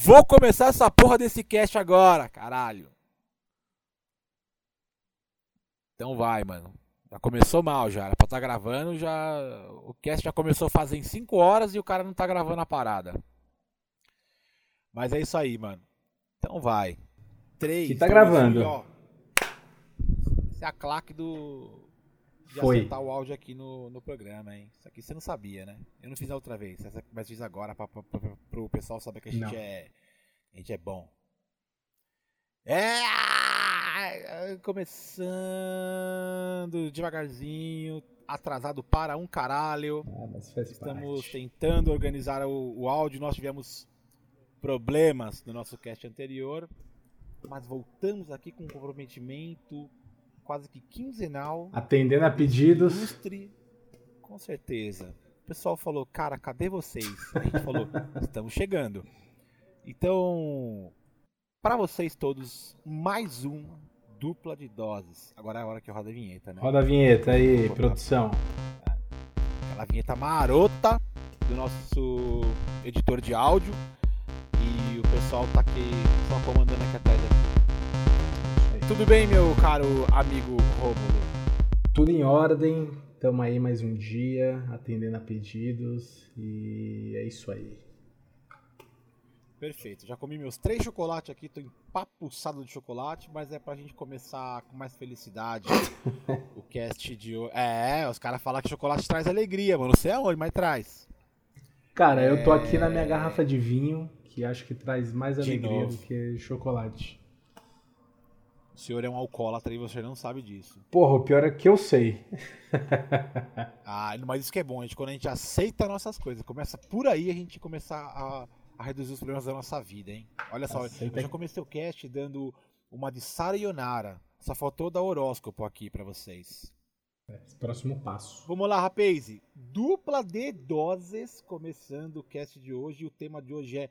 Vou começar essa porra desse cast agora, caralho. Então vai, mano. Já começou mal já. Era pra tá gravando, já. O cast já começou fazem 5 horas e o cara não tá gravando a parada. Mas é isso aí, mano. Então vai. 3. Que tá gravando. ó. Essa é a claque do. De Foi. acertar o áudio aqui no, no programa, hein? Isso aqui você não sabia, né? Eu não fiz a outra vez, mas fiz agora pra, pra, pra, pro pessoal saber que a gente Não. é. A gente é bom. É! Começando devagarzinho, atrasado para um caralho. Ah, mas faz Estamos parte. tentando organizar o, o áudio. Nós tivemos problemas no nosso cast anterior, mas voltamos aqui com um comprometimento quase que quinzenal. Atendendo a pedidos. Ilustre, com certeza. O pessoal falou, cara, cadê vocês? A gente falou, estamos chegando. Então, para vocês todos, mais um dupla de doses. Agora é a hora que roda a vinheta, né? Roda a vinheta aí, produção. Aquela vinheta marota do nosso editor de áudio. E o pessoal tá aqui só comandando aqui atrás. Tudo bem, meu caro amigo Rômulo? Tudo em ordem. Tamo aí mais um dia, atendendo a pedidos. E é isso aí. Perfeito. Já comi meus três chocolates aqui, tô empapuçado de chocolate, mas é pra gente começar com mais felicidade o cast de hoje. É, os caras falam que chocolate traz alegria, mano. Não sei aonde, mas traz. Cara, eu tô aqui É. na minha garrafa de vinho, que acho que traz mais De alegria novo. do que chocolate. O senhor é um alcoólatra e você não sabe disso. Porra, o pior é que eu sei. Ah, mas isso que é bom, a gente, quando a gente aceita nossas coisas, começa por aí a gente começar a, a reduzir os problemas da nossa vida, hein? Olha só, Aceita eu já comecei o cast dando uma de Sayonara. Só faltou dar horóscopo aqui pra vocês. Esse próximo passo. Vamos lá, rapaz. Dupla de doses, começando o cast de hoje. O tema de hoje é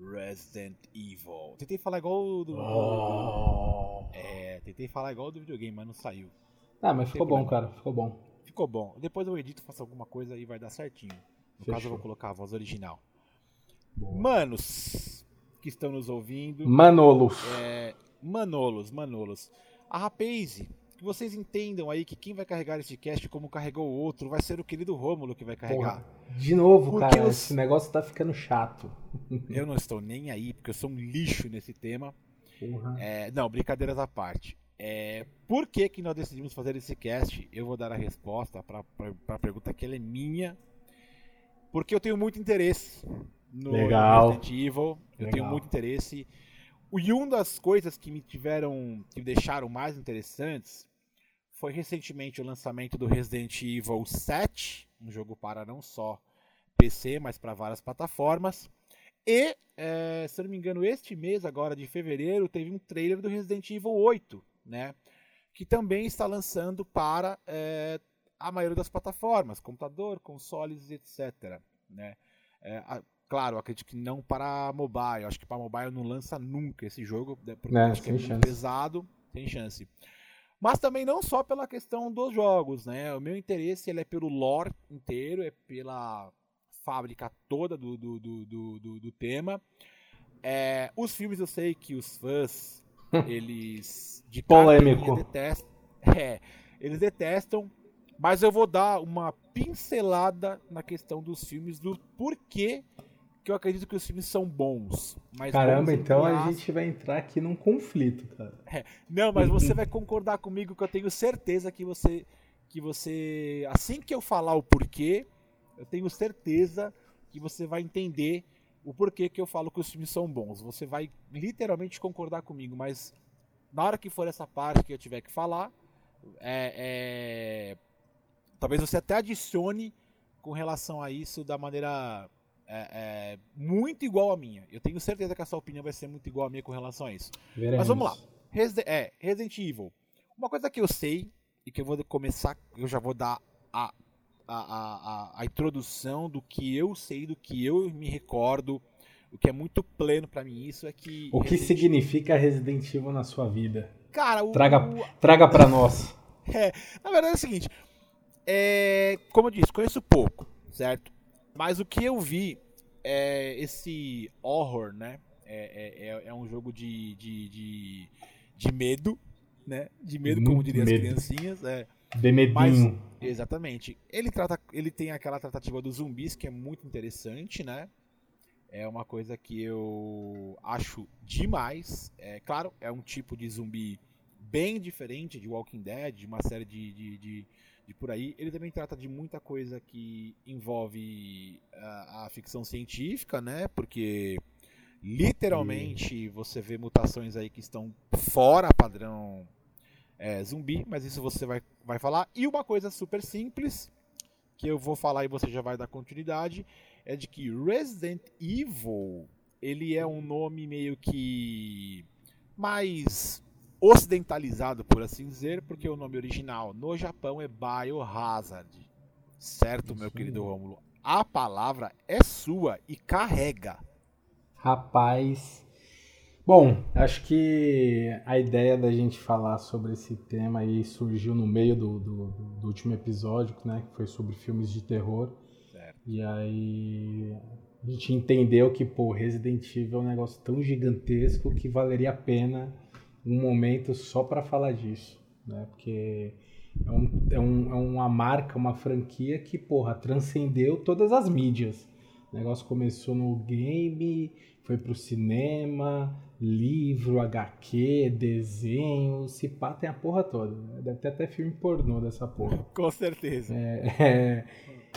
Resident Evil. Tentei falar igual o do. Oh. É, tentei falar igual do videogame, mas não saiu. Ah, mas ficou bom, cara. Ficou bom. Ficou bom. Depois eu edito, faço alguma coisa e vai dar certinho. No caso, eu Fechou. vou colocar a voz original. Boa. Manos que estão nos ouvindo. Manolos. É, Manolos, Manolos. A Rapaze, que vocês entendam aí que quem vai carregar esse cast como carregou o outro vai ser o querido Rômulo que vai carregar. Porra, de novo, Porque cara. os- Esse negócio tá ficando chato. Eu não estou nem aí, porque eu sou um lixo nesse tema. Porra. É, não, brincadeiras à parte. É, por que, que nós decidimos fazer esse cast? Eu vou dar a resposta para a pergunta que ela é minha. Porque eu tenho muito interesse no Legal. Resident Evil. Eu Legal. tenho muito interesse. E uma das coisas que me tiveram, que me deixaram mais interessantes foi recentemente o lançamento do Resident Evil 7, um jogo para não só PC, mas para várias plataformas. E, é, se eu não me engano, este mês, agora de fevereiro, teve um trailer do Resident Evil 8, né? Que também está lançando para é, a maioria das plataformas, computador, consoles, etc. Né? É, a- claro, acredito que não para mobile. Acho que para mobile não lança nunca esse jogo, né, porque É, acho que é muito chance. pesado, tem chance. Mas também não só pela questão dos jogos, né? O meu interesse ele é pelo lore inteiro, é pela fábrica toda do, do, do, do, do- tema. É, os filmes eu sei que os fãs, eles de Polêmico. detestam. É, eles detestam, mas eu vou dar uma pincelada na questão dos filmes, do porquê que eu acredito que os filmes são bons. Mas Caramba, bons então a gente vai entrar aqui num conflito, cara. Não, mas você vai concordar comigo que eu tenho certeza que você que você assim que eu falar o porquê, eu tenho certeza que você vai entender o porquê que eu falo que os filmes são bons. Você vai literalmente concordar comigo, mas na hora que for essa parte que eu tiver que falar, é, é, talvez você até adicione com relação a isso da maneira é, é, muito igual à minha. Eu tenho certeza que a sua opinião vai ser muito igual à minha com relação a isso. Veremos. Mas vamos lá. Reside- é, Resident Evil. Uma coisa que eu sei e que eu vou começar, eu já vou dar a, a, a, a, introdução do que eu sei, do que eu me recordo, o que é muito pleno pra mim isso é que O que Resident- significa Resident Evil na sua vida? Cara, o, Traga- Traga pra nós. é, na verdade é o seguinte, é, como eu disse, conheço pouco, certo? Mas o que eu vi é esse horror, né? é, é, é um jogo de, de, de, de, medo, né? De medo, como diriam as criancinhas. É. De medinho. Mas, exatamente. Ele, trata, ele tem aquela tratativa dos zumbis que é muito interessante, né? É uma coisa que eu acho demais. É claro, é um tipo de zumbi bem diferente de Walking Dead, de uma série de, de, de, de por aí. Ele também trata de muita coisa que envolve a, a ficção científica, né? Porque literalmente você vê mutações aí que estão fora padrão é, zumbi, mas isso você vai, vai falar. E uma coisa super simples, que eu vou falar e você já vai dar continuidade, é de que Resident Evil, ele é um nome meio que mais ocidentalizado, por assim dizer, porque o nome original no Japão é Biohazard. Certo, meu querido Rômulo? A palavra é sua e carrega. Rapaz, Bom, acho que a ideia da gente falar sobre esse tema aí surgiu no meio do, do, do último episódio, né? Que foi sobre filmes de terror. Certo. E aí a gente entendeu que, pô, Resident Evil é um negócio tão gigantesco que valeria a pena um momento só para falar disso, né? Porque é, um, é, um, é uma marca, uma franquia que, porra, transcendeu todas as mídias. O negócio começou no game, foi pro cinema, livro, HQ, desenho, se pá, tem a porra toda. Né? Deve ter até filme pornô dessa porra. Com certeza. É, é,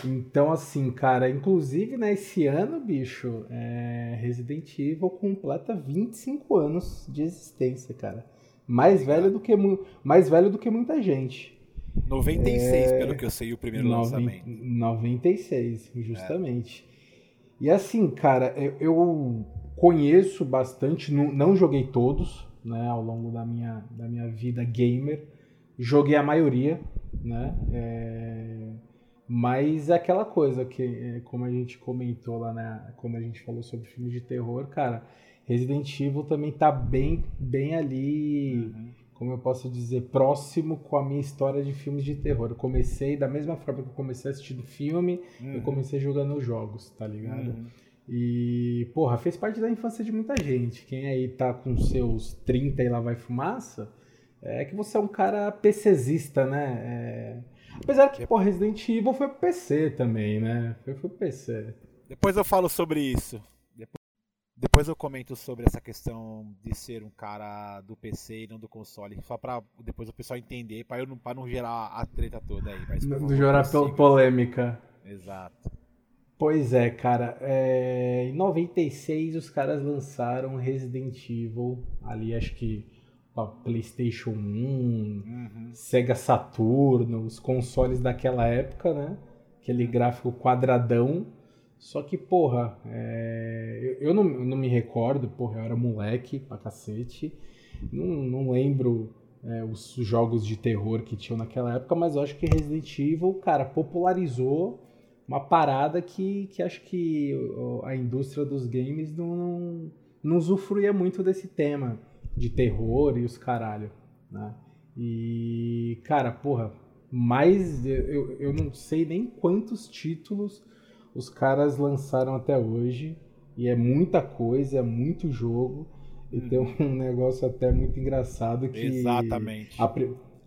então, assim, cara, inclusive nesse né, ano, bicho, é, Resident Evil completa 25 anos de existência, cara. Mais velho do que, mais velho do que muita gente. 96, é, pelo que eu sei, o primeiro noven, lançamento. 96, justamente. E assim, cara, eu, eu conheço bastante, não, não, joguei todos, né, ao longo da minha, da minha vida gamer. Joguei a maioria, né? É, mas é aquela coisa que, é, como a gente comentou lá, né, como a gente falou sobre filmes de terror, cara, Resident Evil também tá bem, bem ali, uhum. como eu posso dizer, próximo com a minha história de filmes de terror. Eu comecei da mesma forma que eu comecei assistindo filme, uhum. eu comecei jogando jogos, tá ligado? Uhum. E, porra, fez parte da infância de muita gente. Quem aí tá com seus 30 e lá vai fumaça, é que você é um cara PCzista, né? É... Apesar que, pô, Resident Evil foi pro PC também, né? Foi pro PC. Depois eu falo sobre isso. Depois eu comento sobre essa questão de ser um cara do PC e não do console. Só pra depois o pessoal entender, pra, eu não, pra não gerar a treta toda aí. Mas, não gerar polêmica. Exato. Pois é, cara. É... Em 96 os caras lançaram Resident Evil. Ali acho que PlayStation 1, uhum. Sega Saturno, os consoles daquela época, né? Aquele gráfico quadradão. Só que, porra, é... eu, não, eu não me recordo, porra, eu era moleque pra cacete. Não, não lembro é, os jogos de terror que tinham naquela época, mas eu acho que Resident Evil, cara, popularizou uma parada que, que acho que a indústria dos games não, não, não usufruía muito desse tema de terror e os caralho, né? E, cara, porra, mais eu, eu não sei nem quantos títulos os caras lançaram até hoje. E é muita coisa, é muito jogo. E tem uhum. um negócio até muito engraçado que. Exatamente. A,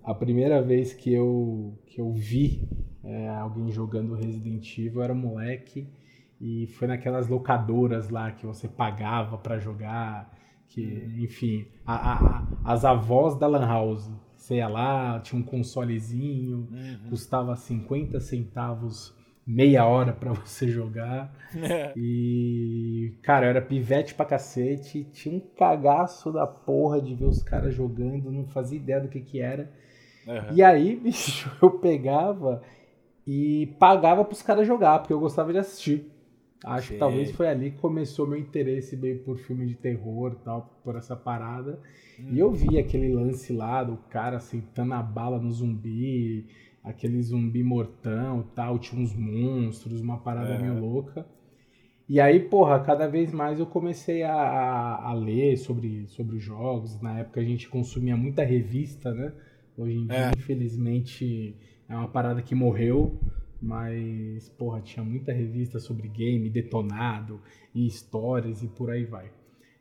a primeira vez que eu, que eu vi é, alguém jogando Resident Evil, eu era moleque e foi naquelas locadoras lá que você pagava para jogar, que, enfim, a, a, as avós da Lan House, você ia lá, tinha um consolezinho, uhum. custava 50 centavos meia hora para você jogar. É. E, cara, eu era pivete pra cacete, tinha um cagaço da porra de ver os caras jogando, não fazia ideia do que que era. Uhum. E aí, bicho, eu pegava e pagava pros caras jogar, porque eu gostava de assistir. Acho Sim. que talvez foi ali que começou meu interesse meio por filme de terror tal, por essa parada. Hum. E eu vi aquele lance lá do cara sentando a bala no zumbi, aquele zumbi mortão tal, tinha uns monstros, uma parada é. meio louca. E aí, porra, cada vez mais eu comecei a, a, a ler sobre, sobre os jogos. Na época a gente consumia muita revista, né? Hoje em dia, é. infelizmente é uma parada que morreu, mas, porra, tinha muita revista sobre game, detonado e histórias e por aí vai.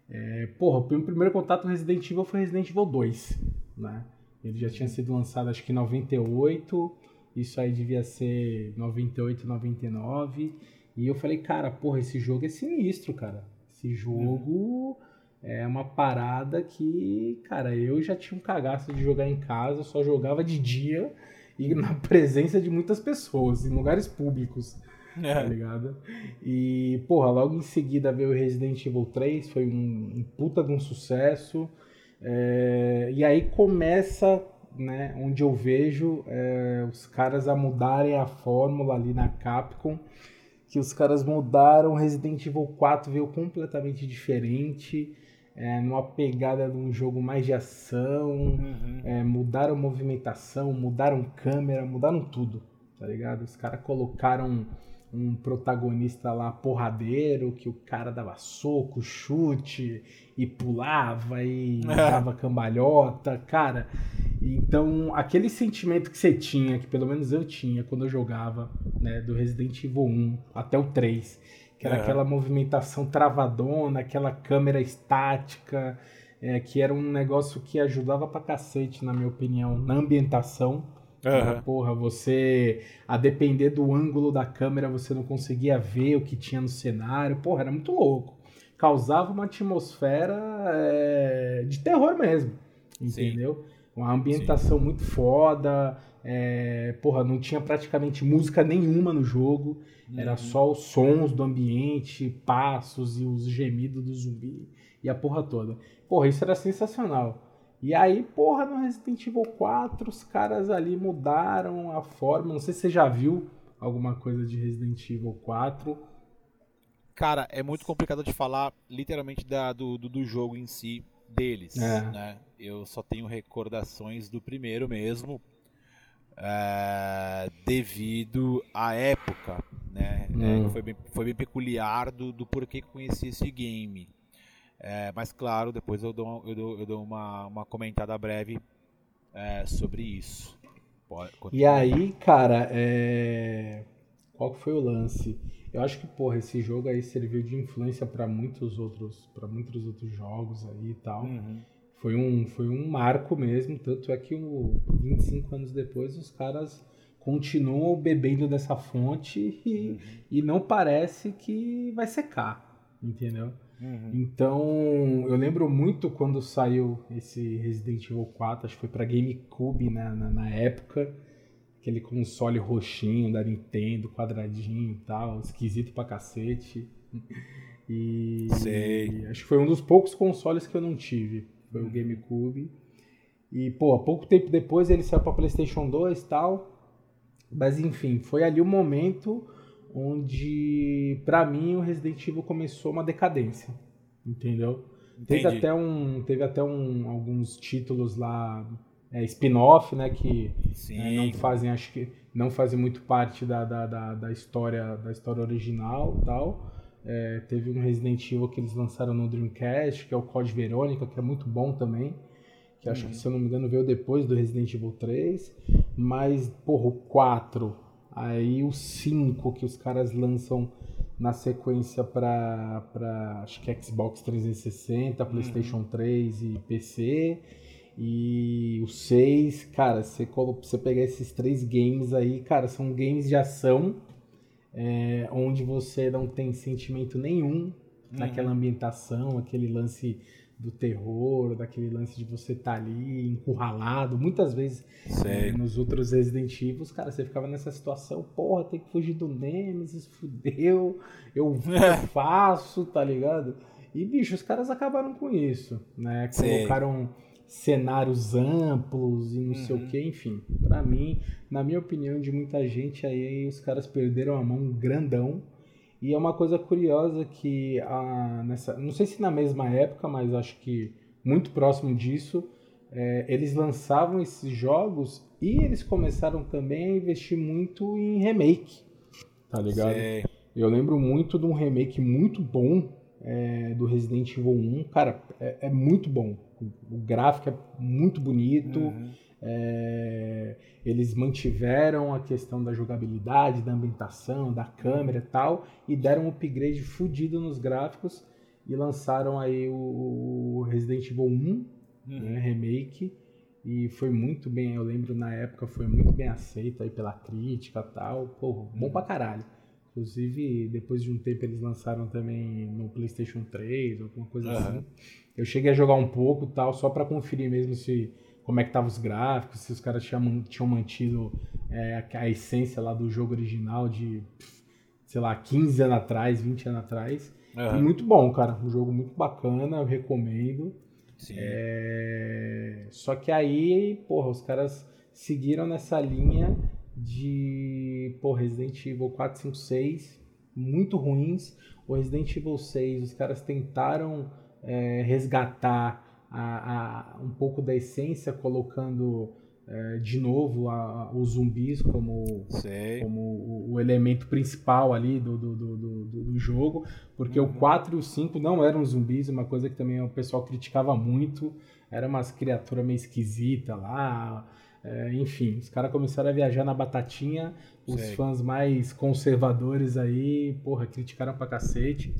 É, porra, o primeiro contato com Resident Evil foi Resident Evil 2, né? Ele já tinha sido lançado acho que em 98, isso aí devia ser 98, 99. E eu falei, cara, porra, esse jogo é sinistro, cara. Esse jogo é uma parada que, cara, eu já tinha um cagaço de jogar em casa, só jogava de dia e na presença de muitas pessoas, em lugares públicos. É. Tá ligado? E, porra, logo em seguida veio o Resident Evil 3, foi um, um puta de um sucesso. É, e aí começa, né, onde eu vejo é, os caras a mudarem a fórmula ali na Capcom, que os caras mudaram, Resident Evil 4 veio completamente diferente, é, numa pegada de um jogo mais de ação, uhum. é, mudaram movimentação, mudaram câmera, mudaram tudo, tá ligado? Os caras colocaram um protagonista lá porradeiro, que o cara dava soco, chute e pulava e dava cambalhota, cara. Então, aquele sentimento que você tinha, que pelo menos eu tinha quando eu jogava, né, do Resident Evil 1 até o 3, que era é. aquela movimentação travadona, aquela câmera estática, é, que era um negócio que ajudava pra cacete, na minha opinião, na ambientação Uhum. Porra, você, a depender do ângulo da câmera, você não conseguia ver o que tinha no cenário. Porra, era muito louco. Causava uma atmosfera é, de terror mesmo. Entendeu? Sim. Uma ambientação Sim. muito foda. É, porra, não tinha praticamente música nenhuma no jogo. Uhum. Era só os sons do ambiente, passos e os gemidos do zumbi e a porra toda. Porra, isso era sensacional. E aí, porra, no Resident Evil 4, os caras ali mudaram a forma. Não sei se você já viu alguma coisa de Resident Evil 4. Cara, é muito complicado de falar literalmente da, do, do, do jogo em si deles. É. Né? Eu só tenho recordações do primeiro mesmo. É, devido à época, né? Hum. É, foi, bem, foi bem peculiar do, do porquê que conheci esse game. É, mas claro, depois eu dou, eu dou, eu dou uma, uma comentada breve é, sobre isso. Pode, e aí, cara, é... qual que foi o lance? Eu acho que, porra, esse jogo aí serviu de influência para muitos outros, para muitos outros jogos aí e tal. Uhum. Foi um, foi um marco mesmo, tanto é que um, 25 anos depois os caras continuam bebendo dessa fonte e, uhum. e não parece que vai secar, entendeu? Uhum. Então, eu lembro muito quando saiu esse Resident Evil 4, acho que foi pra GameCube né, na, na época. Aquele console roxinho da Nintendo, quadradinho e tal, esquisito pra cacete. E, Sei. acho que foi um dos poucos consoles que eu não tive. Foi o GameCube. E, pô, pouco tempo depois ele saiu pra PlayStation 2 e tal. Mas enfim, foi ali o momento onde para mim o Resident Evil começou uma decadência, entendeu? Entendi. Teve até um, teve até um, alguns títulos lá é, spin-off, né, que é, não fazem, acho que não fazem muito parte da, da, da, da história da história original, tal. É, teve um Resident Evil que eles lançaram no Dreamcast, que é o Code Verônica, que é muito bom também. Que acho que, uhum. se eu não me engano, veio depois do Resident Evil 3. Mas, porra, o 4 Aí o 5 que os caras lançam na sequência para acho que Xbox 360, uhum. PlayStation 3 e PC. E o 6, cara, você, você pegar esses três games aí, cara, são games de ação é, onde você não tem sentimento nenhum uhum. naquela ambientação, aquele lance do terror, daquele lance de você estar tá ali encurralado. Muitas vezes é, nos outros Resident Evil, cara, você ficava nessa situação, porra, tem que fugir do Nemesis, fudeu, eu, eu faço, tá ligado? E, bicho, os caras acabaram com isso, né? Colocaram cenários amplos e não uhum. sei o uhum. que, enfim. para mim, na minha opinião, de muita gente aí, os caras perderam a mão grandão e é uma coisa curiosa que a, nessa, não sei se na mesma época, mas acho que muito próximo disso, é, eles lançavam esses jogos e eles começaram também a investir muito em remake, tá ligado? Sei. Eu lembro muito de um remake muito bom é, do Resident Evil 1, cara, é, é muito bom. O, o, gráfico é muito bonito. Uhum. É, eles mantiveram a questão da jogabilidade, da ambientação, da câmera e tal, e deram um upgrade fudido nos gráficos. e lançaram aí o Resident Evil 1, uhum. né, remake, e foi muito bem, eu lembro na época foi muito bem aceito aí pela crítica e tal, pô, bom pra caralho. Inclusive, depois de um tempo eles lançaram também no PlayStation 3, alguma coisa uhum. assim. Eu cheguei a jogar um pouco tal, só para conferir mesmo se como é que estavam os gráficos, se os caras tinham, tinham mantido é, a essência lá do jogo original de, sei lá, 15 anos atrás, 20 anos atrás. Uhum. Muito bom, cara. Um jogo muito bacana, eu recomendo. É... Só que aí, porra, os caras seguiram nessa linha de pô, Resident Evil 4, 5, 6, muito ruins. O Resident Evil 6, os caras tentaram é, resgatar a, a, um pouco da essência, colocando é, de novo a, os zumbis como, como o, o, elemento principal ali do, do, do, do, do jogo, porque uhum. o 4 e o 5 não eram zumbis, uma coisa que também o pessoal criticava muito, era umas criaturas meio esquisitas lá, é, enfim, os caras começaram a viajar na batatinha, os Sei. fãs mais conservadores aí, porra, criticaram pra cacete.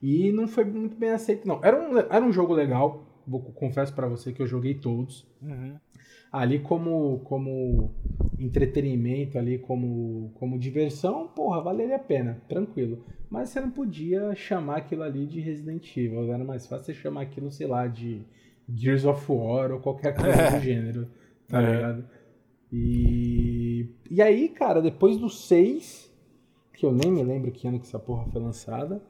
E não foi muito bem aceito, não. Era um, era um jogo legal, vou, confesso para você que eu joguei todos. Uhum. Ali como, como entretenimento, ali como, como diversão, porra, valeria a pena, tranquilo. Mas você não podia chamar aquilo ali de Resident Evil, era mais fácil você chamar aquilo, sei lá, de Gears of War ou qualquer coisa do gênero, tá é. ligado? E, e aí, cara, depois do 6, que eu nem me lembro que ano que essa porra foi lançada,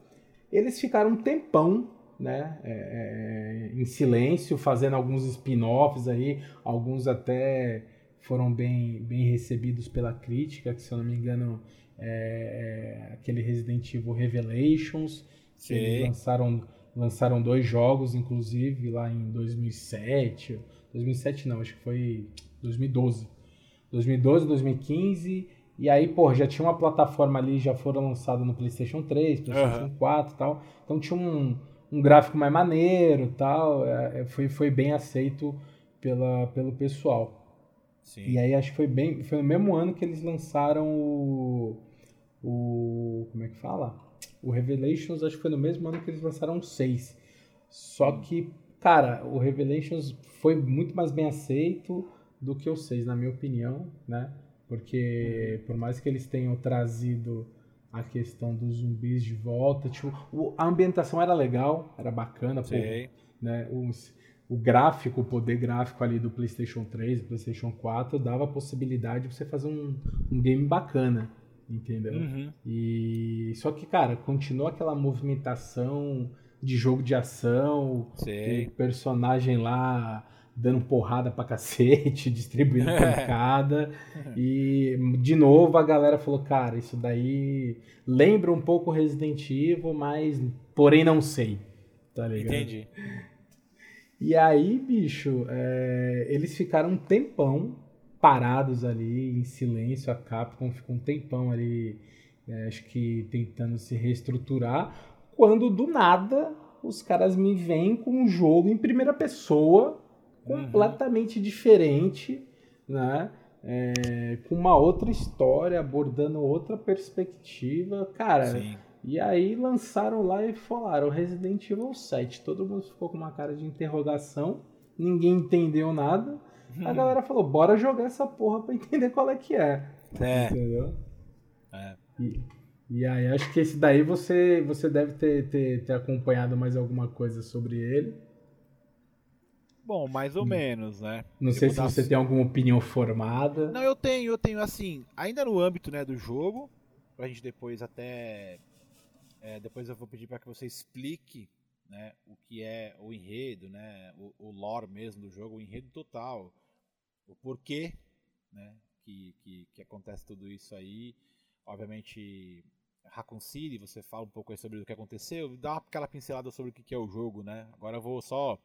eles ficaram um tempão, né, é, é, em silêncio, fazendo alguns spin-offs aí, alguns até foram bem, bem recebidos pela crítica, que se eu não me engano é, é aquele Resident Evil Revelations, que eles lançaram lançaram dois jogos, inclusive, lá em 2007. 2007 não, acho que foi 2012. 2012, 2015. E aí, pô, já tinha uma plataforma ali, já foram lançadas no PlayStation 3, PlayStation uhum. 4 e tal. Então tinha um, um gráfico mais maneiro tal. É, é, foi, foi bem aceito pela, pelo pessoal. Sim. E aí acho que foi bem. Foi no mesmo ano que eles lançaram o. O. Como é que fala? O Revelations acho que foi no mesmo ano que eles lançaram o 6. Só que, cara, o Revelations foi muito mais bem aceito do que o 6, na minha opinião, né? Porque por mais que eles tenham trazido a questão dos zumbis de volta, tipo, a ambientação era legal, era bacana, pô, né? Os, o gráfico, o poder gráfico ali do PlayStation 3, do PlayStation 4 dava a possibilidade de você fazer um, um game bacana entendeu? Uhum. E só que, cara, continua aquela movimentação de jogo de ação, personagem lá dando porrada pra cacete, distribuindo pancada. e de novo a galera falou, cara, isso daí lembra um pouco Resident Evil, mas porém não sei. Tá ligado? Entendi. E aí, bicho, é, eles ficaram um tempão parados ali em silêncio. A Capcom ficou um tempão ali, é, acho que tentando se reestruturar. Quando do nada os caras me vêm com um jogo em primeira pessoa uhum. completamente uhum. diferente, né? É, com uma outra história, abordando outra perspectiva. Cara, Sim. e aí lançaram lá e falaram Resident Evil 7. Todo mundo ficou com uma cara de interrogação, ninguém entendeu nada. A galera falou, bora jogar essa porra pra entender qual é que é. É. Entendeu? É. E, e aí acho que esse daí você, você deve ter, ter, ter acompanhado mais alguma coisa sobre ele. Bom, mais ou hum. menos, né? Não sei se você tem alguma opinião formada. Não, eu tenho, eu tenho assim, ainda no âmbito né, do jogo, pra gente depois até. É, depois eu vou pedir para que você explique né, o que é o enredo, né, o, o lore mesmo do jogo, o enredo total o porquê né, que, que, que, acontece tudo isso aí. Obviamente, Raccoon você fala um pouco sobre o que aconteceu, dá aquela pincelada sobre o que é o jogo, né? Agora eu vou só.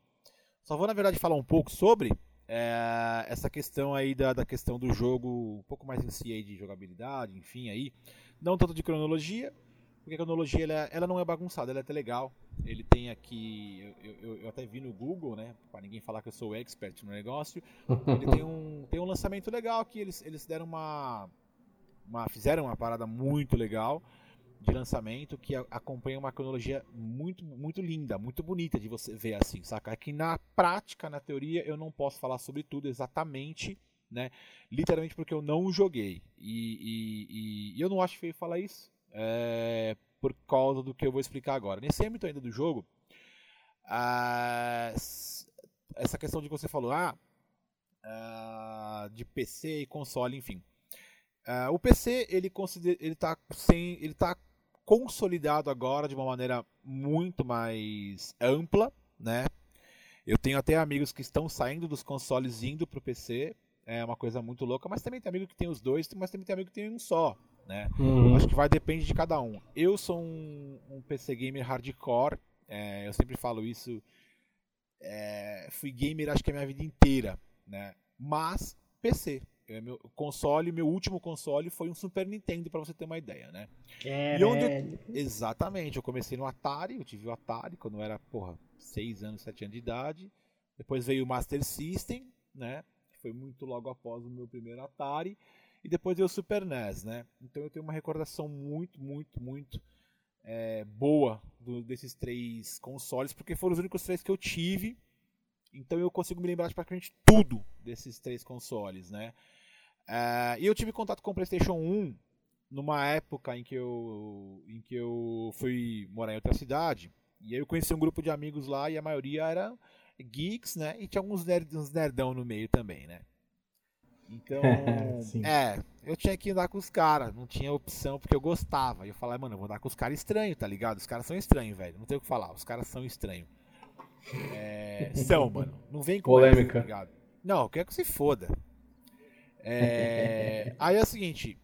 Só vou, na verdade, falar um pouco sobre é, essa questão aí da, da questão do jogo, um pouco mais em si aí de jogabilidade, enfim, aí. Não tanto de cronologia, porque a cronologia ela, ela não é bagunçada, ela é até legal. Ele tem aqui, eu, eu, eu até vi no Google, né, para ninguém falar que eu sou expert no negócio. Ele tem um, tem um lançamento legal que eles, eles deram uma, uma, fizeram uma parada muito legal de lançamento que acompanha uma cronologia muito, muito linda, muito bonita de você ver assim, saca? É que na prática, na teoria, eu não posso falar sobre tudo exatamente, né? Literalmente porque eu não joguei. E, e, e eu não acho feio falar isso, é, por causa do que eu vou explicar agora. Nesse âmbito ainda do jogo, ah, essa questão de que você falou, ah, ah de PC e console, enfim. Uh, o PC ele está ele tá consolidado agora de uma maneira muito mais ampla, né? Eu tenho até amigos que estão saindo dos consoles indo para o PC, é uma coisa muito louca, mas também tem amigo que tem os dois, mas também tem amigo que tem um só, né? Uhum. Acho que vai depender de cada um. Eu sou um, um PC gamer hardcore, é, eu sempre falo isso. É, fui gamer acho que a minha vida inteira, né? Mas PC, é, meu console, meu último console foi um Super Nintendo, para você ter uma ideia, né? É, eu... Exatamente, eu comecei no Atari, eu tive o Atari quando eu era, porra, 6 anos, 7 anos de idade. Depois veio o Master System, né? Foi muito logo após o meu primeiro Atari. E depois veio o Super NES, né? Então eu tenho uma recordação muito, muito, muito é, boa do, desses três consoles, porque foram os únicos três que eu tive. Então eu consigo me lembrar de praticamente tudo desses três consoles, né? Uh, e eu tive contato com o PlayStation 1 numa época em que eu, em que eu fui morar em outra cidade. E aí eu conheci um grupo de amigos lá e a maioria era geeks, né? E tinha alguns nerd, uns nerdão no meio também, né? Então, é, eu tinha que andar com os caras, não tinha opção porque eu gostava. E eu falei, mano, eu vou andar com os caras estranhos, tá ligado? Os caras são estranhos, velho. Não tem o que falar, os caras são estranhos. É, são, mano. Não vem com Polêmica. Essa, tá não, eu quero que se foda. É... Aí é o seguinte,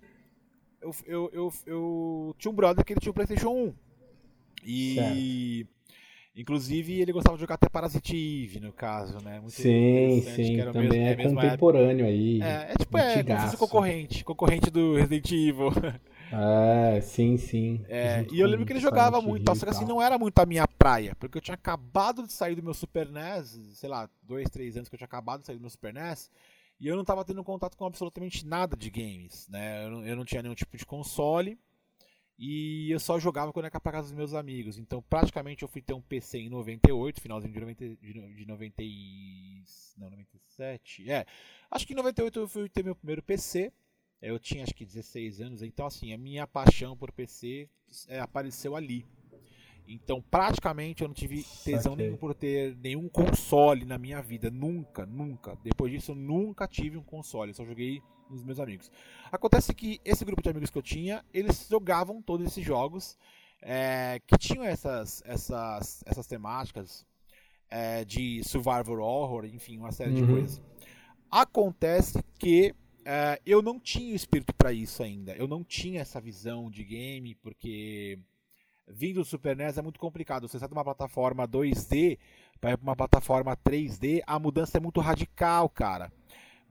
eu, eu, eu, eu, tinha um brother que ele tinha o PlayStation 1. E. Certo. Inclusive, ele gostava de jogar até Parasite Eve, no caso, né? Muito sim, sim, também mesmo, é, é contemporâneo época. aí. É, é tipo, é, concorrente, concorrente do Resident Evil. É, sim, sim. É, e eu lembro que ele jogava muito, só que assim, não era muito a minha praia, porque eu tinha acabado de sair do meu Super NES, sei lá, dois, três anos que eu tinha acabado de sair do meu Super NES, e eu não estava tendo contato com absolutamente nada de games, né? Eu não, eu não, tinha nenhum tipo de console e eu só jogava quando ia para casa dos meus amigos. Então, praticamente eu fui ter um PC em 98, finalzinho de 90, de 90 e, não, 97. É, acho que em 98 eu fui ter meu primeiro PC. Eu tinha acho que 16 anos, então assim, a minha paixão por PC é, apareceu ali. Então, praticamente, eu não tive tesão nenhum por ter nenhum console na minha vida. Nunca, nunca. Depois disso, eu nunca tive um console. só joguei nos meus amigos. Acontece que esse grupo de amigos que eu tinha, eles jogavam todos esses jogos é, que tinham essas, essas, essas temáticas é, de survival horror, enfim, uma série uhum. de coisas. Acontece que é, eu não tinha espírito para isso ainda. Eu não tinha essa visão de game, porque vindo do Super NES é muito complicado. Você sai de uma plataforma 2D para uma plataforma 3D, a mudança é muito radical, cara.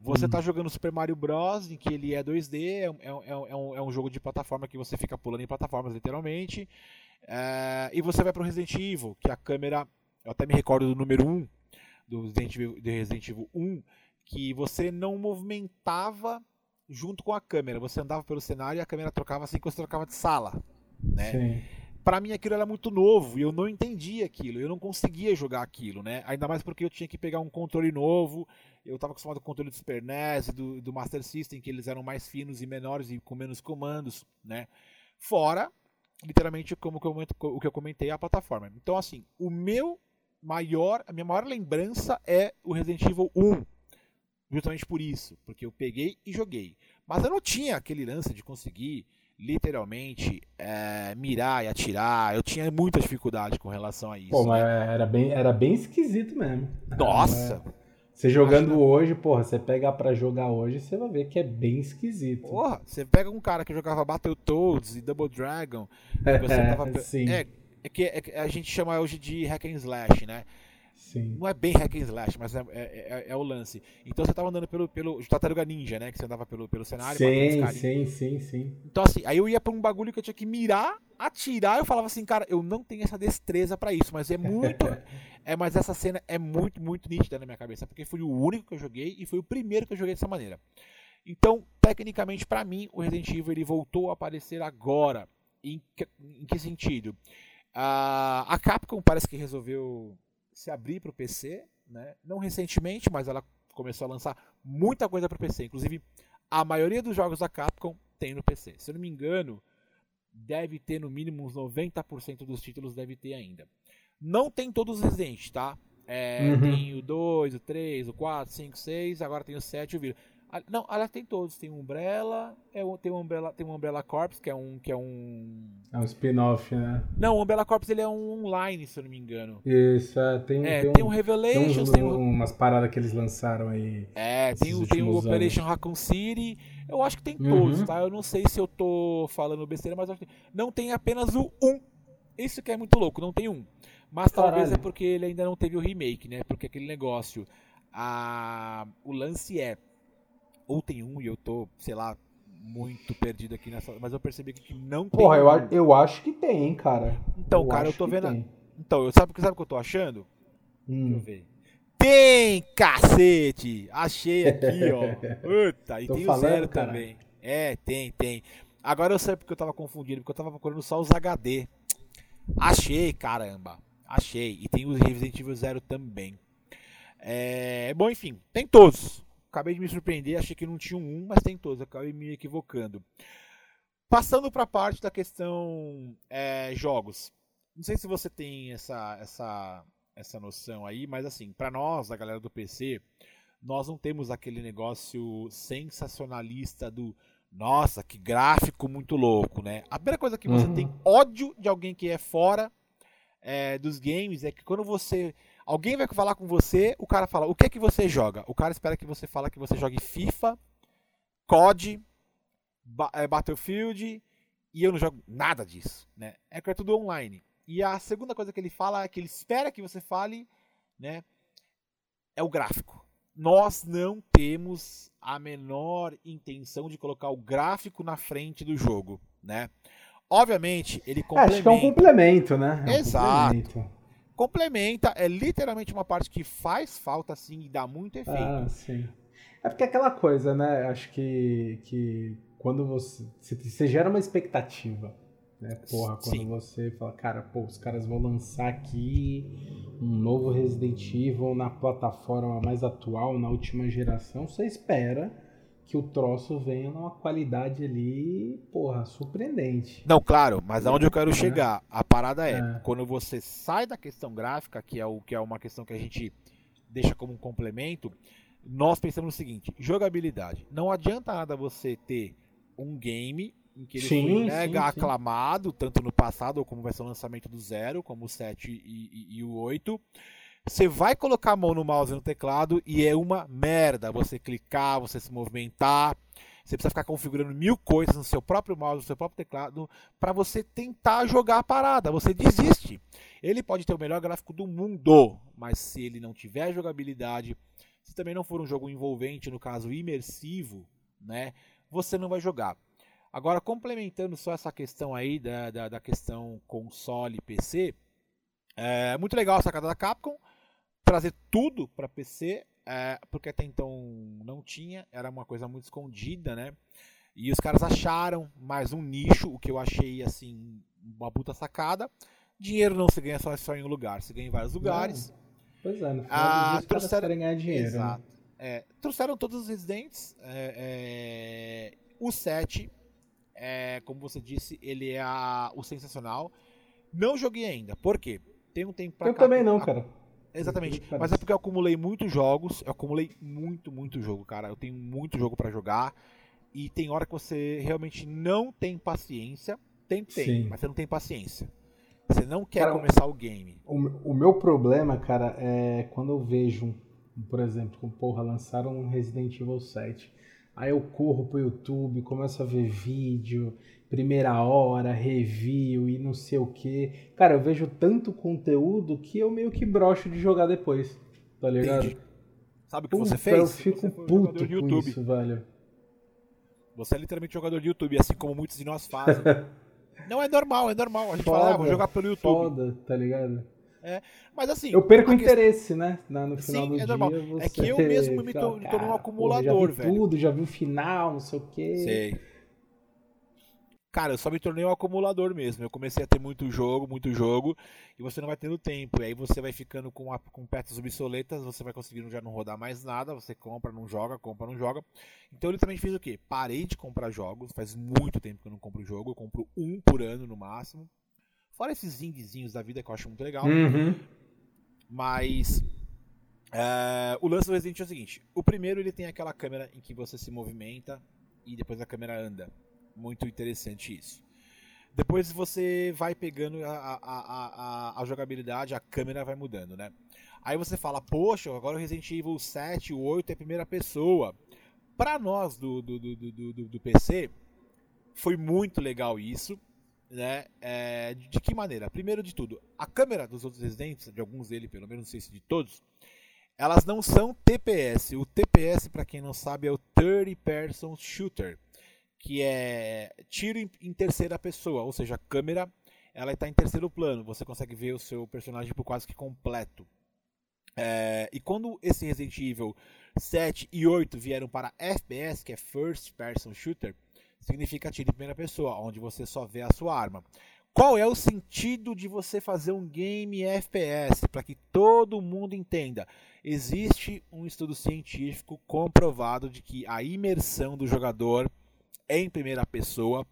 Você está hum. jogando Super Mario Bros, em que ele é 2D, é, é, é, um, é um jogo de plataforma que você fica pulando em plataformas, literalmente. É, e você vai para o Resident Evil, que a câmera. Eu até me recordo do número 1 do Resident Evil, do Resident Evil 1, que você não movimentava junto com a câmera. Você andava pelo cenário e a câmera trocava assim que você trocava de sala. Né? Sim para mim aquilo era muito novo e eu não entendia aquilo, eu não conseguia jogar aquilo, né? Ainda mais porque eu tinha que pegar um controle novo, eu estava acostumado com o controle do Super NES e do, do Master System, que eles eram mais finos e menores e com menos comandos, né? Fora, literalmente, como eu, o que eu comentei, a plataforma. Então, assim, o meu maior, a minha maior lembrança é o Resident Evil 1. Justamente por isso, porque eu peguei e joguei. Mas eu não tinha aquele lance de conseguir literalmente é, mirar e atirar. Eu tinha muita dificuldade com relação a isso. Pô, mas né? era, bem, era bem esquisito mesmo. Nossa! É. Você jogando hoje, porra, você pega para jogar hoje, você vai ver que é bem esquisito. Porra, você pega um cara que jogava Battletoads e Double Dragon, você tava... Sim. É, é que é, a gente chama hoje de hack and slash, né? Sim. Não é bem hack and slash, mas é, é, é, é o lance. Então você tava andando pelo, pelo Tartaruga Ninja, né? Que você andava pelo, pelo cenário. Sim, sim, sim, sim. Então assim, aí eu ia pra um bagulho que eu tinha que mirar, atirar, eu falava assim, cara, eu não tenho essa destreza para isso, mas é muito... é, mas essa cena é muito, muito nítida na minha cabeça, porque foi o único que eu joguei e foi o primeiro que eu joguei dessa maneira. Então, tecnicamente, para mim, o Resident Evil ele voltou a aparecer agora, Em que, em que sentido? A, a Capcom parece que resolveu se abrir para o PC, né? não recentemente, mas ela começou a lançar muita coisa para o PC. Inclusive, a maioria dos jogos da Capcom tem no PC. Se eu não me engano, deve ter no mínimo uns 90% dos títulos deve ter ainda. Não tem todos os Resident, tá? É, uhum. Tem o 2, o 3, o 4, 5, 6, agora tem o 7 e o Vira. Não, ela tem todos. Tem Umbrella, é, tem o Umbrella, tem o Umbrella Corps, que é um que é um é um spin-off, né? Não, o Umbrella Corps ele é um online, se eu não me engano. Isso, é, tem, é, tem, um, tem um Revelations, tem, um, umas paradas que eles lançaram aí. É, tem o tem o Operation Raccoon City. Eu acho que tem todos, uhum. tá? Eu não sei se eu tô falando besteira, mas não tem apenas o 1. Isso que é muito louco, não tem um. Mas Caralho. talvez é porque ele ainda não teve o remake, né? Porque aquele negócio, a o lance é ou tem um e eu tô, sei lá, muito perdido aqui nessa. Mas eu percebi que não tem. Porra, eu, eu acho que tem, hein, cara. Então, eu cara, eu tô vendo. A... Então, eu, sabe, sabe o que eu tô achando? Hum. Deixa eu ver. Tem, cacete! Achei aqui, ó. Puta, e tô tem falando, o zero cara. também. É, tem, tem. Agora eu sei porque eu tava confundido, porque eu tava procurando só os HD. Achei, caramba. Achei. E tem os Resident Evil Zero também. É... Bom, enfim, tem todos acabei de me surpreender, achei que não tinha um, mas tem todos, acabei me equivocando. Passando para a parte da questão é, jogos. Não sei se você tem essa, essa, essa noção aí, mas assim, para nós, a galera do PC, nós não temos aquele negócio sensacionalista do nossa, que gráfico muito louco, né? A primeira coisa que você uhum. tem ódio de alguém que é fora é, dos games é que quando você Alguém vai falar com você, o cara fala, o que é que você joga? O cara espera que você fale que você jogue FIFA, COD, é, Battlefield, e eu não jogo nada disso, né? É que é tudo online. E a segunda coisa que ele fala, que ele espera que você fale, né, é o gráfico. Nós não temos a menor intenção de colocar o gráfico na frente do jogo, né? Obviamente, ele complementa. É, acho que é um complemento, né? É um Exato. Complemento complementa, é literalmente uma parte que faz falta sim e dá muito efeito. Ah, sim. É porque é aquela coisa, né? Acho que, que quando você. Você gera uma expectativa. Né? Porra, quando sim. você fala, cara, pô, os caras vão lançar aqui um novo Resident Evil na plataforma mais atual, na última geração, você espera que o troço venha numa qualidade ali, porra, surpreendente. Não, claro, mas aonde eu quero chegar? A parada é, é, quando você sai da questão gráfica, que é, o, que é uma questão que a gente deixa como um complemento, nós pensamos no seguinte: jogabilidade. Não adianta nada você ter um game em que ele sim, foi mega aclamado, tanto no passado, como vai ser o lançamento do Zero, como o 7 e, e, e o 8 você vai colocar a mão no mouse e no teclado e é uma merda você clicar, você se movimentar. Você precisa ficar configurando mil coisas no seu próprio mouse, no seu próprio teclado, para você tentar jogar a parada. Você desiste. Ele pode ter o melhor gráfico do mundo, mas se ele não tiver jogabilidade, se também não for um jogo envolvente, no caso imersivo, né, você não vai jogar. Agora, complementando só essa questão aí da, da, da questão console PC, é muito legal a sacada da Capcom trazer tudo para PC, é, porque até então não tinha, era uma coisa muito escondida, né? E os caras acharam mais um nicho, o que eu achei assim uma puta sacada. Dinheiro não se ganha só, só em um lugar, se ganha em vários lugares. Não. Pois é, no final ah, trouxeram ganhar dinheiro. Né? Exato. Né? É, trouxeram todos os residentes. É, é, o 7, é, como você disse, ele é a, o sensacional. Não joguei ainda. Por quê? Tem um tempo pra Eu cá, também não, cara. Exatamente. Mas é porque eu acumulei muitos jogos. Eu acumulei muito, muito jogo, cara. Eu tenho muito jogo para jogar. E tem hora que você realmente não tem paciência. Tem, tem, Sim. mas você não tem paciência. Você não quer cara, começar o game. O, o, meu problema, cara, é quando eu vejo, por exemplo, porra, lançaram um Resident Evil 7. Aí eu corro pro YouTube, começo a ver vídeo, primeira hora, review e não sei o que. Cara, eu vejo tanto conteúdo que eu meio que brocho de jogar depois, tá ligado? Entendi. Sabe o que Puta, você fez? Eu fico você puto com YouTube. isso, velho. Você é literalmente jogador de YouTube, assim como muitos de nós fazem. não é normal, é normal. A gente foda, fala, ah, vou jogar pelo YouTube. Foda, tá ligado? É, mas assim. Eu perco o interesse, né? Na, no final Sim, do é dia. Normal. É que eu mesmo me torno um acumulador, já vi velho. Tudo, já vi o final, não sei o quê. Sei. Cara, eu só me tornei um acumulador mesmo. Eu comecei a ter muito jogo, muito jogo, e você não vai tendo tempo. E aí você vai ficando com, a, com peças obsoletas, você vai conseguindo já não rodar mais nada, você compra, não joga, compra, não joga. Então eu literalmente fiz o quê? Parei de comprar jogos, faz muito tempo que eu não compro jogo, eu compro um por ano no máximo. Fora esses indiezinhos da vida que eu acho muito legal. Uhum. Mas é, o lance do Resident é o seguinte: o primeiro ele tem aquela câmera em que você se movimenta e depois a câmera anda. Muito interessante isso. Depois você vai pegando a, a, a, a, jogabilidade, a câmera vai mudando, né? Aí você fala, poxa, agora o Resident Evil 7, o 8 é primeira pessoa. Para nós do, do, do, do, do PC, foi muito legal isso. Né? É, de que maneira? Primeiro de tudo, a câmera dos outros Residentes, de alguns deles, pelo menos não sei se de todos, elas não são TPS. O TPS, para quem não sabe, é o Third Person Shooter que é tiro em, terceira pessoa, ou seja, a câmera ela está em terceiro plano, você consegue ver o seu personagem por quase que completo. É, e quando esse Resident Evil 7 e 8 vieram para FPS, que é First Person Shooter, significa tiro em primeira pessoa, onde você só vê a sua arma. Qual é o sentido de você fazer um game FPS? Para que todo mundo entenda. Existe um estudo científico comprovado de que a imersão do jogador em primeira pessoa,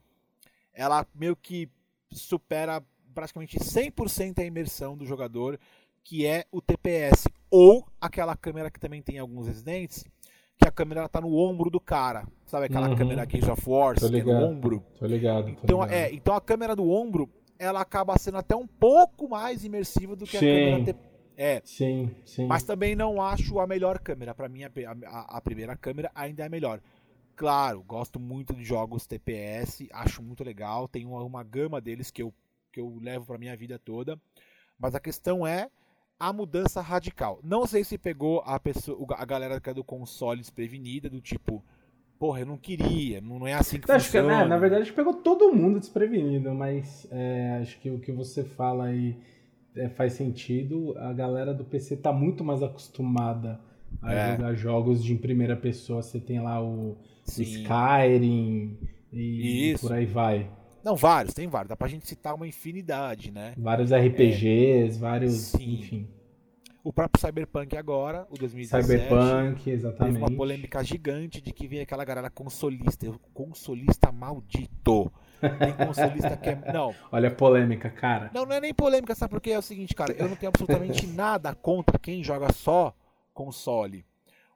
ela meio que supera praticamente 100% a imersão do jogador, que é o TPS, ou aquela câmera que também tem alguns residentes, que a câmera está no ombro do cara. Sabe aquela uhum. câmera Cage of Wars, que é no ombro? Tô ligado. Tô então, ligado. É, então a câmera do ombro, ela acaba sendo até um pouco mais imersiva do que sim. a câmera TPS. É. Sim, sim. Mas também não acho a melhor câmera. Para mim, a, a, a, primeira câmera ainda é melhor. Claro, gosto muito de jogos TPS, acho muito legal, tem uma, uma gama deles que eu, que eu levo para minha vida toda. Mas a questão é a mudança radical. Não sei se pegou a pessoa, a galera que é do console desprevenida, do tipo, porra, eu não queria, não é assim que acho funciona. Que, né, na verdade, pegou todo mundo desprevenido, mas é, acho que o que você fala aí é, faz sentido. A galera do PC tá muito mais acostumada a é. jogar jogos de primeira pessoa. Você tem lá o Sim. Skyrim e Isso. por aí vai. Não, vários, tem vários. Dá pra gente citar uma infinidade, né? Vários RPGs, é. vários. Sim. Enfim. O próprio Cyberpunk agora, o 2017. Cyberpunk, exatamente. Teve uma polêmica gigante de que vem aquela galera consolista. Consolista maldito. Tem consolista que é. Não. Olha a polêmica, cara. Não, não é nem polêmica, sabe por quê? É o seguinte, cara. Eu não tenho absolutamente nada contra quem joga só console.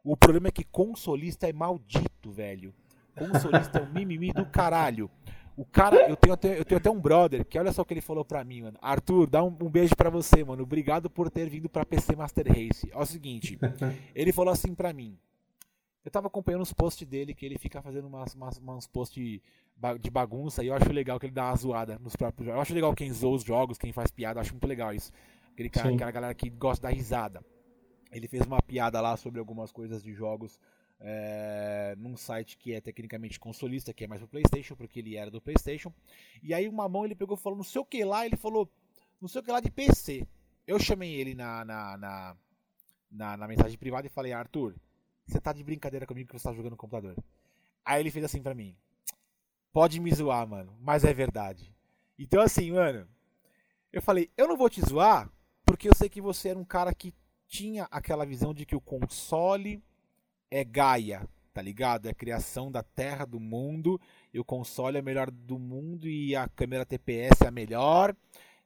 O problema é que consolista é maldito, velho. Consolista é um mimimi do caralho. O cara, eu tenho, até, eu tenho até um brother que olha só o que ele falou pra mim, mano. Arthur, dá um, um beijo pra você, mano. Obrigado por ter vindo pra PC Master Race. É o seguinte, ele falou assim pra mim. Eu tava acompanhando os posts dele, que ele fica fazendo umas, umas, uns posts de, de bagunça, e eu acho legal que ele dá uma zoada nos próprios jogos. Eu acho legal quem zoa os jogos, quem faz piada, eu acho muito legal isso. Aquele cara, aquela galera que gosta da risada. Ele fez uma piada lá sobre algumas coisas de jogos é, num site que é tecnicamente consolista, que é mais pro PlayStation, porque ele era do PlayStation. E aí uma mão ele pegou e falou: não sei o que lá, ele falou: não sei o que lá de PC. Eu chamei ele na, na, na, na, na mensagem privada e falei: Arthur, você tá de brincadeira comigo que você tá jogando no computador. Aí ele fez assim pra mim: pode me zoar, mano, mas é verdade. Então assim, mano, eu falei: eu não vou te zoar porque eu sei que você era um cara que tinha aquela visão de que o console é Gaia, tá ligado? É a criação da Terra, do mundo, e o console é o melhor do mundo e a câmera TPS é a melhor.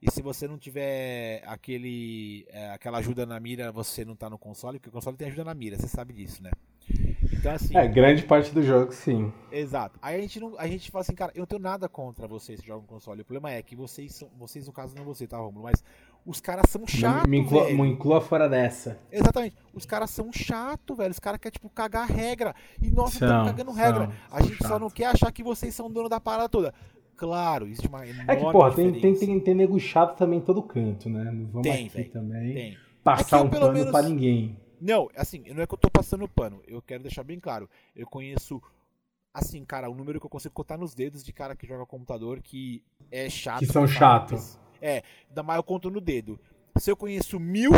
E se você não tiver aquele, é, aquela ajuda na mira, você não tá no console, porque o console tem ajuda na mira, você sabe disso, né? Então, assim. É, grande parte do jogo, sim. Exato. Aí a gente, não, a gente fala assim, cara, eu não tenho nada contra vocês que jogam console. O problema é que vocês são. Vocês, no caso, não você, tá, Romulo? Mas os caras são chatos. Me, inclua, me inclua fora dessa. Exatamente. Os caras são chatos, velho. Os caras querem, tipo, cagar regra. E nós estamos cagando regra. a gente chato. só não quer achar que vocês são dono da parada toda. Claro, existe uma enorme É que, porra, tem, tem, tem, tem nego chato também em todo canto, né? Não vamos tem, aqui véio, também tem. passar um pano menos... pra ninguém. Não, assim, não é que eu tô passando pano. Eu quero deixar bem claro. Eu conheço, assim, cara, o número que eu consigo contar nos dedos de cara que joga computador que é chato. Que são chatos. É, da mais eu conto no dedo. Se eu conheço mil,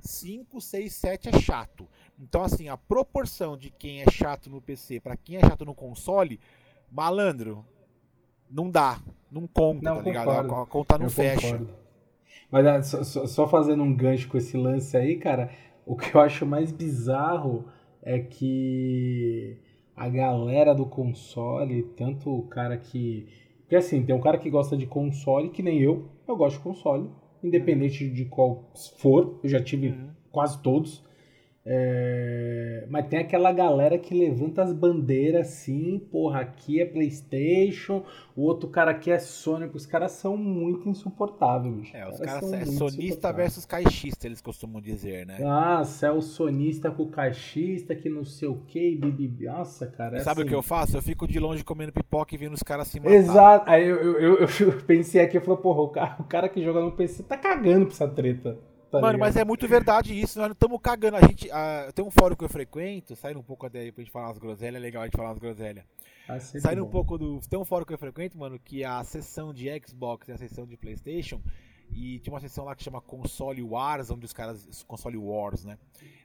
cinco, seis, sete é chato. Então, assim, a proporção de quem é chato no PC para quem é chato no console, malandro, não dá. Não conta, não, tá ligado? A, a, conta não eu fecha. Concordo. Mas ah, só, só, fazendo um gancho com esse lance aí, cara, o que eu acho mais bizarro é que a galera do console, tanto o cara que. Porque assim, tem um cara que gosta de console, que nem eu, eu gosto de console, independente de qual for, eu já tive uhum. quase todos. É... Mas tem aquela galera que levanta as bandeiras assim, porra, aqui é PlayStation, o outro cara aqui é Sony, os caras são muito insuportáveis. É, os caras, caras é sonista versus caixista, eles costumam dizer, né? Nossa, é o sonista com o caixista, que não sei o que, bibi. Nossa, cara. É Sabe assim... o que eu faço? Eu fico de longe comendo pipoca e vendo os caras se matar. Exato. Aí eu, eu, eu, eu pensei aqui, eu falei, porra, o cara, o cara que joga no PC tá cagando pra essa treta. Tá Mano, ligado? mas é muito verdade isso, nós não estamos cagando. A gente. A, tem um fórum que eu frequento, saindo um pouco daí pra gente falar umas groselhas, é legal a gente falar umas groselhas. Ah, saindo bom. um pouco do. Tem um fórum que eu frequento, mano, que é a sessão de Xbox e a sessão de Playstation. E tinha uma sessão lá que chama Console Wars, onde os caras. Console Wars, né?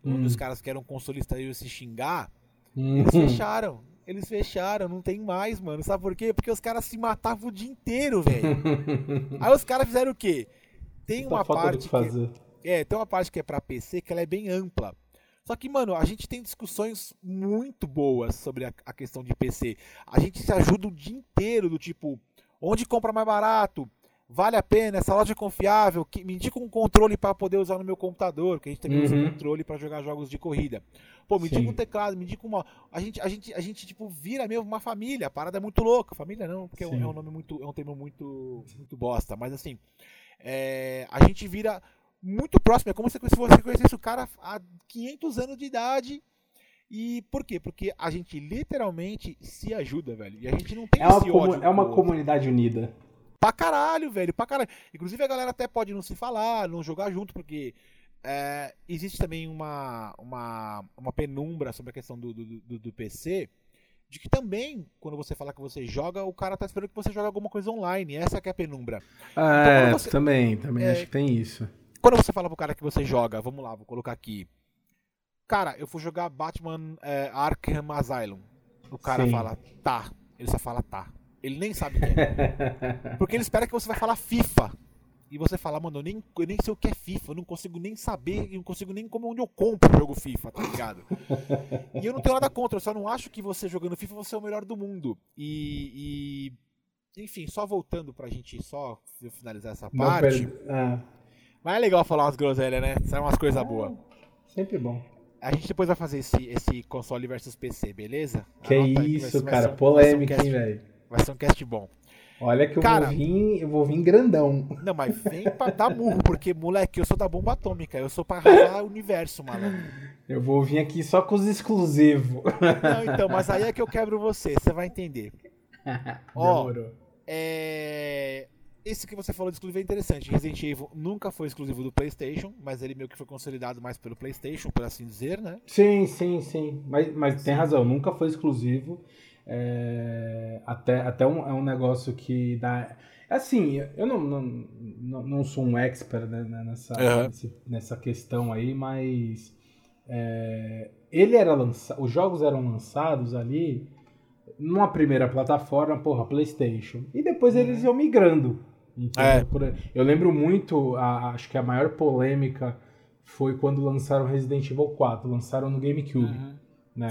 Hum. Onde os caras que eram consolistas iam se xingar. Hum. Eles fecharam. Eles fecharam, não tem mais, mano. Sabe por quê? Porque os caras se matavam o dia inteiro, velho. Aí os caras fizeram o quê? Tem uma parte. Que, é, tem uma parte que é para PC que ela é bem ampla. Só que, mano, a gente tem discussões muito boas sobre a, a, questão de PC. A gente se ajuda o dia inteiro do tipo, onde compra mais barato? Vale a pena? Essa loja é confiável? Que, me indica um controle para poder usar no meu computador, que a gente também uhum. usa um controle para jogar jogos de corrida. Pô, me Sim. indica um teclado, me indica uma. A gente, a gente, a gente tipo, vira mesmo uma família. A parada é muito louca. Família não, porque é um, é um, nome muito. É um termo muito, muito bosta. Mas assim, é, a gente vira muito próximo. É como se você conhecesse o cara há 500 anos de idade. E por quê? Porque a gente literalmente se ajuda, velho. E a gente não tem é esse ódio. É uma comunidade unida. Pra caralho, velho. Pra caralho. Inclusive a galera até pode não se falar, não jogar junto, porque é, existe também uma, uma, uma penumbra sobre a questão do, do, do, do, PC. De que também, quando você fala que você joga, o cara tá esperando que você jogue alguma coisa online. Essa que é a penumbra. É, então, você, também, também é, acho que tem isso. Quando você fala pro cara que você joga, vamos lá, vou colocar aqui. Cara, eu fui jogar Batman é, Arkham Asylum. O cara Sim. fala, tá. Ele só fala tá. Ele nem sabe o que é. Porque ele espera que você vai falar FIFA. E você fala, mano, eu nem, eu nem sei o que é FIFA, eu não consigo nem saber, eu não consigo nem como onde eu compro o jogo FIFA, tá ligado? e eu não tenho nada contra, eu só não acho que você jogando FIFA você é o melhor do mundo. E. e enfim, só voltando pra gente só finalizar essa parte. Ah. Mas é legal falar umas groselhas, né? Sai umas coisas é, boas. Sempre bom. A gente depois vai fazer esse, esse console versus PC, beleza? Que isso, vai, cara. Vai polêmica, um hein, velho? Vai ser um cast bom. Olha que eu cara, vou vir, eu vou vir grandão. Não, mas vem pra dar murro, porque, moleque, eu sou da bomba atômica, eu sou pra arrasar o universo, mano. Eu vou vir aqui só com os exclusivos. Não, então, mas aí é que eu quebro você, você vai entender. Ó, é esse que você falou de exclusivo é interessante. Resident Evil nunca foi exclusivo do PlayStation, mas ele meio que foi consolidado mais pelo PlayStation, por assim dizer, né? Sim, sim, sim. Mas, mas sim. tem razão, nunca foi exclusivo. É, até até um, é um negócio que dá. Assim, eu não, não, não sou um expert né, nessa, uhum. nessa questão aí, mas é, ele era lançado, os jogos eram lançados ali numa primeira plataforma, porra, PlayStation, e depois uhum. eles iam migrando é. Eu lembro muito, a, acho que a maior polêmica foi quando lançaram Resident Evil 4, lançaram no GameCube. Uhum. Né?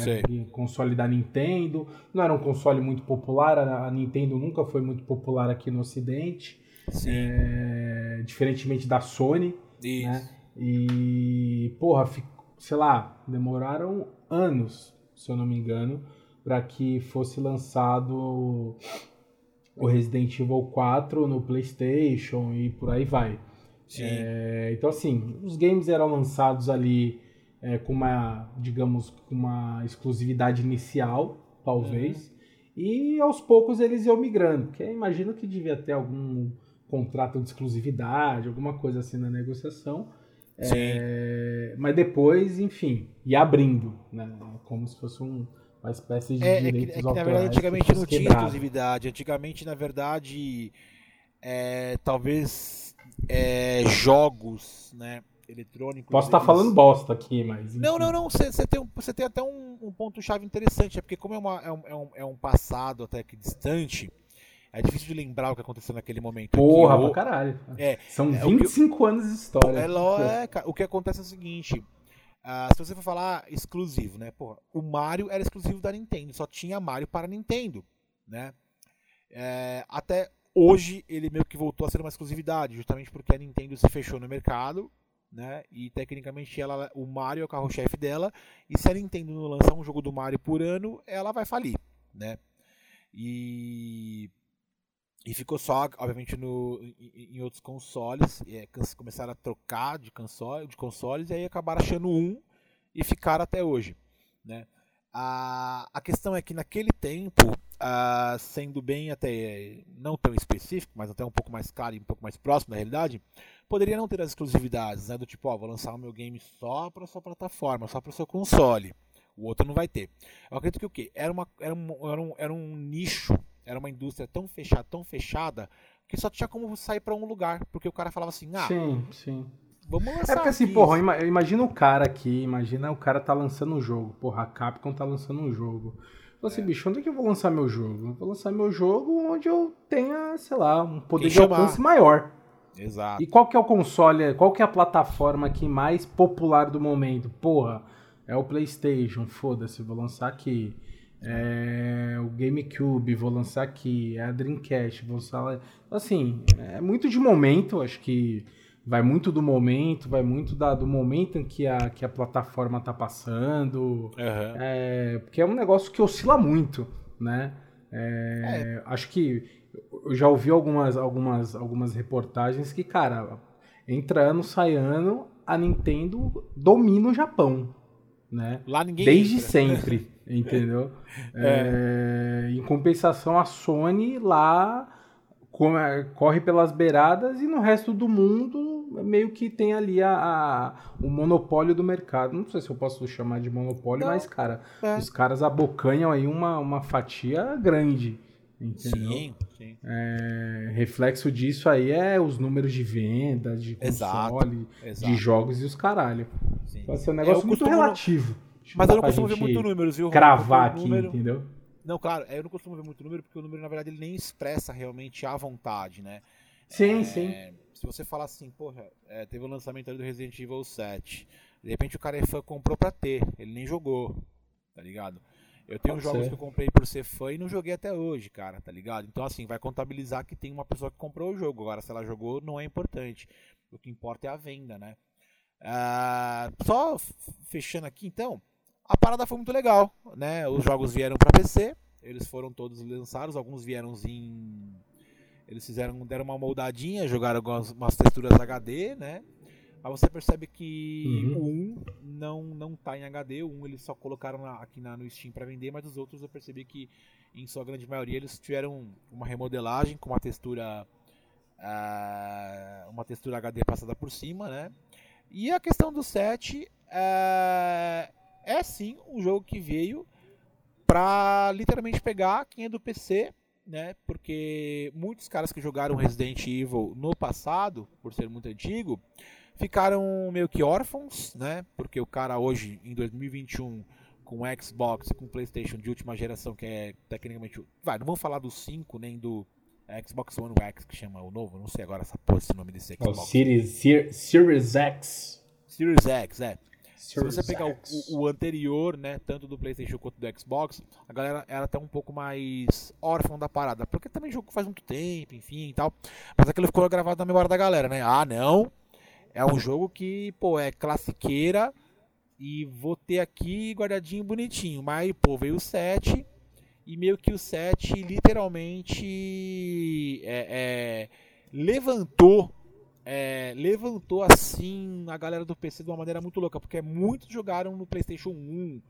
Console da Nintendo. Não era um console muito popular, a Nintendo nunca foi muito popular aqui no Ocidente. É, diferentemente da Sony. Isso. Né? E, porra, sei lá, demoraram anos, se eu não me engano, para que fosse lançado o Resident Evil 4 no PlayStation e por aí vai. É, então, assim, os games eram lançados ali é, com uma, digamos, com uma exclusividade inicial, talvez, uhum. e aos poucos eles iam migrando, porque imagino que devia ter algum contrato de exclusividade, alguma coisa assim na negociação. É, mas depois, enfim, ia abrindo, né? Como se fosse um, uma espécie de é, direitos é que, é que, na verdade, antigamente não tinha exclusividade. Antigamente, na verdade, é, talvez é, jogos, né? Eletrônicos. Posso estar tá falando bosta aqui, mas. Não, não, não. Você tem, você tem até um, um ponto-chave interessante. É porque, como é, uma, é, um, é, um, é um passado até que distante, É difícil de lembrar o que aconteceu naquele momento. Porra, o... pra caralho. É, São 25 que... anos de história. É, é, o que acontece é o seguinte. Uh, se você for falar exclusivo, né? Porra, o Mario era exclusivo da Nintendo, só tinha Mario para Nintendo, né? É, até hoje ele meio que voltou a ser uma exclusividade, justamente porque a Nintendo se fechou no mercado, né? E tecnicamente ela, o Mario é o carro-chefe dela, e se a Nintendo não lançar um jogo do Mario por ano, ela vai falir, né? E e ficou só, obviamente, no, em, em outros consoles. É, começaram a trocar de, console, de consoles e aí acabaram achando um e ficaram até hoje. Né? A, a questão é que naquele tempo, a, sendo bem até não tão específico, mas até um pouco mais claro e um pouco mais próximo da realidade, poderia não ter as exclusividades, né? Do tipo, ó, vou lançar o meu game só para sua plataforma, só para o seu console. O outro não vai ter. Eu acredito que o quê? Era, uma, era, um, era, um, era um nicho era uma indústria tão fechada, tão fechada, que só tinha como sair para um lugar. Porque o cara falava assim, ah. Sim, sim. Vamos lançar. É porque assim, porra, imagina o cara aqui, imagina o cara tá lançando um jogo. Porra, a Capcom tá lançando um jogo. Falei assim, é. bicho, onde é que eu vou lançar meu jogo? Eu vou lançar meu jogo onde eu tenha, sei lá, um poder Quem de chamar. alcance maior. Exato. E qual que é o console, qual que é a plataforma aqui mais popular do momento? Porra, é o PlayStation, foda-se, vou lançar aqui é, o GameCube, vou lançar aqui, é a Dreamcast, vou lançar. Assim, é muito de momento, acho que vai muito do momento, vai muito da, do momento em que a, que a plataforma está passando. Uhum. É, porque é um negócio que oscila muito, né? É, é. Acho que eu já ouvi algumas, algumas, algumas reportagens que, cara, entra ano, sai ano, a Nintendo domina o Japão. Né? Lá ninguém Desde entra. sempre. entendeu? É. É, em compensação, a Sony lá corre pelas beiradas e no resto do mundo meio que tem ali a, a, o monopólio do mercado. Não sei se eu posso chamar de monopólio, Não. mas, cara, é. os caras abocanham aí uma, uma fatia grande. Entendeu? Sim, sim. É, reflexo disso aí é os números de venda, de console, exato, exato. de jogos e os caralho. Sim. Vai ser um negócio muito relativo. Mas eu não costumo ver muito números, viu? Cravar aqui, número... entendeu? Não, claro, eu não costumo ver muito número, porque o número, na verdade, ele nem expressa realmente a vontade, né? Sim, é, sim. Se você falar assim, porra, é, teve o lançamento ali do Resident Evil 7. De repente o cara é fã comprou pra ter, ele nem jogou, tá ligado? Eu tenho Pode jogos ser. que eu comprei por ser fã e não joguei até hoje, cara, tá ligado? Então, assim, vai contabilizar que tem uma pessoa que comprou o jogo. Agora, se ela jogou, não é importante. O que importa é a venda, né? Ah, só fechando aqui, então a parada foi muito legal, né? Os jogos vieram para PC, eles foram todos lançados, alguns vieram em eles fizeram deram uma moldadinha, jogaram algumas umas texturas HD, né? Mas você percebe que uhum. o 1 não não tá em HD, o 1 eles só colocaram na, aqui na, no Steam para vender, mas os outros eu percebi que em sua grande maioria eles tiveram uma remodelagem com uma textura uh, uma textura HD passada por cima, né? E a questão do 7 uh, é sim um jogo que veio para literalmente pegar quem é do PC, né? Porque muitos caras que jogaram Resident Evil no passado, por ser muito antigo, ficaram meio que órfãos, né? Porque o cara hoje, em 2021, com Xbox e com PlayStation de última geração, que é tecnicamente. Vai, não vamos falar do 5 nem do Xbox One X, que chama o novo, não sei agora essa porra, esse nome desse Xbox. Oh, Series, Series X. Series X, é. Se você pegar o, o, anterior, né, tanto do PlayStation quanto do Xbox, a galera era até um pouco mais órfã da parada, porque também jogo faz muito tempo, enfim e tal. Mas aquilo ficou gravado na memória da galera, né? Ah, não. É um jogo que, pô, é classiqueira e vou ter aqui guardadinho bonitinho. Mas, pô, veio o 7 e meio que o 7 literalmente é, é, levantou é, levantou assim a galera do PC de uma maneira muito louca, porque muitos jogaram no PlayStation 1,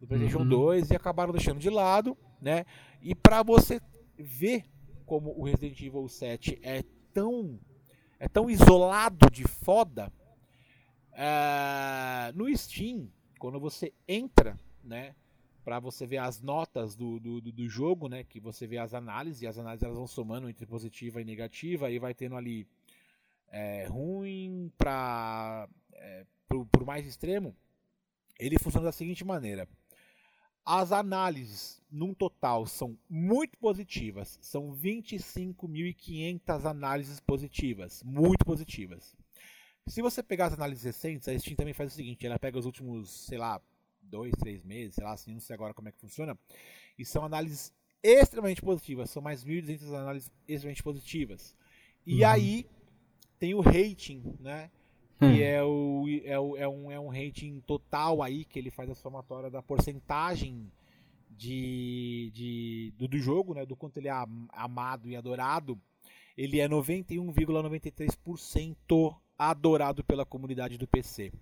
no PlayStation uhum. 2 e acabaram deixando de lado, né? E para você ver como o Resident Evil 7 é tão é tão isolado de foda, é, no Steam, quando você entra, né? para você ver as notas do, do, do, jogo, né? Que você vê as análises, e as análises elas vão somando entre positiva e negativa, e vai tendo ali é, ruim para é, mais extremo, ele funciona da seguinte maneira. As análises, num total, são muito positivas. São 25.500 análises positivas. Muito positivas. Se você pegar as análises recentes, a Steam também faz o seguinte: ela pega os últimos, sei lá, dois, três meses, sei lá, assim, não sei agora como é que funciona, e são análises extremamente positivas. São mais 1.200 análises extremamente positivas. E uhum. aí tem o rating, né? Hum. Que é, o, é, o, é, um, é um rating total aí, que ele faz a somatória da porcentagem de, de, do, do jogo, né? Do quanto ele é amado e adorado. Ele é 91,93% adorado pela comunidade do PC.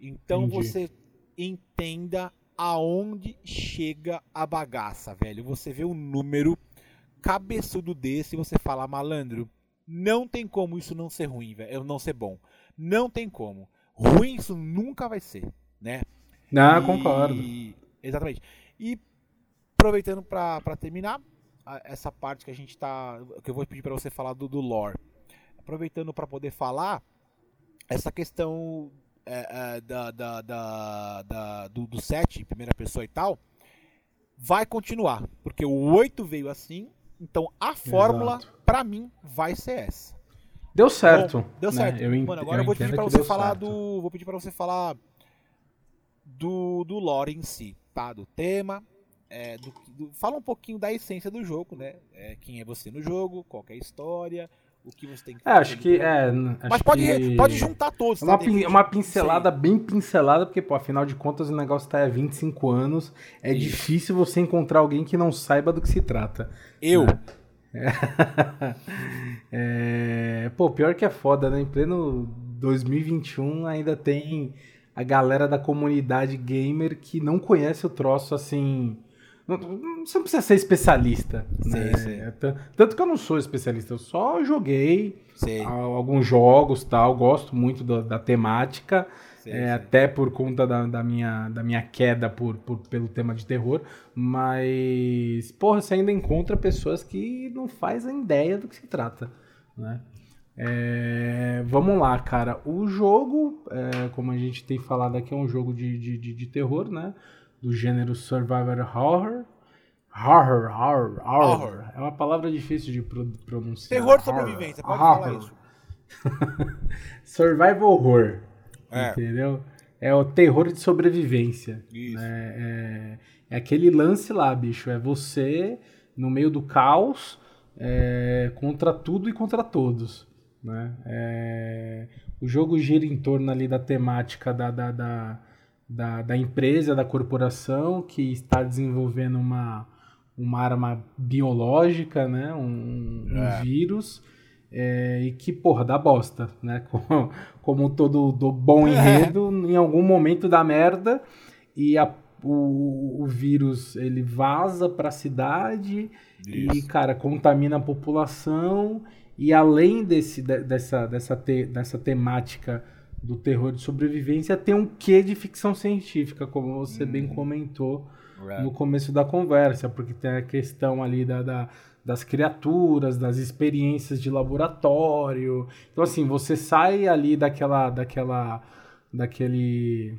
Então Entendi. você entenda aonde chega a bagaça, velho. Você vê um número cabeçudo desse e você fala, malandro, não tem como isso não ser ruim, velho, não ser bom. Não tem como. Ruim isso nunca vai ser, né? Não, e... concordo. Exatamente. E aproveitando para terminar essa parte que a gente tá, que eu vou pedir para você falar do, do lore. Aproveitando para poder falar essa questão é, é, da, da, da, da, do, do set em primeira pessoa e tal, vai continuar, porque o 8 veio assim, então a fórmula para mim vai ser essa. Deu certo. Bom, deu né? certo. Eu Mano, agora eu, eu vou pedir para você falar certo. do, vou pedir para você falar do do lore em si, tá? Do tema, é, do, do, fala um pouquinho da essência do jogo, né? É, quem é você no jogo, qual é a história, o que você tem que fazer. É, acho que é. Acho Mas pode, que... pode juntar todos. Uma, tá? pin, uma pincelada Sim. bem pincelada, porque, pô, afinal de contas o negócio tá há 25 anos. É Isso. difícil você encontrar alguém que não saiba do que se trata. Eu. Né? É... Pô, pior que é foda, né? Em pleno 2021 ainda tem a galera da comunidade gamer que não conhece o troço assim. Não, você não precisa ser especialista. Né? Tanto que eu não sou especialista, eu só joguei alguns jogos tal, gosto muito da, da temática. é, até por conta da, da, minha, da minha queda por, por, pelo tema de terror. Mas, porra, você ainda encontra pessoas que não fazem ideia do que se trata. Né? É, vamos lá, cara. O jogo, é, como a gente tem falado aqui, é um jogo de, de, de, de terror, né? Do gênero Survivor Horror. Horror, horror, horror. É uma palavra difícil de pronunciar. Terror de sobrevivência, pode horror. falar isso. Survival horror. É. Entendeu? É o terror de sobrevivência. Isso. É, é, é, aquele lance lá, bicho. É você no meio do caos é, contra tudo e contra todos. Né? É, o jogo gira em torno ali da temática da, da, da, da, da empresa, da corporação que está desenvolvendo uma, uma arma biológica, né? um, um é. vírus. É, e que, porra, dá bosta, né? Como, como todo do bom é. enredo, é. em algum momento dá merda e a, o, o vírus ele vaza para a cidade Isso. e, cara, contamina a população e além desse, dessa, dessa, te, dessa temática do terror de sobrevivência, tem um quê de ficção científica, como você bem uhum. comentou right. no começo da conversa, porque tem a questão ali da, da, das criaturas, das experiências de laboratório. Então, assim, você sai ali daquela. daquela daquele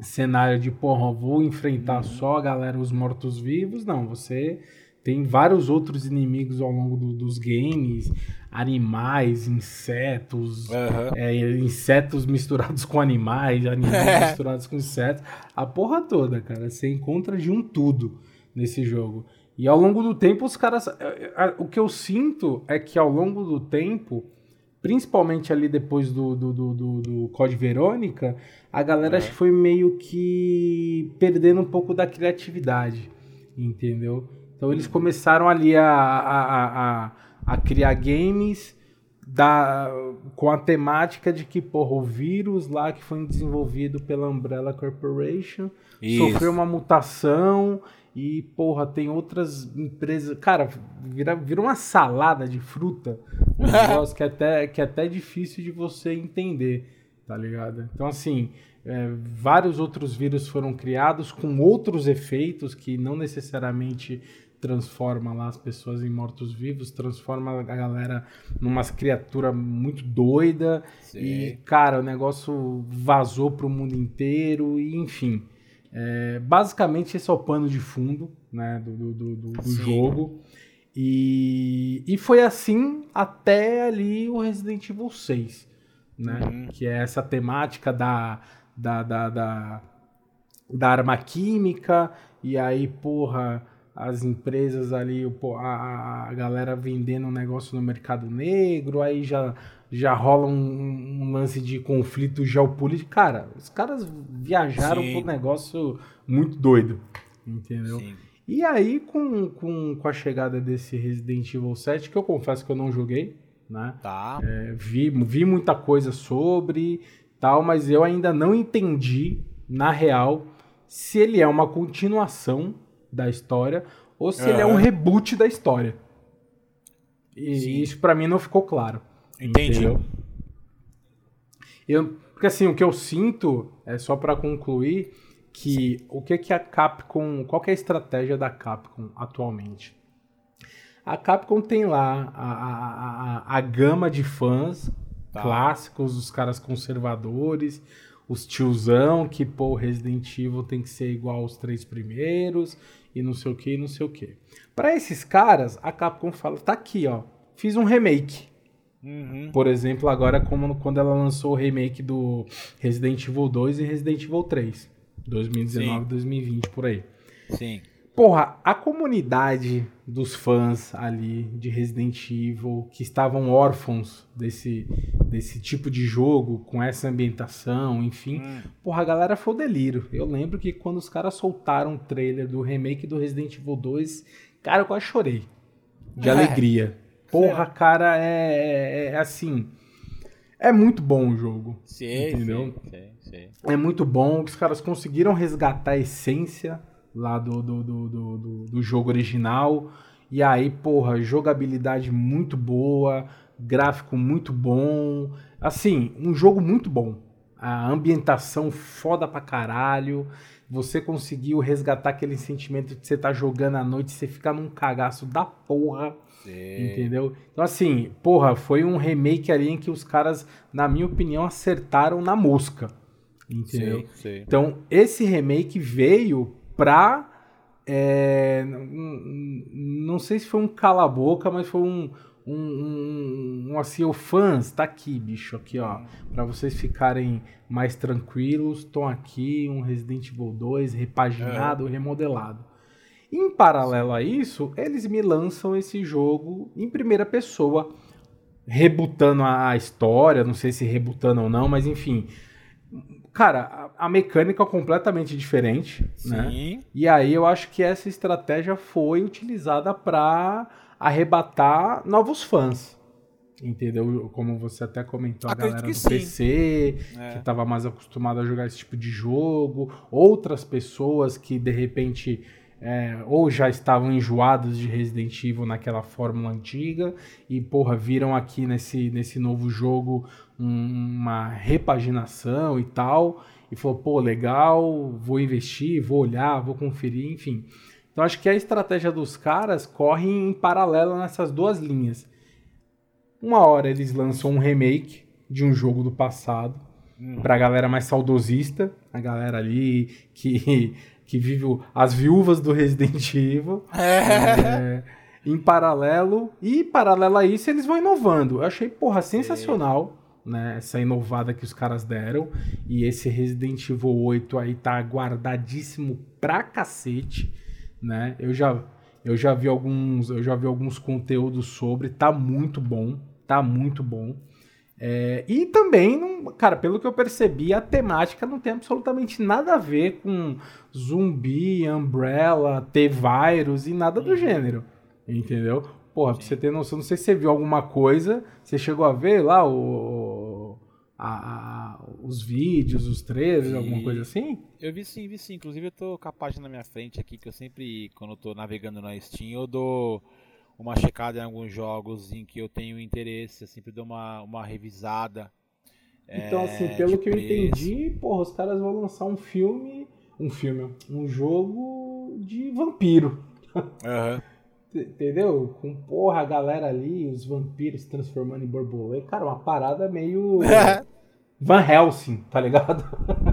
cenário de, porra, vou enfrentar uhum. só a galera, os mortos-vivos. Não, você tem vários outros inimigos ao longo do, dos games, animais, insetos, uhum. é, insetos misturados com animais, animais misturados com insetos, a porra toda, cara. Você encontra de um tudo nesse jogo. E ao longo do tempo, os caras. É, é, o que eu sinto é que ao longo do tempo, principalmente ali depois do, do, do, do, do Code Verônica, a galera acho que foi meio que perdendo um pouco da criatividade, entendeu? Então eles começaram ali a, a, a, a criar games da, com a temática de que, porra, o vírus lá que foi desenvolvido pela Umbrella Corporation Isso. sofreu uma mutação e, porra, tem outras empresas. Cara, vira, vira uma salada de fruta. Um negócio que é, até, que é até difícil de você entender, tá ligado? Então, assim, é, vários outros vírus foram criados com outros efeitos que não necessariamente transforma lá as pessoas em mortos-vivos, transforma a galera numa criatura muito doida. Sim. E, cara, o negócio vazou pro mundo inteiro, e enfim. É, basicamente, esse é o pano de fundo né, do, do, do, do jogo. E, e foi assim até ali o Resident Evil 6, né? Uhum. Que é essa temática da, da, da, da, da arma química, e aí, porra, as empresas ali, a, a galera vendendo um negócio no mercado negro, aí já, já rola um, um lance de conflito geopolítico. Cara, os caras viajaram Sim. pro negócio muito doido, entendeu? Sim. E aí, com, com, com a chegada desse Resident Evil 7, que eu confesso que eu não joguei, né? Tá. É, vi, vi muita coisa sobre tal, mas eu ainda não entendi, na real, se ele é uma continuação da história ou se uhum. ele é um reboot da história. E Sim. isso para mim não ficou claro. Entendi. Entendeu? Eu, porque assim, o que eu sinto, é só para concluir, que Sim. o que que a Capcom, qual é a estratégia da Capcom atualmente? A Capcom tem lá a, a, a, a gama de fãs tá. clássicos, os caras conservadores, os tiozão que, pô, Resident Evil tem que ser igual aos três primeiros e não sei o que, e não sei o que. Para esses caras, a Capcom fala, tá aqui, ó, fiz um remake. Uhum. Por exemplo, agora como quando ela lançou o remake do Resident Evil 2 e Resident Evil 3. 2019, Sim. 2020, por aí. Sim. Porra, a comunidade dos fãs ali de Resident Evil que estavam órfãos desse, desse tipo de jogo, com essa ambientação, enfim. Hum. Porra, a galera foi o delírio. Eu lembro que quando os caras soltaram o trailer do remake do Resident Evil 2, cara, eu quase chorei. De é. alegria. Porra, cara, é, é, é assim. É muito bom o jogo. Sim, entendeu? Sim, sim, é muito bom que os caras conseguiram resgatar a essência lá do, do, do, do, do jogo original. E aí, porra, jogabilidade muito boa, gráfico muito bom. Assim, um jogo muito bom. A ambientação foda pra caralho. Você conseguiu resgatar aquele sentimento de você tá jogando à noite e você ficar num cagaço da porra. Sim. Entendeu? Então, assim, porra, foi um remake ali em que os caras, na minha opinião, acertaram na mosca. Entendeu? Sim, sim. Então, esse remake veio pra. É, não sei se foi um cala-boca, mas foi um, um, um, um, assim, o fãs, tá aqui, bicho, aqui, ó, para vocês ficarem mais tranquilos, tô aqui, um Resident Evil 2 repaginado, é. remodelado. Em paralelo a isso, eles me lançam esse jogo em primeira pessoa, rebutando a história, não sei se rebutando ou não, mas enfim, Cara, a, a mecânica é completamente diferente, né? Sim. né? E aí eu acho que essa estratégia foi utilizada para arrebatar novos fãs. Entendeu? Como você até comentou, a galera do sim. PC, é. que estava mais acostumada a jogar esse tipo de jogo, outras pessoas que de repente é, ou já estavam enjoados de Resident Evil naquela fórmula antiga e, porra, viram aqui nesse, nesse novo jogo uma repaginação e tal, e falou, pô, legal, vou investir, vou olhar, vou conferir, enfim. Então acho que a estratégia dos caras corre em paralelo nessas duas linhas. Uma hora eles lançam um remake de um jogo do passado, hum. pra galera mais saudosista, a galera ali que que vive as viúvas do Resident Evil. É. é. em paralelo. E paralelo a isso, eles vão inovando. Eu achei, porra, sensacional. Né, essa inovada que os caras deram. E esse Resident Evil 8 aí tá guardadíssimo pra cacete. Né? Eu já, eu já vi alguns. Eu já vi alguns conteúdos sobre. Tá muito bom. Tá muito bom. É, e também, não, cara, pelo que eu percebi, a temática não tem absolutamente nada a ver com zumbi, umbrella, T-Virus e nada do uhum. gênero. Entendeu? Porra, Sim. pra você ter noção, não sei se você viu alguma coisa, você chegou a ver lá o, a, a, os vídeos, os trailers, alguma coisa assim? Eu vi sim, vi sim. Inclusive eu tô com a página na minha frente aqui, que eu sempre, quando eu tô navegando na Steam, eu dou uma checada em alguns jogos em que eu tenho interesse, eu sempre dou uma, uma revisada. Então, é, assim, pelo que preço. eu entendi, porra, os caras vão lançar um filme, um filme, um jogo de vampiro. Uhum. Entendeu? Com porra, a galera ali, os vampiros se transformando em borboleta. Cara, uma parada meio. Van Helsing, tá ligado?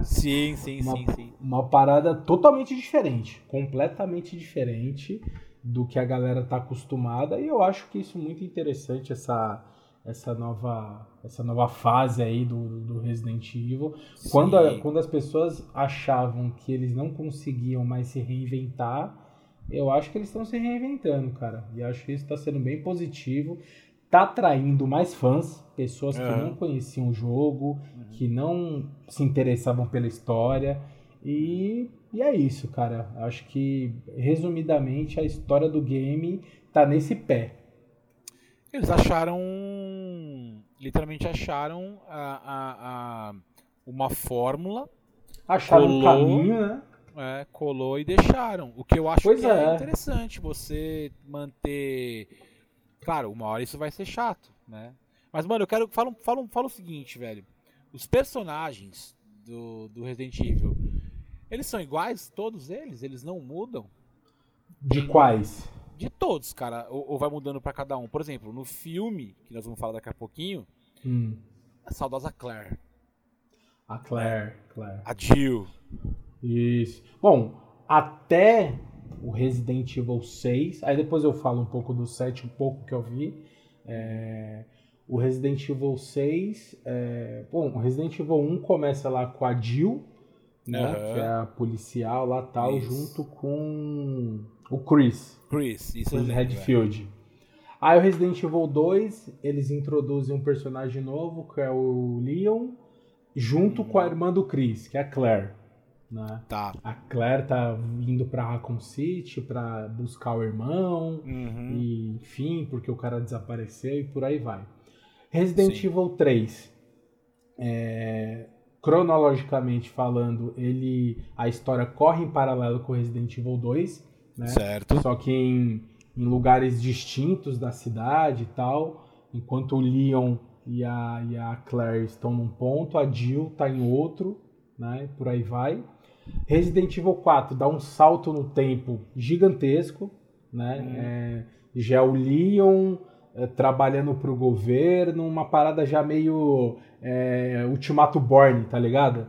Sim, sim, uma, sim, sim. uma parada totalmente diferente, completamente diferente do que a galera tá acostumada e eu acho que isso é muito interessante essa essa nova essa nova fase aí do, do Resident Evil quando, a, quando as pessoas achavam que eles não conseguiam mais se reinventar eu acho que eles estão se reinventando cara e acho que isso está sendo bem positivo tá atraindo mais fãs pessoas que não conheciam o jogo uhum. que não se interessavam pela história e, e é isso, cara. Acho que, resumidamente, a história do game tá nesse pé. Eles acharam. Literalmente acharam a, a, a uma fórmula. Acharam colou, um caminho, né? É, colou e deixaram. O que eu acho pois que é. é interessante você manter. Claro, uma hora isso vai ser chato, né? Mas, mano, eu quero. Fala, fala, fala o seguinte, velho. Os personagens do, do Resident Evil eles são iguais, todos eles? Eles não mudam? De quais? De todos, cara. Ou, ou vai mudando para cada um. Por exemplo, no filme, que nós vamos falar daqui a pouquinho, hum. a saudosa Claire. A Claire, Claire. A Jill. Isso. Bom, até o Resident Evil 6, aí depois eu falo um pouco do 7, um pouco que eu vi. É, o Resident Evil 6, é, bom, o Resident Evil 1 começa lá com a Jill, né? Uhum. Que é a policial lá tal, isso. junto com o Chris. Chris, isso Chris Redfield. Aí o Resident Evil 2, eles introduzem um personagem novo, que é o Leon, junto uhum. com a irmã do Chris, que é a Claire. Né? Tá. A Claire tá indo pra Raccoon City pra buscar o irmão, uhum. e enfim, porque o cara desapareceu e por aí vai. Resident Sim. Evil 3. É, cronologicamente falando, ele a história corre em paralelo com Resident Evil 2, né? Certo. Só que em, em lugares distintos da cidade e tal, enquanto o Leon e a, e a Claire estão num ponto, a Jill está em outro, né? Por aí vai. Resident Evil 4 dá um salto no tempo gigantesco, né? Hum. É, já é o Leon é, trabalhando para o governo, uma parada já meio é, Ultimato Born, tá ligado?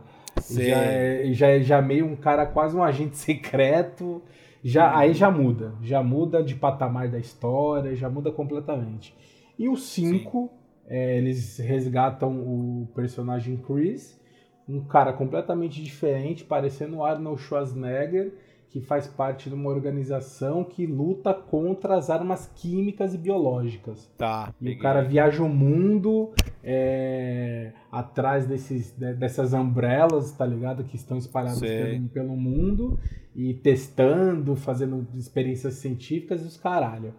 Já é, já é já meio um cara quase um agente secreto. Já, aí já muda. Já muda de patamar da história, já muda completamente. E o 5, é, eles resgatam o personagem Chris, um cara completamente diferente, parecendo Arnold Schwarzenegger, que faz parte de uma organização que luta contra as armas químicas e biológicas. Tá. E peguei. o cara viaja o mundo é, atrás desses, dessas umbrelas, tá ligado? Que estão espalhadas pelo, pelo, mundo e testando, fazendo experiências científicas e os caralho.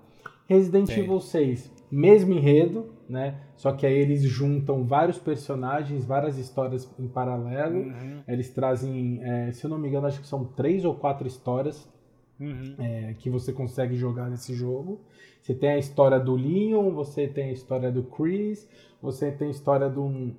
Resident Sei. Evil 6, mesmo enredo, né? Só que aí eles juntam vários personagens, várias histórias em paralelo. Uhum. Eles trazem, é, se eu não me engano, acho que são três ou quatro histórias uhum. é, que você consegue jogar nesse jogo. Você tem a história do Leon, você tem a história do Chris, você tem a história de um,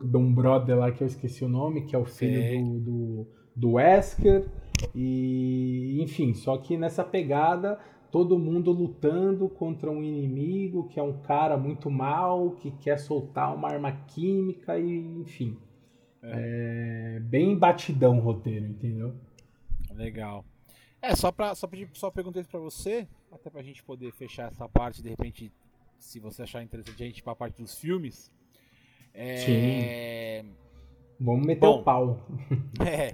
de um brother lá que eu esqueci o nome, que é o filho do, do, do Wesker. E enfim, só que nessa pegada todo mundo lutando contra um inimigo que é um cara muito mal, que quer soltar uma arma química e enfim. É. É bem batidão o roteiro, entendeu? Legal. É, só pra, só, pedir, só perguntei isso pra você, até pra gente poder fechar essa parte, de repente, se você achar interessante a gente ir pra parte dos filmes. É... Sim. Vamos meter Bom, o pau. É.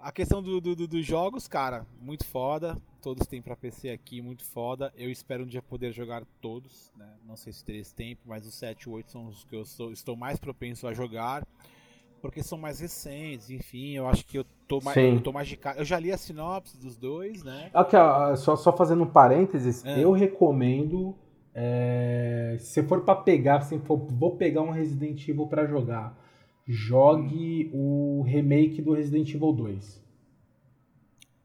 A questão do, do, do, dos jogos, cara, muito foda. Todos têm para PC aqui, muito foda. Eu espero um dia poder jogar todos, né? Não sei se terei esse tempo, mas os 7 e 8 são os que eu sou, estou mais propenso a jogar. Porque são mais recentes, enfim, eu acho que eu tô mais, eu tô mais de cara. Eu já li a sinopse dos dois, né? Aqui, ó, só, só fazendo um parênteses, é. eu recomendo. É, se for para pegar, se for, vou pegar um Resident Evil para jogar jogue o remake do Resident Evil 2.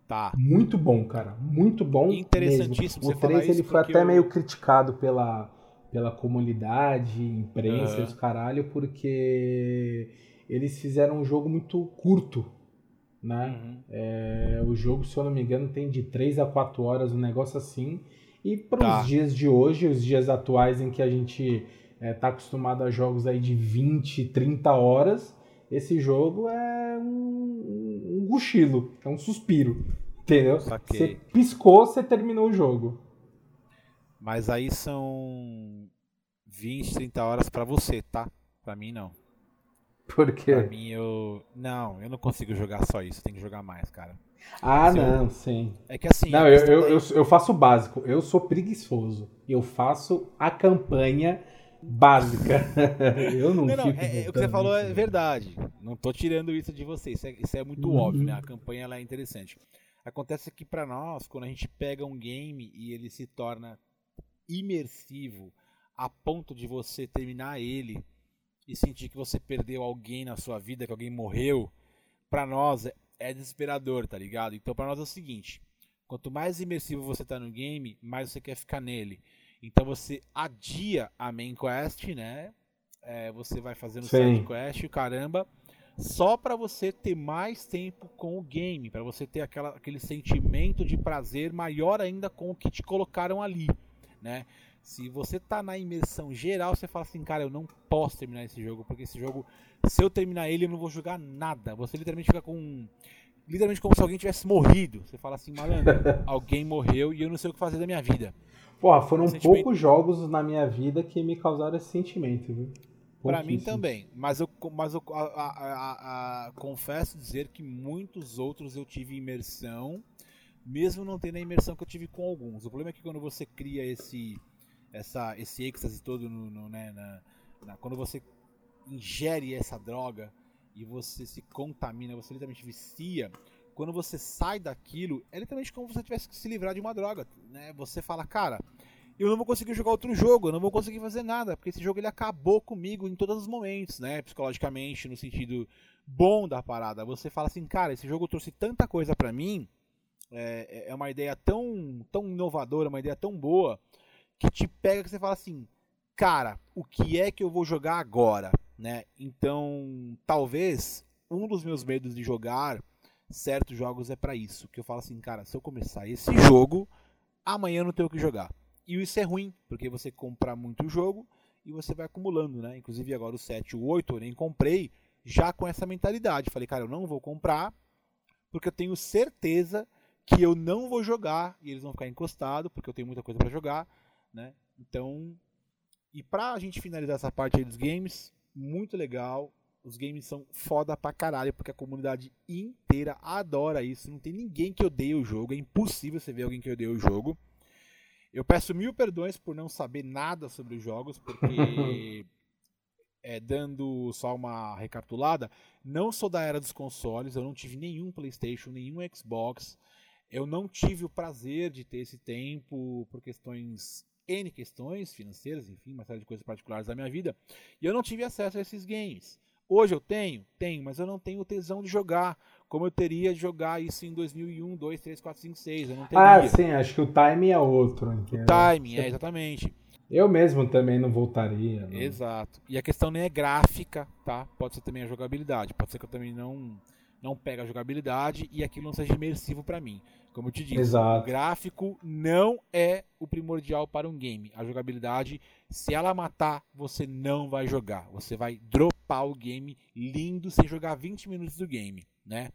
Tá. Muito bom, cara. Muito bom. Interessantíssimo. Mesmo. O 3 ele foi até eu... meio criticado pela, pela comunidade, imprensa uhum. e os caralho, porque eles fizeram um jogo muito curto. Né? Uhum. É, o jogo, se eu não me engano, tem de 3 a 4 horas, um negócio assim. E para os tá. dias de hoje, os dias atuais em que a gente é, tá acostumado a jogos aí de 20, 30 horas, esse jogo é um, um cochilo, é um suspiro. Entendeu? Você piscou, você terminou o jogo. Mas aí são 20, 30 horas pra você, tá? Pra mim não. Por quê? Pra mim eu. Não, eu não consigo jogar só isso, tem que jogar mais, cara. Ah, Se eu- não, sim. É que assim. Não, eu, eu, da- eu, eu faço o básico. Eu sou preguiçoso. Eu faço a campanha básica. eu não, Não, não, é, é, o que você falou isso. é verdade. Não tô tirando isso de você. Isso é, isso é muito Uhum. óbvio, né? A campanha ela é interessante. Acontece que pra nós, quando a gente pega um game e ele se torna imersivo a ponto de você terminar ele e sentir que você perdeu alguém na sua vida, que alguém morreu, pra nós é, é desesperador, tá ligado? Então pra nós é o seguinte, quanto mais imersivo você tá no game, mais você quer ficar nele. Então você adia a main quest, né? É, você vai fazendo Sim. side quest, caramba, só pra você ter mais tempo com o game, pra você ter aquela, aquele sentimento de prazer maior ainda com o que te colocaram ali, né? Se você tá na imersão geral, você fala assim, cara, eu não posso terminar esse jogo, porque esse jogo, se eu terminar ele, eu não vou jogar nada. Você literalmente fica com. Literalmente como se alguém tivesse morrido. Você fala assim, malandro, alguém morreu e eu não sei o que fazer da minha vida. Porra, foram Sentimento- poucos jogos na minha vida que me causaram esse sentimento, viu? Pra mim também. Mas eu, mas eu a- a- a- confesso dizer que muitos outros eu tive imersão, mesmo não tendo a imersão que eu tive com alguns. O problema é que quando você cria esse, essa, esse êxtase todo, no, no, né, na- na- quando você ingere essa droga e você se contamina, você literalmente vicia, quando você sai daquilo, é literalmente como se você tivesse que se livrar de uma droga. Né? Você fala, cara, eu não vou conseguir jogar outro jogo, eu não vou conseguir fazer nada, porque esse jogo ele acabou comigo em todos os momentos, né? Psicologicamente, no sentido bom da parada. Você fala assim, cara, esse jogo trouxe tanta coisa pra mim, é, é uma ideia tão, tão inovadora, uma ideia tão boa, que te pega que você fala assim, cara, o que é que eu vou jogar agora, né? Então, talvez um dos meus medos de jogar certos jogos é pra isso, que eu falo assim, cara, se eu começar esse jogo, amanhã eu não tenho o que jogar. E isso é ruim, porque você compra muito jogo e você vai acumulando, né? Inclusive agora o 7 e o 8 eu nem comprei já com essa mentalidade. Falei, cara, eu não vou comprar porque eu tenho certeza que eu não vou jogar e eles vão ficar encostados, porque eu tenho muita coisa pra jogar, né? Então, e pra gente finalizar essa parte aí dos games, muito legal. Os games são foda pra caralho, porque a comunidade inteira adora isso. Não tem ninguém que odeie o jogo. É impossível você ver alguém que odeia o jogo. Eu peço mil perdões por não saber nada sobre os jogos, porque é, dando só uma recapitulada, não sou da era dos consoles, eu não tive nenhum PlayStation, nenhum Xbox. Eu não tive o prazer de ter esse tempo por questões N questões financeiras, enfim, uma série de coisas particulares da minha vida, e eu não tive acesso a esses games. Hoje eu tenho? Tenho, mas eu não tenho tesão de jogar, como eu teria de jogar isso em 2001, 2, 3, 4, 5, 6. Eu não teria. Ah, sim, acho que o time é outro. o entendeu? timing, é, exatamente. Eu mesmo também não voltaria. não. Exato. E a questão nem é gráfica, tá? Pode ser também a jogabilidade. Pode ser que eu também não não pegue a jogabilidade e aquilo não seja imersivo pra mim. Como eu te disse, Exato. o gráfico não é o primordial para um game. A jogabilidade, se ela matar, você não vai jogar. Você vai dropar o game lindo sem jogar 20 minutos do game, né?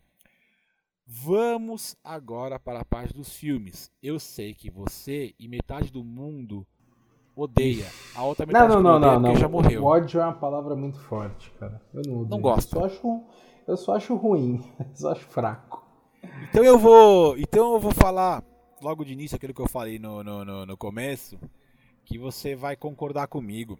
Vamos agora para a parte dos filmes. Eu sei que você e metade do mundo odeia. A outra Não, metade não, não, mundo odeia não, não. já morreu. ódio é uma palavra muito forte, cara. Eu não odeio. gosto. Eu só acho, eu só acho ruim. Eu só acho fraco. Então eu vou, então eu vou falar logo de início aquilo que eu falei no, no, no, no começo, que você vai concordar comigo.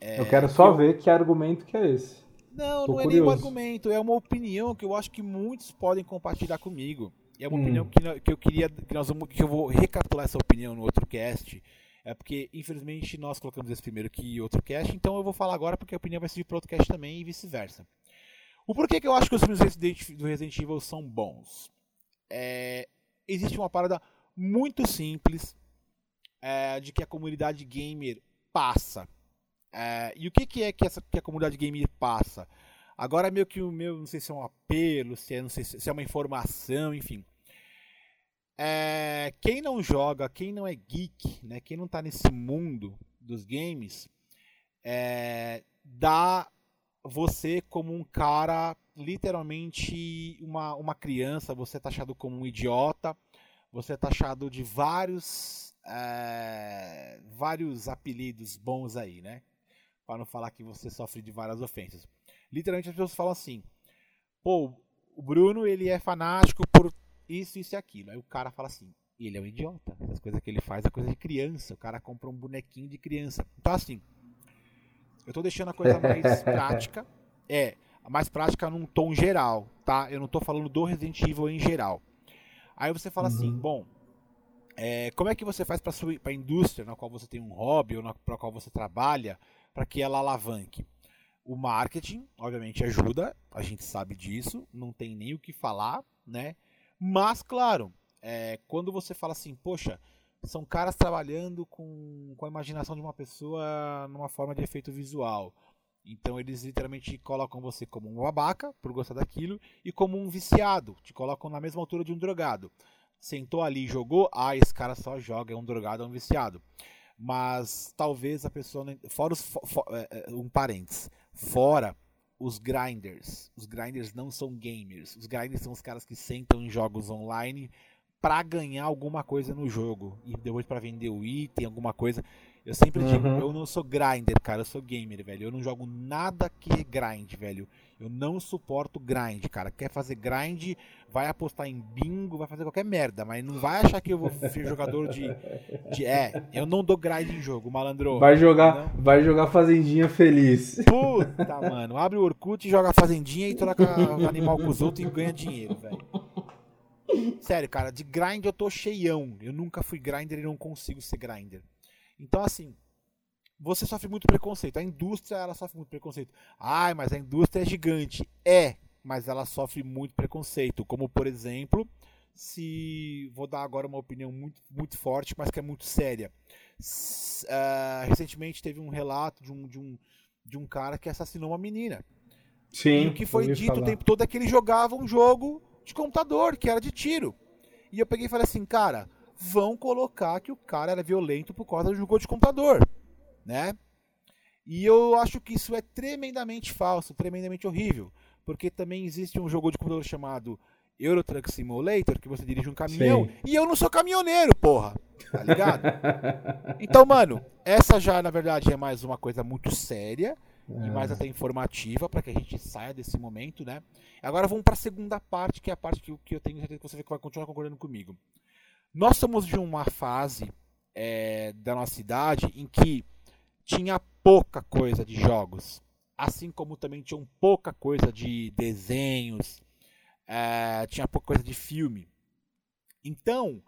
É, eu quero só eu- ver que argumento que é esse. Não, Tô não é nem um curioso. argumento, é uma opinião que eu acho que muitos podem compartilhar comigo. E é uma Hum. opinião que, que eu queria, que nós vamos, que eu vou recapitular essa opinião no outro cast. É porque, infelizmente, nós colocamos esse primeiro que outro cast, então eu vou falar agora porque a opinião vai servir para outro cast também e vice-versa. O porquê que eu acho que os filmes do Resident Evil são bons? É, existe uma parada muito simples é, de que a comunidade gamer passa. É, e o que, que é que, essa, que a comunidade gamer passa? Agora meio que o meu, não sei se é um apelo, se é, não sei se é uma informação, enfim. É, quem não joga, quem não é geek, né, quem não tá nesse mundo dos games, é, dá você como um cara literalmente uma, uma criança, você é taxado como um idiota, você é taxado de vários é, vários apelidos bons aí, né? Para não falar que você sofre de várias ofensas. Literalmente as pessoas falam assim: pô, o Bruno ele é fanático por isso, isso e aquilo. Aí o cara fala assim: ele é um idiota. As coisas que ele faz é coisa de criança. O cara compra um bonequinho de criança. Então, assim, eu tô deixando a coisa mais prática. É, mais prática num tom geral, tá? Eu não tô falando do Resident Evil em geral. Aí você fala assim, uhum. assim, bom, é, como é que você faz para a indústria na qual você tem um hobby ou para qual você trabalha para que ela alavanque? O marketing, obviamente, ajuda, a gente sabe disso, não tem nem o que falar, né? Mas, claro, é, quando você fala assim, poxa, são caras trabalhando com, com a imaginação de uma pessoa numa forma de efeito visual. Então eles literalmente colocam você como um babaca por gostar daquilo e como um viciado, te colocam na mesma altura de um drogado. Sentou ali e jogou, ah, esse cara só joga, é um drogado, é um viciado. Mas talvez a pessoa. Fora os. For, é, é, um parênteses. Fora os grinders. Os grinders não são gamers. Os grinders são os caras que sentam em jogos online para ganhar alguma coisa no jogo e depois para vender o item, alguma coisa. Eu sempre uhum. digo, eu não sou grinder, cara, eu sou gamer, velho. Eu não jogo nada que é grind, velho. Eu não suporto grind, cara. Quer fazer grind, vai apostar em bingo, vai fazer qualquer merda, mas não vai achar que eu vou ser jogador de, de é, eu não dou grind em jogo, malandro. Vai jogar, não? vai jogar fazendinha feliz. Puta, mano, abre o Orkut e joga fazendinha e troca animal com os outros e ganha dinheiro, velho. Sério, cara, de grind eu tô cheião. Eu nunca fui grinder e não consigo ser grinder. Então, assim, você sofre muito preconceito. A indústria, ela sofre muito preconceito. Ai, mas a indústria é gigante. É, mas ela sofre muito preconceito. Como, por exemplo, se. Vou dar agora uma opinião muito, muito forte, mas que é muito séria. Uh, recentemente teve um relato de um, de, um, de um cara que assassinou uma menina. Sim. E o que foi dito falar. o tempo todo é que ele jogava um jogo de computador, que era de tiro. E eu peguei e falei assim, cara, vão colocar que o cara era violento por causa do jogo de computador, né? E eu acho que isso é tremendamente falso, tremendamente horrível, porque também existe um jogo de computador chamado Euro Truck Simulator, que você dirige um caminhão, Sim. e eu não sou caminhoneiro, porra. Tá ligado? então, mano, essa já na verdade é mais uma coisa muito séria. E mais até informativa para que a gente saia desse momento, né? Agora vamos para a segunda parte, que é a parte que, que eu tenho certeza que você vai continuar concordando comigo. Nós somos de uma fase é, da nossa cidade em que tinha pouca coisa de jogos, assim como também tinha pouca coisa de desenhos, é, tinha pouca coisa de filme. Então,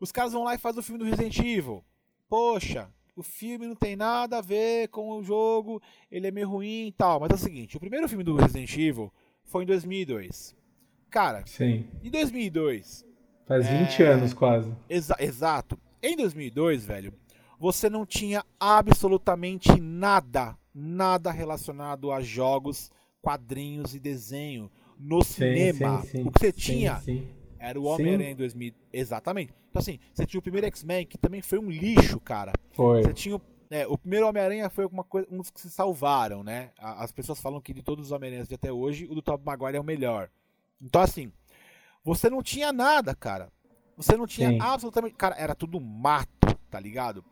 os caras vão lá e fazem o filme do Resident Evil. Poxa, o filme não tem nada a ver com o jogo, ele é meio ruim e tal. Mas é o seguinte, o primeiro filme do Resident Evil foi em 2002. Cara, Sim. em 2002... Faz 20 é... anos quase. Exa exato. Em 2002, velho, você não tinha absolutamente nada, nada relacionado a jogos, quadrinhos e desenho no sim, cinema. Sim, sim. O que você tinha era o Homem-Aranha em 2000. Exatamente. Então, assim, você tinha o primeiro X-Men, que também foi um lixo, cara. Foi. Você tinha o, é, o primeiro Homem-Aranha foi alguma coisa, um dos que se salvaram, né? As pessoas falam que de todos os Homem-Aranhas de até hoje, o do Tobey Maguire é o melhor. Então, assim, você não tinha nada, cara. Você não tinha Sim. absolutamente. Cara, era tudo mato, tá ligado?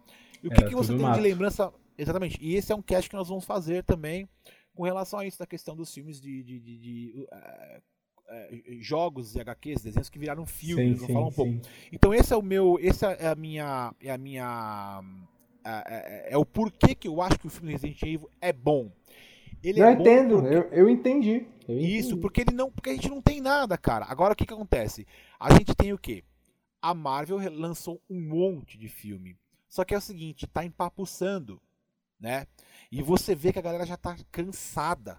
E o que, que você tem mato. de lembrança. Exatamente. E esse é um cast que nós vamos fazer também com relação a isso, da questão dos filmes de, de, de, de uh, é, jogos e HQs, desenhos que viraram filmes, sim, falar um pouco. Então esse é o meu, essa é a minha, é a minha, é, é, é, o porquê que eu acho que o filme Resident Evil é bom. Ele eu é entendo, porque... eu, eu, entendi. eu, entendi. Isso, porque ele não, porque a gente não tem nada, cara. Agora o que que acontece? A gente tem o quê? A Marvel lançou um monte de filme. Só que é o seguinte, tá empapuçando, né? E você vê que a galera já tá cansada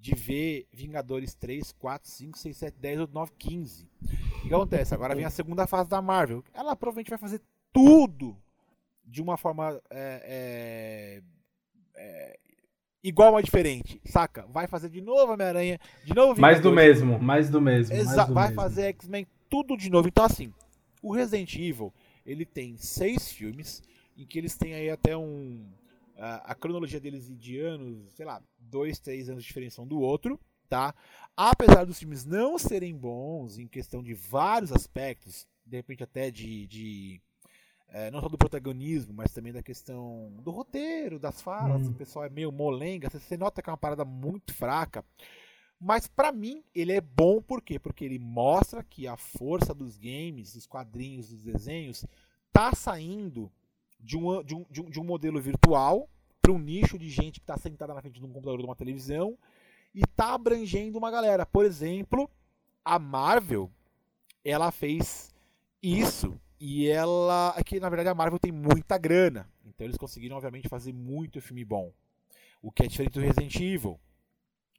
de ver Vingadores 3, 4, 5, 6, 7, 10, 8, 9, 15. O que acontece? Agora vem a segunda fase da Marvel. Ela provavelmente vai fazer tudo de uma forma é, é, é, igual, mas diferente, saca? Vai fazer de novo Homem-Aranha, de novo Vingadores. Mais do mesmo, mais do mesmo. Exa do vai mesmo. fazer X-Men, tudo de novo. Então, assim, o Resident Evil, ele tem seis filmes, em que eles têm aí até um a, cronologia deles de anos, sei lá, dois, três anos de diferença um do outro, tá? Apesar dos filmes não serem bons em questão de vários aspectos, de repente até de, de é, não só do protagonismo, mas também da questão do roteiro, das falas, hum. o pessoal é meio molenga, você nota que é uma parada muito fraca. Mas para mim ele é bom por quê? Porque ele mostra que a força dos games, dos quadrinhos, dos desenhos tá saindo de um, de um, de um, de um modelo virtual para um nicho de gente que está sentada na frente de um computador de uma televisão e tá abrangendo uma galera. Por exemplo, a Marvel, ela fez isso e ela, aqui é na verdade a Marvel tem muita grana, então eles conseguiram obviamente fazer muito filme bom, o que é diferente do Resident Evil.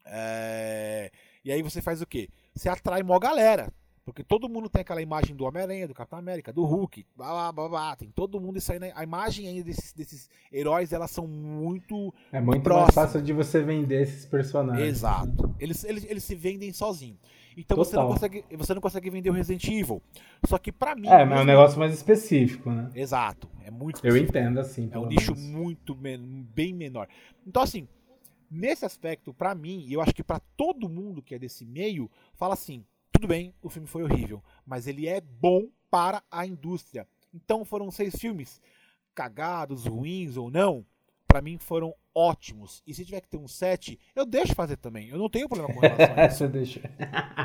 É... E aí você faz o quê? Você atrai mó galera. Porque todo mundo tem aquela imagem do Homem-Aranha, do Capitão América, do Hulk, blá, blá, blá, blá, tem todo mundo isso aí. Né? A imagem ainda desses, desses heróis, elas são muito É muito próximas. mais fácil de você vender esses personagens. Exato. Eles, eles, eles se vendem sozinhos. Então você não, consegue, você não consegue vender o Resident Evil. Só que para mim... É, mas é um negócio mais específico, né? Exato. É muito específico. Eu entendo, assim. É um nicho muito, bem menor. Então, assim, nesse aspecto, para mim, e eu acho que para todo mundo que é desse meio, fala assim, tudo bem, o filme foi horrível, mas ele é bom para a indústria. Então foram seis filmes, cagados, ruins ou não, para mim foram ótimos. E se tiver que ter um sete, eu deixo fazer também. Eu não tenho problema com relação a isso. deixa.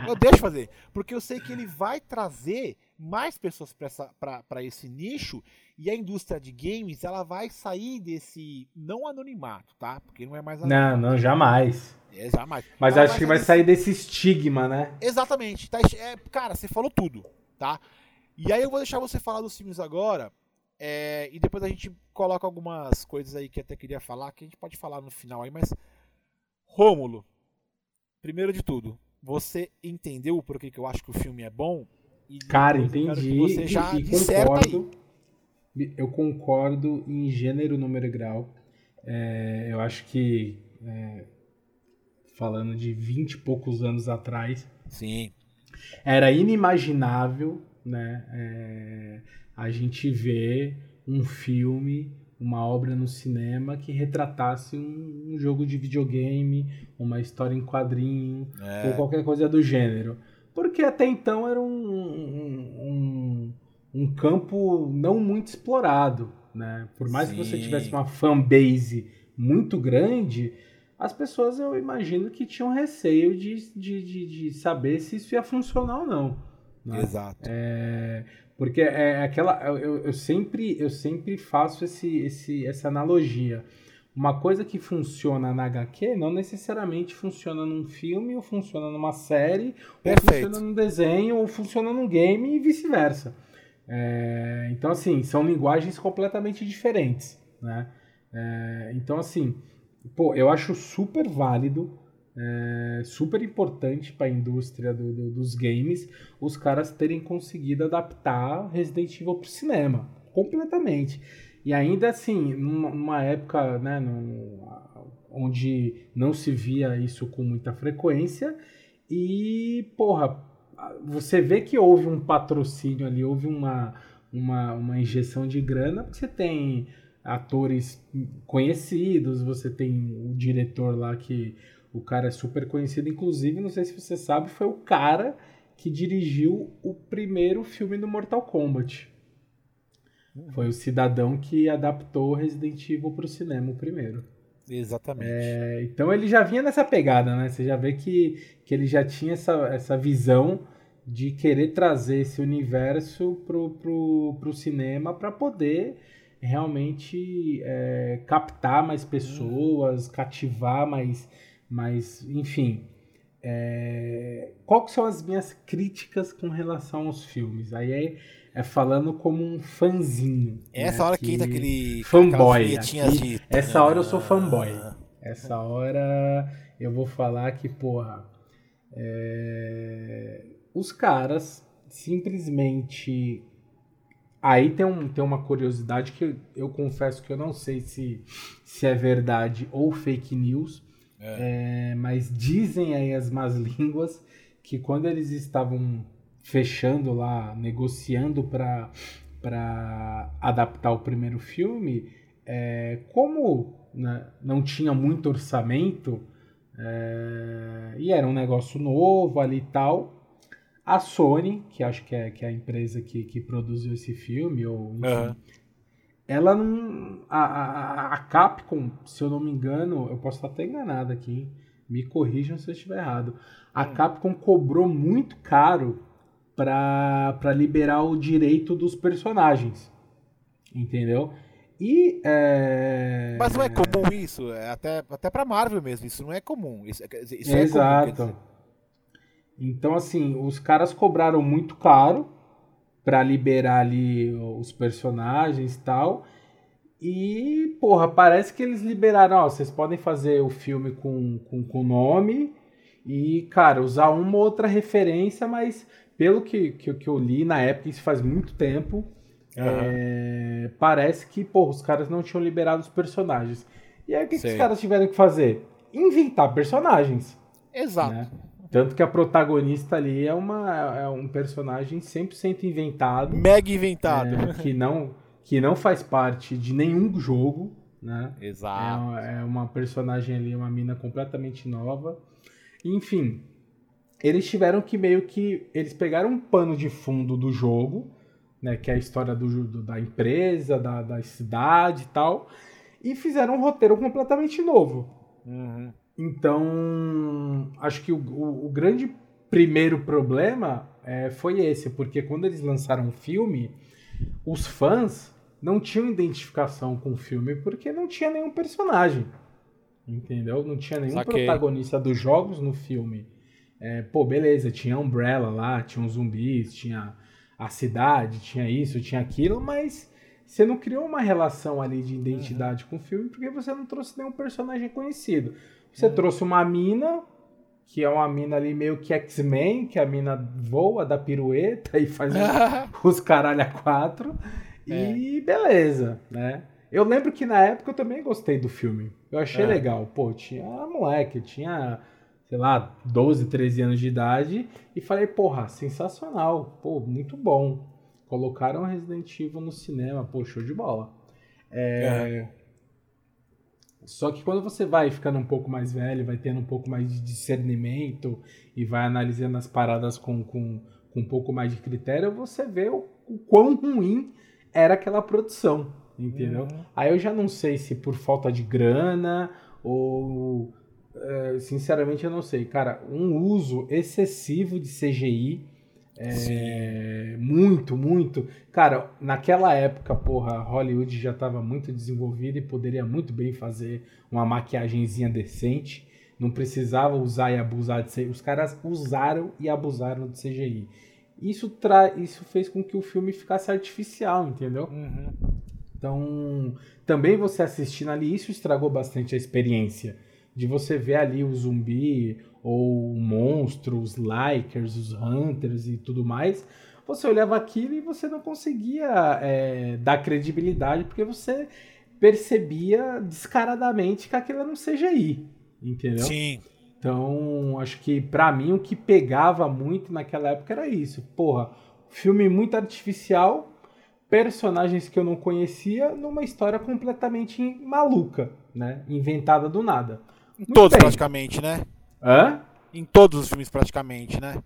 eu deixo fazer, porque eu sei que ele vai trazer mais pessoas para esse nicho e a indústria de games ela vai sair desse não anonimato, tá? Porque não é mais anonimato. Não, não jamais. É, jamais. Mas ela acho que vai sair desse estigma, né? Exatamente. Tá, é, cara, você falou tudo, tá? E aí eu vou deixar você falar dos filmes agora. É, e depois a gente coloca algumas coisas aí que até queria falar, que a gente pode falar no final aí, mas. Rômulo, primeiro de tudo, você entendeu por que, que eu acho que o filme é bom? E Cara, entendi. Você já e, e concordo. Eu concordo em gênero, número e grau. É, eu acho que é, falando de 20 e poucos anos atrás. Sim. Era inimaginável, né? É, a gente ver um filme, uma obra no cinema que retratasse um, um jogo de videogame, uma história em quadrinho, é. ou qualquer coisa do gênero. Porque até então era um, um, um campo não muito explorado, né? Por mais Sim. que você tivesse uma fanbase muito grande, as pessoas eu imagino que tinham receio de, de, de, de saber se isso ia funcionar ou não. Né? Exato. É, porque é aquela. Eu, eu, sempre, eu sempre faço esse, esse, essa analogia. Uma coisa que funciona na HQ não necessariamente funciona num filme, ou funciona numa série, Perfeito. ou funciona num desenho, ou funciona num game e vice-versa. É, então, assim, são linguagens completamente diferentes. Né? É, então, assim, pô, eu acho super válido, é, super importante para a indústria do, do, dos games os caras terem conseguido adaptar Resident Evil para o cinema, completamente. E ainda assim, numa, numa época né, num, onde não se via isso com muita frequência, e, porra, você vê que houve um patrocínio ali, houve uma, uma, uma injeção de grana, porque você tem atores conhecidos, você tem o diretor lá que o cara é super conhecido, inclusive, não sei se você sabe, foi o cara que dirigiu o primeiro filme do Mortal Kombat. Foi o cidadão que adaptou Resident Evil para o cinema, o primeiro. Exatamente. É, então ele já vinha nessa pegada, né? Você já vê que, que ele já tinha essa, essa visão de querer trazer esse universo pro, pro, pro cinema para poder realmente é, captar mais pessoas, cativar mais, mais enfim. É, quais são as minhas críticas com relação aos filmes? Aí é, é falando como um fanzinho. Essa né, hora que entra aquele fanboy. Aqui, de... Essa hora eu sou fanboy. Essa hora eu vou falar que, porra, é, os caras simplesmente Aí tem, um, tem uma curiosidade que eu, eu, confesso que eu não sei se, se é verdade ou fake news, é. É, mas dizem aí as más línguas que quando eles estavam fechando lá, negociando para adaptar o primeiro filme, é, como né, não tinha muito orçamento, É, e era um negócio novo ali e tal. A Sony, que acho que é, que é a empresa que, que produziu esse filme, ou enfim, uhum. ela não. A, a, a, Capcom, se eu não me engano, eu posso estar até enganado aqui, me corrijam se eu estiver errado. A hum. Capcom cobrou muito caro para liberar o direito dos personagens. Entendeu? E. É... Mas não é comum isso, é até, até pra Marvel mesmo, isso não é comum. Isso, isso Exato. É comum, então, assim, os caras cobraram muito caro para liberar ali os personagens e tal. E, porra, parece que eles liberaram, ó, vocês podem fazer o filme com, com, com nome e, cara, usar uma ou outra referência, mas pelo que, que, que eu li na época, isso faz muito tempo, Uhum. É, parece que, pô, os caras não tinham liberado os personagens. E aí o que, que os caras tiveram que fazer? Inventar personagens. Exato. Né? Tanto que a protagonista ali é, uma, é um personagem 100% inventado. Mega inventado. É, que, não, que não faz parte de nenhum jogo. Né? Exato. É, é uma personagem ali, uma mina completamente nova. Enfim, eles tiveram que meio que. Eles pegaram um pano de fundo do jogo né, que é a história do, do da empresa, da, da, cidade e tal, e fizeram um roteiro completamente novo. Uhum. Então, acho que o, o, o grande primeiro problema é, foi esse, porque quando eles lançaram o filme, os fãs não tinham identificação com o filme porque não tinha nenhum personagem. Entendeu? Não tinha nenhum Saquei. protagonista dos jogos no filme. É, pô, beleza, tinha Umbrella lá, tinha os zumbis, tinha a cidade, tinha isso, tinha aquilo, mas você não criou uma relação ali de identidade uhum. com o filme porque você não trouxe nenhum personagem conhecido. Você uhum. trouxe uma mina, que é uma mina ali meio que X-Men, que a mina voa, dá pirueta e faz os caralho a quatro. É. E beleza, né? Eu lembro que na época eu também gostei do filme. Eu achei é. legal. Pô, tinha moleque, tinha sei lá, 12, 13 anos de idade e falei, porra, sensacional, pô, muito bom. Colocaram Resident Evil no cinema, pô, show de bola. É... é. Só que quando você vai ficando um pouco mais velho, vai tendo um pouco mais de discernimento e vai analisando as paradas com, com, com um pouco mais de critério, você vê o, o quão ruim era aquela produção, entendeu? Uhum. Aí eu já não sei se por falta de grana ou é, sinceramente eu não sei. Cara, um uso excessivo de CGI. É, muito, muito. Cara, naquela época, porra, Hollywood já estava muito desenvolvida e poderia muito bem fazer uma maquiagemzinha decente. Não precisava usar e abusar de CGI. Os caras usaram e abusaram de CGI. Isso, tra... Isso fez com que o filme ficasse artificial, entendeu? Uhum. Então, também você assistindo ali, isso estragou bastante a experiência de você ver ali o zumbi ou o monstro, os likers, os hunters e tudo mais, você olhava aquilo e você não conseguia é, dar credibilidade porque você percebia descaradamente que aquilo era um CGI, entendeu? Sim. Então, acho que para mim o que pegava muito naquela época era isso. Porra, filme muito artificial, personagens que eu não conhecia numa história completamente maluca, né? Inventada do nada. Em todos, bem. praticamente, né? Hã? Em todos os filmes, praticamente, né?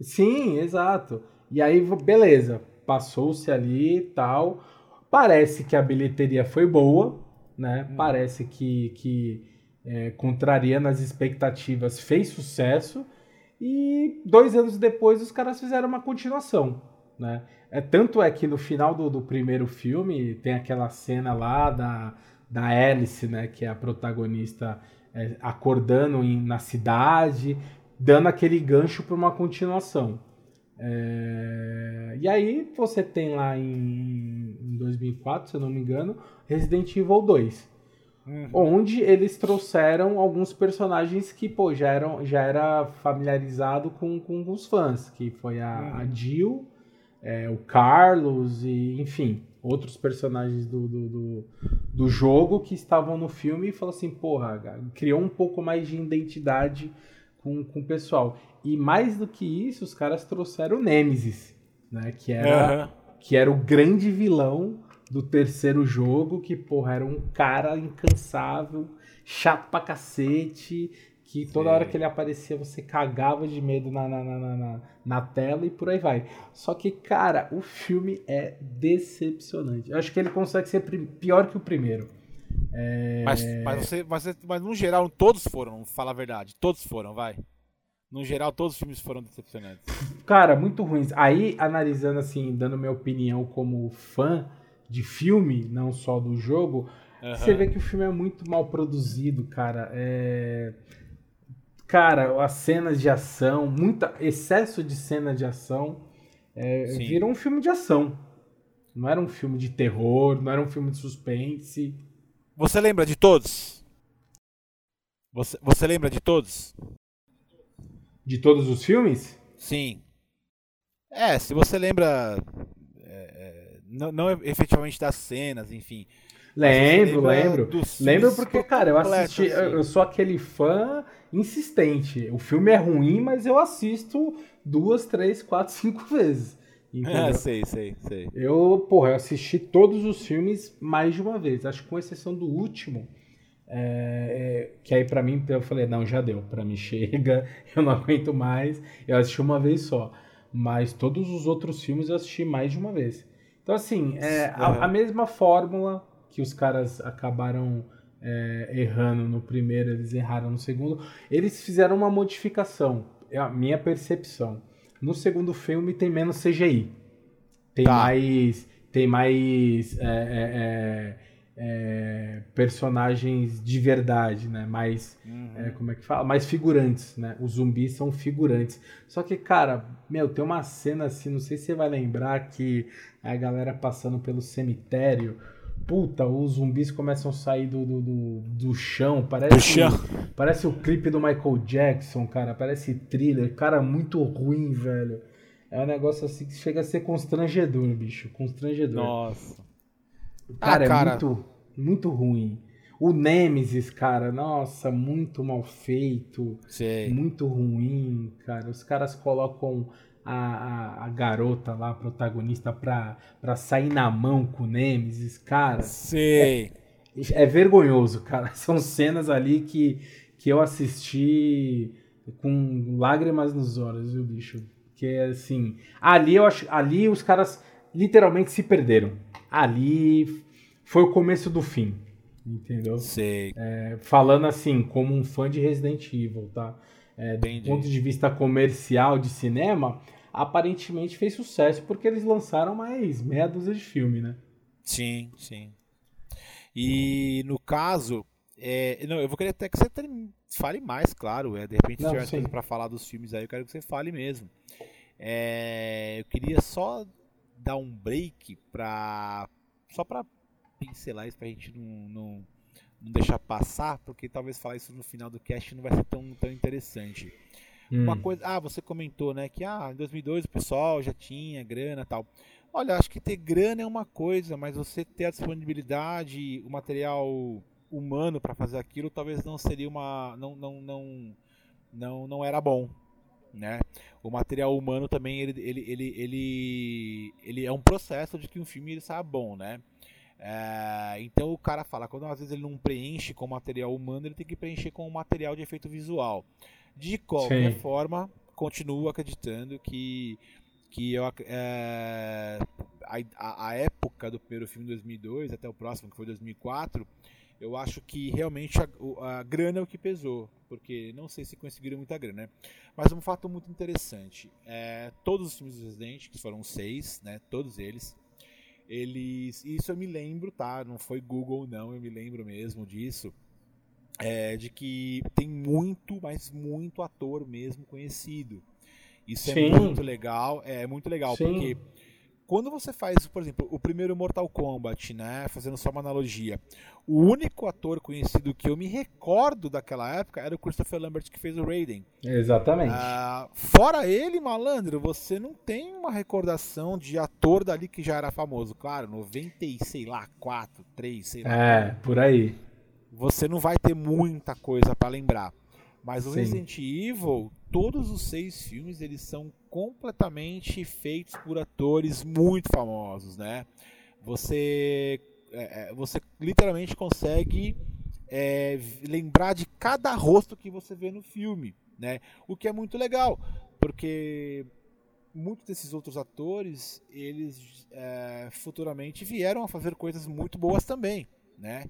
Sim, exato. E aí, beleza, passou-se ali e tal. Parece que a bilheteria foi boa, né? Hum. Parece que, que é, contrariando as expectativas, fez sucesso. E dois anos depois, os caras fizeram uma continuação, né? É, tanto é que no final do, do primeiro filme tem aquela cena lá da, da Alice, né? Que é a protagonista é, acordando em, na cidade, dando aquele gancho para uma continuação. É, e aí você tem lá em, em 2004, se eu não me engano, Resident Evil 2. Uhum. Onde eles trouxeram alguns personagens que pô, já, eram, já era familiarizado com, com os fãs, que foi a, uhum. a Jill, é, o Carlos e enfim outros personagens do, do, do, do, jogo que estavam no filme e falou assim, porra, criou um pouco mais de identidade com, com o pessoal. E mais do que isso, os caras trouxeram o Nemesis, né? Que era, uhum. que era o grande vilão do terceiro jogo, que, porra, era um cara incansável, chato pra cacete, que toda hora que ele aparecia você cagava de medo na, na, na, na, na tela e por aí vai. Só que, cara, o filme é decepcionante. Eu acho que ele consegue ser pior que o primeiro. É... Mas, mas, você, mas, mas no geral todos foram, fala a verdade. Todos foram, vai. No geral, todos os filmes foram decepcionantes. Cara, muito ruins. Aí, analisando assim, dando minha opinião como fã de filme, não só do jogo, uhum. você vê que o filme é muito mal produzido, cara. É... Cara, as cenas de ação, muita excesso de cena de ação, é, virou um filme de ação. Não era um filme de terror, não era um filme de suspense. Você lembra de todos? Você, você lembra de todos? De todos os filmes? Sim. É, se você lembra. É, é não, não efetivamente das cenas, enfim. Lembro, lembro. Lembro porque, cara, eu assisti. Assim. Eu sou aquele fã insistente. O filme é ruim, mas eu assisto duas, três, quatro, cinco vezes. Entendeu? É, sei, sei, sei. Eu, porra, eu assisti todos os filmes mais de uma vez. Acho que com exceção do último. É, é, que aí para mim eu falei, não, já deu, para mim chega, eu não aguento mais. Eu assisti uma vez só. Mas todos os outros filmes eu assisti mais de uma vez. Então, assim, é, a, a mesma fórmula que os caras acabaram é, errando no primeiro, eles erraram no segundo. Eles fizeram uma modificação, é a minha percepção. No segundo filme tem menos CGI. Tem tá. mais. Tem mais. É, é, é, é personagens de verdade, né? Mais. Uhum. É, como é que fala? Mais figurantes, né? Os zumbis são figurantes. Só que, cara, meu, tem uma cena assim, não sei se você vai lembrar que a galera passando pelo cemitério puta, os zumbis começam a sair do, do, do, do chão. Parece, do chão. parece o clipe do Michael Jackson, cara. Parece thriller. Cara, muito ruim, velho. É um negócio assim que chega a ser constrangedor, bicho. Constrangedor. Nossa. Cara, ah, cara. é muito, muito ruim. O Nemesis, cara, nossa, muito mal feito. Sei. Muito ruim, cara. Os caras colocam a, a, a, garota lá, a protagonista, pra, pra sair na mão com o Nemesis, cara. Sei. É, é, vergonhoso, cara. São cenas ali que, que eu assisti com lágrimas nos olhos, viu, bicho? Que assim, ali eu acho, ali os caras literalmente se perderam. Ali foi o começo do fim, entendeu? Sei. É, falando assim, como um fã de Resident Evil, tá? É, do ponto de vista comercial de cinema, aparentemente fez sucesso porque eles lançaram mais meia dúzia de filme, né? Sim, sim. E no caso, é, não, eu vou querer até que você fale mais, claro. É, de repente, não, se tiver coisa para falar dos filmes aí, eu quero que você fale mesmo. É, eu queria só dar um break para só para pincelar isso para a gente não, não, não deixar passar, porque talvez falar isso no final do cast não vai ser tão, tão interessante. Hum. Uma coisa, ah, você comentou, né, que ah, em 2002 o pessoal já tinha grana, tal. Olha, acho que ter grana é uma coisa, mas você ter a disponibilidade, o material humano para fazer aquilo, talvez não seria uma não não não não, não era bom, né? O material humano também ele, ele, ele, ele, ele é um processo de que um filme ele saia bom, né? É, então o cara fala, quando às vezes ele não preenche com material humano, ele tem que preencher com material de efeito visual. De qualquer Sim. forma, continuo acreditando que, que eu, é, a, a, época do primeiro filme 2002 até o próximo, que foi 2004, eu acho que realmente a, a grana é o que pesou, porque não sei se conseguiram muita grana, né? Mas um fato muito interessante, é, todos os filmes do Resident, que foram seis, né, todos eles, eles, isso eu me lembro, tá? Não foi Google não, eu me lembro mesmo disso é, de que tem muito, mas muito ator mesmo conhecido. Isso é Sim. é muito legal, é muito legal, Sim. porque quando você faz, por exemplo, o primeiro Mortal Kombat, né, fazendo só uma analogia, o único ator conhecido que eu me recordo daquela época era o Christopher Lambert que fez o Raiden. Exatamente. Ah, fora ele, malandro, você não tem uma recordação de ator dali que já era famoso. Claro, 90 sei lá, 4, 3, sei lá. É, por aí você não vai ter muita coisa para lembrar. Mas o Sim. Resident Evil, todos os seis filmes, eles são completamente feitos por atores muito famosos, né? Você, é, é você literalmente consegue é, lembrar de cada rosto que você vê no filme, né? O que é muito legal, porque muitos desses outros atores, eles é, futuramente vieram a fazer coisas muito boas também, né?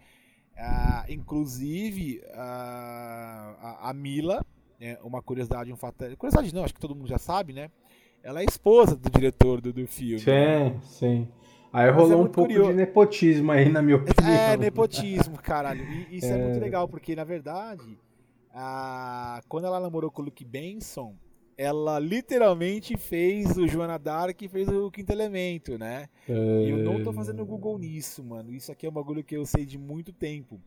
Ah, inclusive a, a, a Mila, é, uma curiosidade, um fato, curiosidade não, acho que todo mundo já sabe, né? Ela é esposa do diretor do, do filme. Sim, né? sim. Aí Mas rolou é um pouco curioso. de nepotismo aí, na minha opinião. É, nepotismo, caralho. E isso é... é muito legal, porque na verdade, a... quando ela namorou com o Luke Benson, ela literalmente fez o Joana Dark e fez o Quinto Elemento, né? É... Eu não tô fazendo Google nisso, mano. Isso aqui é um bagulho que eu sei de muito tempo.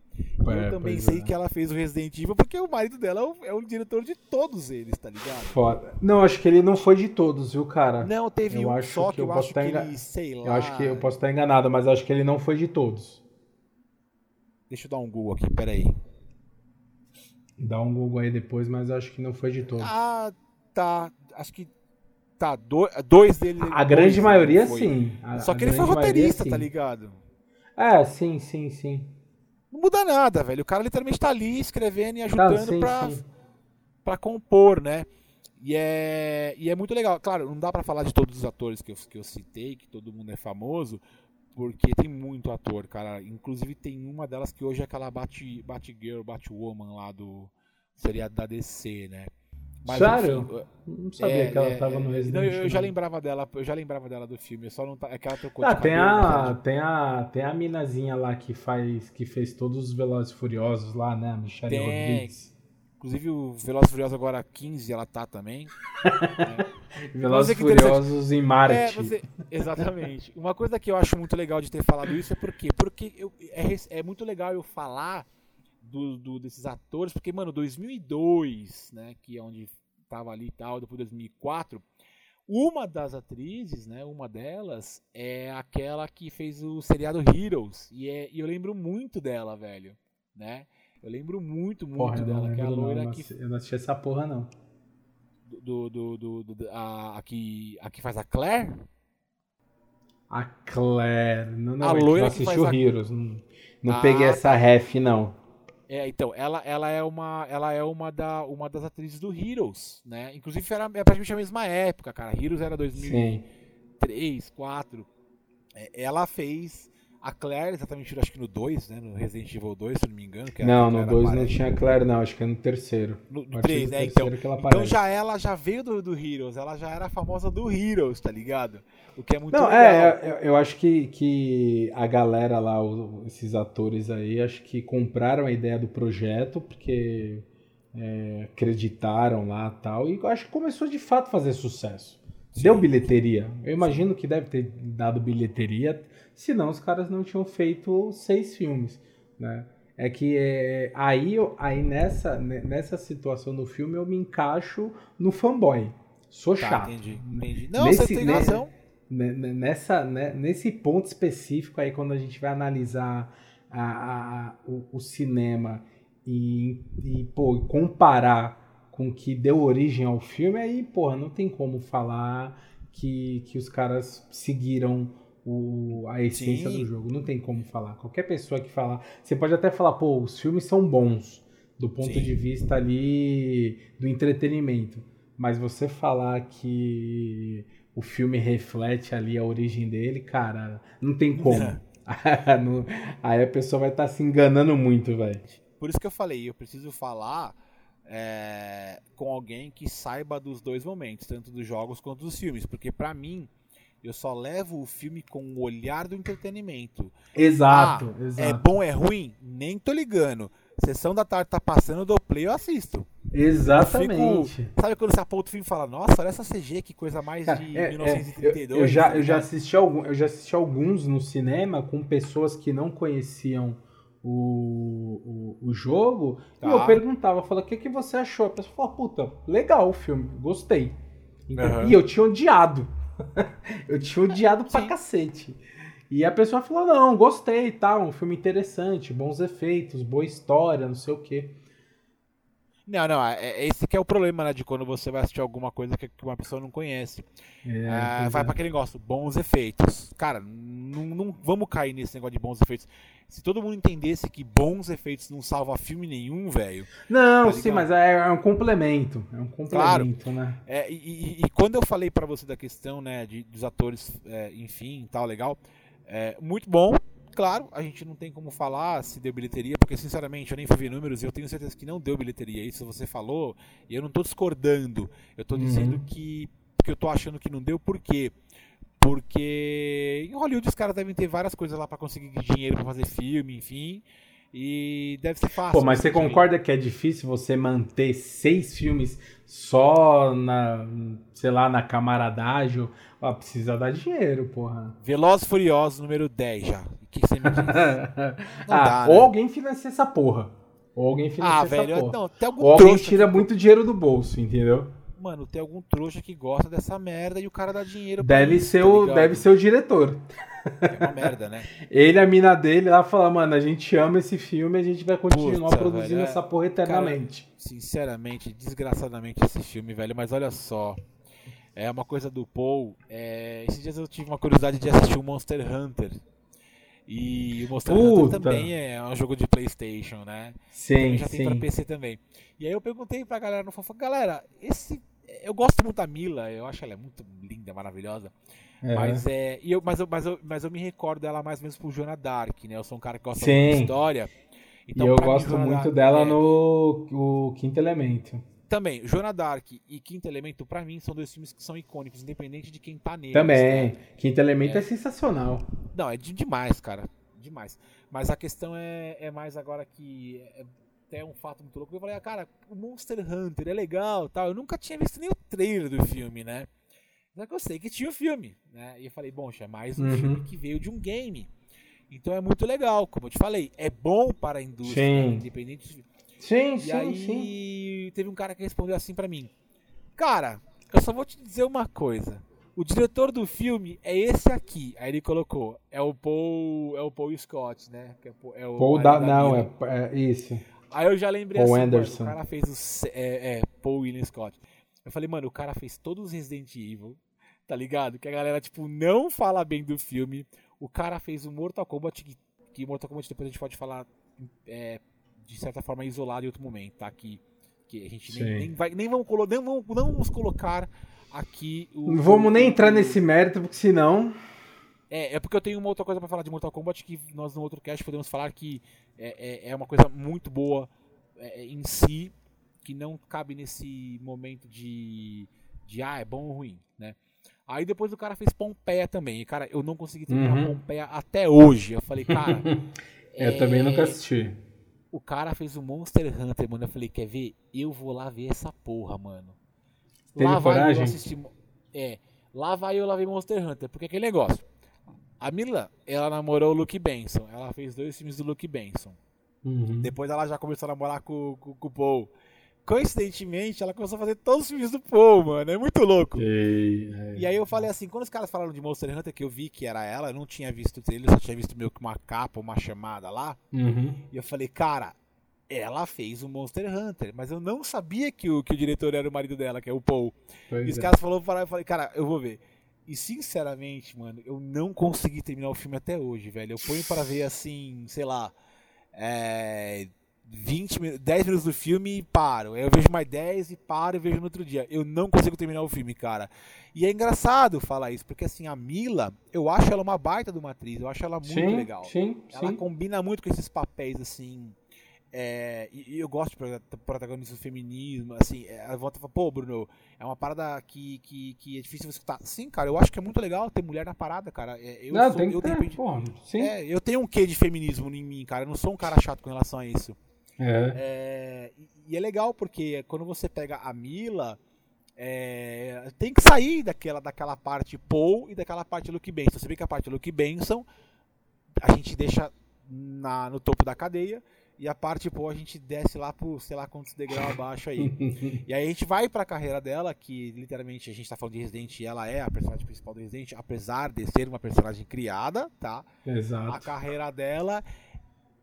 É, eu também sei é. que ela fez o Resident Evil porque o marido dela é o, é o, diretor de todos eles, tá ligado? Foda. Não, acho que ele não foi de todos, viu, cara? Não, teve eu um acho só que, que eu, eu acho que engan... ele, sei lá. Eu acho que eu posso estar enganado, mas acho que ele não foi de todos. Deixa eu dar um Google aqui, peraí. Dá um Google aí depois, mas acho que não foi de todos. Ah, tá. Acho que. Tá, dois, dois dele. A grande maioria, sim. A, Só que ele foi roteirista, maioria, tá ligado? É, sim, sim, sim. Não muda nada, velho. O cara literalmente tá ali escrevendo e ajudando tá, sim, pra, sim. pra compor, né? E é, e é muito legal. Claro, não dá para falar de todos os atores que eu, que eu citei, que todo mundo é famoso, porque tem muito ator, cara. Inclusive tem uma delas que hoje é aquela Bat, Batgirl, Batwoman lá do seriado da DC, né? Mas, Sério? Enfim, não sabia é, que ela estava é, no Resident Evil. Eu, eu já lembrava dela, eu já lembrava dela do filme, só não tá, é que ela trocou ah, tem cabelo, a, tem a tem a minazinha lá que faz que fez todos os Velozes Furiosos lá, né, a Michelle tem. Rodrigues. Inclusive o Velozes Furiosos agora 15 ela tá também. é. Velozes Furiosos em Marte. É, você, exatamente. Uma coisa que eu acho muito legal de ter falado isso é porque porque eu, é, é muito legal eu falar do, do, desses atores, porque, mano, 2002, né, que é onde tava ali e tal, depois 2004, uma das atrizes, né, uma delas é aquela que fez o seriado Heroes, e, é, e eu lembro muito dela, velho, né? Eu lembro muito, muito porra, dela, que é a loira não, que... Eu não assisti essa porra, não. Do, do, do, do a, a, que, a que faz a Claire? A Claire. Não, não, a loira não assisti o a... Heroes. Não, não ah, peguei essa ref, não. É, então, ela, ela é, uma, ela é uma, da, uma das atrizes do Heroes, né? Inclusive era é praticamente a mesma época, cara. Heroes era 2003, 2004. É, ela fez a Claire, exatamente, acho que no 2, né? No Resident Evil 2, se não me engano. não, no 2 não tinha Claire, não. Acho que é no terceiro. No, 3, né? Então, então já ela já veio do, do Heroes. Ela já era famosa do Heroes, tá ligado? O que é muito não, legal. É, eu, eu, acho que, que a galera lá, esses atores aí, acho que compraram a ideia do projeto, porque é, acreditaram lá tal. E acho que começou de fato a fazer sucesso. Sim. Deu bilheteria. Eu imagino que deve ter dado bilheteria senão os caras não tinham feito seis filmes, né? É que é, aí, aí nessa, nessa situação do filme eu me encaixo no fanboy. Sou tá, chato. Entendi, entendi. Não, nesse, você tem razão. Nessa, né, nesse ponto específico aí, quando a gente vai analisar a, a, o, o, cinema e, e pô, comparar com o que deu origem ao filme, aí, porra, não tem como falar que, que os caras seguiram o, a essência Sim. do jogo. Não tem como falar. Qualquer pessoa que falar. Você pode até falar, pô, os filmes são bons do ponto Sim. de vista ali do entretenimento. Mas você falar que o filme reflete ali a origem dele, cara, não tem como. Aí a pessoa vai estar tá se enganando muito, velho. Por isso que eu falei, eu preciso falar é, com alguém que saiba dos dois momentos, tanto dos jogos quanto dos filmes, porque para mim eu só levo o filme com o olhar do entretenimento. Exato, ah, exato. É bom, é ruim? Nem tô ligando. Sessão da tarde tá passando, do play, eu assisto. Exatamente. Eu fico, sabe quando você aponta o filme e fala, nossa, olha essa CG, que coisa mais Cara, de é, 1932. É, eu, eu, já, eu, já assisti algum, eu já assisti alguns no cinema com pessoas que não conheciam o, o, o jogo. Tá. E eu perguntava, falava, o que, que você achou? A pessoa falou, puta, legal o filme, gostei. Então, uhum. E eu tinha odiado. eu tinha odiado pra Sim. cacete. E a pessoa falou: não, gostei, tá, um filme interessante, bons efeitos, boa história, não sei o quê. Não, não, é, é esse que é o problema, né, de quando você vai assistir alguma coisa que uma pessoa não conhece. É, ah, vai é. para aquele negócio, bons efeitos. Cara, não, não, vamos cair nesse negócio de bons efeitos. se todo mundo entendesse que bons efeitos não salva filme nenhum, velho. Não, tá sim, mas é, é, um complemento. É um complemento, claro. né? É, e, e, e, quando eu falei para você da questão, né, de, dos atores, é, enfim, tal, legal, é, muito bom. Claro, a gente não tem como falar se deu bilheteria, porque sinceramente eu nem fui ver números e eu tenho certeza que não deu bilheteria. Isso você falou, e eu não tô discordando. Eu tô uhum. dizendo que, que eu tô achando que não deu, por quê? Porque em Hollywood os caras devem ter várias coisas lá para conseguir dinheiro para fazer filme, enfim. E deve ser fácil. Pô, mas você concorda que é difícil você manter seis filmes só na, sei lá, na camaradagem? Ah, precisa dar dinheiro, porra. Velozes Furiosos número 10 já. Que, você me diz? ah, dá, ou né? alguém financia essa porra. Ou alguém financia ah, essa velho, porra. Não, tem algum ou alguém tira muito dinheiro do bolso, entendeu? Mano, tem algum trouxa que gosta dessa merda e o cara dá dinheiro deve isso, ser tá o Deve ser o diretor. É uma merda, né? Ele, a mina dele, lá fala, mano, a gente ama esse filme, a gente vai continuar Puta, produzindo velho, essa porra eternamente. Cara, sinceramente, desgraçadamente esse filme, velho, mas olha só. É uma coisa do Paul. É... Esses dias eu tive uma curiosidade de assistir o Monster Hunter. E o Monster também é um jogo de Playstation, né? Sim, também já sim. tem pra PC também. E aí eu perguntei pra galera no Fofa, galera, esse. Eu gosto muito da Mila, eu acho ela é muito linda, maravilhosa. É. Mas é. E eu, mas, eu, mas, eu, mas eu me recordo dela mais ou menos por Joana Dark, né? Eu sou um cara que gosta sim. muito de história. Então, e eu gosto mim, muito Dark, dela é... no o Quinto Elemento. Também, Joana Dark e Quinto Elemento, para mim, são dois filmes que são icônicos, independente de quem tá neles. Também. Né? Quinto Elemento é. é. sensacional. Não, é de, demais, cara. Demais. Mas a questão é, é mais agora que. É, até um fato muito louco. Eu falei, ah, cara, o Monster Hunter é legal tal. Eu nunca tinha visto nem o trailer do filme, né? Só que eu sei que tinha o filme, né? E eu falei, bom, é mais um uhum. filme que veio de um game. Então é muito legal, como eu te falei, é bom para a indústria, sim. independente Sim, e sim, aí sim. teve um cara que respondeu assim para mim: Cara, eu só vou te dizer uma coisa. O diretor do filme é esse aqui. Aí ele colocou, é o Paul, é o Paul Scott, né? É, é o Paul da, não, é, é, isso. Aí eu já lembrei Paul assim, Anderson. Mano, o cara fez o é, é, Paul William Scott. Eu falei, mano, o cara fez todos os Resident Evil, tá ligado? Que a galera tipo não fala bem do filme. O cara fez o Mortal Kombat que, que Mortal Kombat depois a gente pode falar é, de certa forma isolado em outro momento, tá? Que, que a gente nem, nem, vai, nem, vamos, nem vamos, não vamos colocar aqui o. Não vamos nem entrar nesse mérito, porque senão. É, é porque eu tenho uma outra coisa para falar de Mortal Kombat que nós no outro cast podemos falar que é, é, é uma coisa muito boa é, é, em si, que não cabe nesse momento de, de ah, é bom ou ruim, né? Aí depois o cara fez Pompeia também. E, cara, eu não consegui terminar uhum. Pompeia até hoje. Eu falei, cara. eu é... também nunca assisti. O cara fez o Monster Hunter, mano. Eu falei, quer ver? Eu vou lá ver essa porra, mano. Teve lá coragem? vai eu assistir. É, lá vai eu lá ver Monster Hunter. Porque aquele negócio. A Mila, ela namorou o Luke Benson. Ela fez dois filmes do Luke Benson. Uhum. Depois ela já começou a namorar com, com, com o Paul coincidentemente, ela começou a fazer todos os filmes do Paul, mano. É muito louco. E, e aí eu falei assim, quando os caras falaram de Monster Hunter, que eu vi que era ela, eu não tinha visto ele, só tinha visto meio que uma capa, uma chamada lá. Uhum. E eu falei, cara, ela fez o Monster Hunter, mas eu não sabia que o, que o diretor era o marido dela, que é o Paul. Pois e os é. caras falaram para eu falei, cara, eu vou ver. E sinceramente, mano, eu não consegui terminar o filme até hoje, velho. Eu ponho para ver assim, sei lá, é, 20, 10 minutos do filme e paro. Eu vejo mais 10 e paro e vejo no outro dia. Eu não consigo terminar o filme, cara. E é engraçado falar isso, porque assim, a Mila, eu acho ela uma baita de uma atriz, eu acho ela muito sim, legal. Sim, ela sim. combina muito com esses papéis, assim. É, e, eu gosto de protagonismo do feminismo, assim, é, ela volta e fala, pô, Bruno, é uma parada que, que, que é difícil você escutar. Sim, cara, eu acho que é muito legal ter mulher na parada, cara. É, eu não, sou, tem que eu, ter, repente, pô, sim. É, eu tenho um quê de feminismo em mim, cara. Eu não sou um cara chato com relação a isso. É. É, e é legal porque quando você pega a Mila, é, tem que sair daquela, daquela parte Paul e daquela parte Luke Benson. Você vê que a parte Luke Benson a gente deixa na, no topo da cadeia e a parte Paul a gente desce lá por sei lá quantos degraus abaixo aí. e aí a gente vai pra carreira dela, que literalmente a gente tá falando de Resident e ela é a personagem principal do Resident, apesar de ser uma personagem criada, tá? Exato. A carreira dela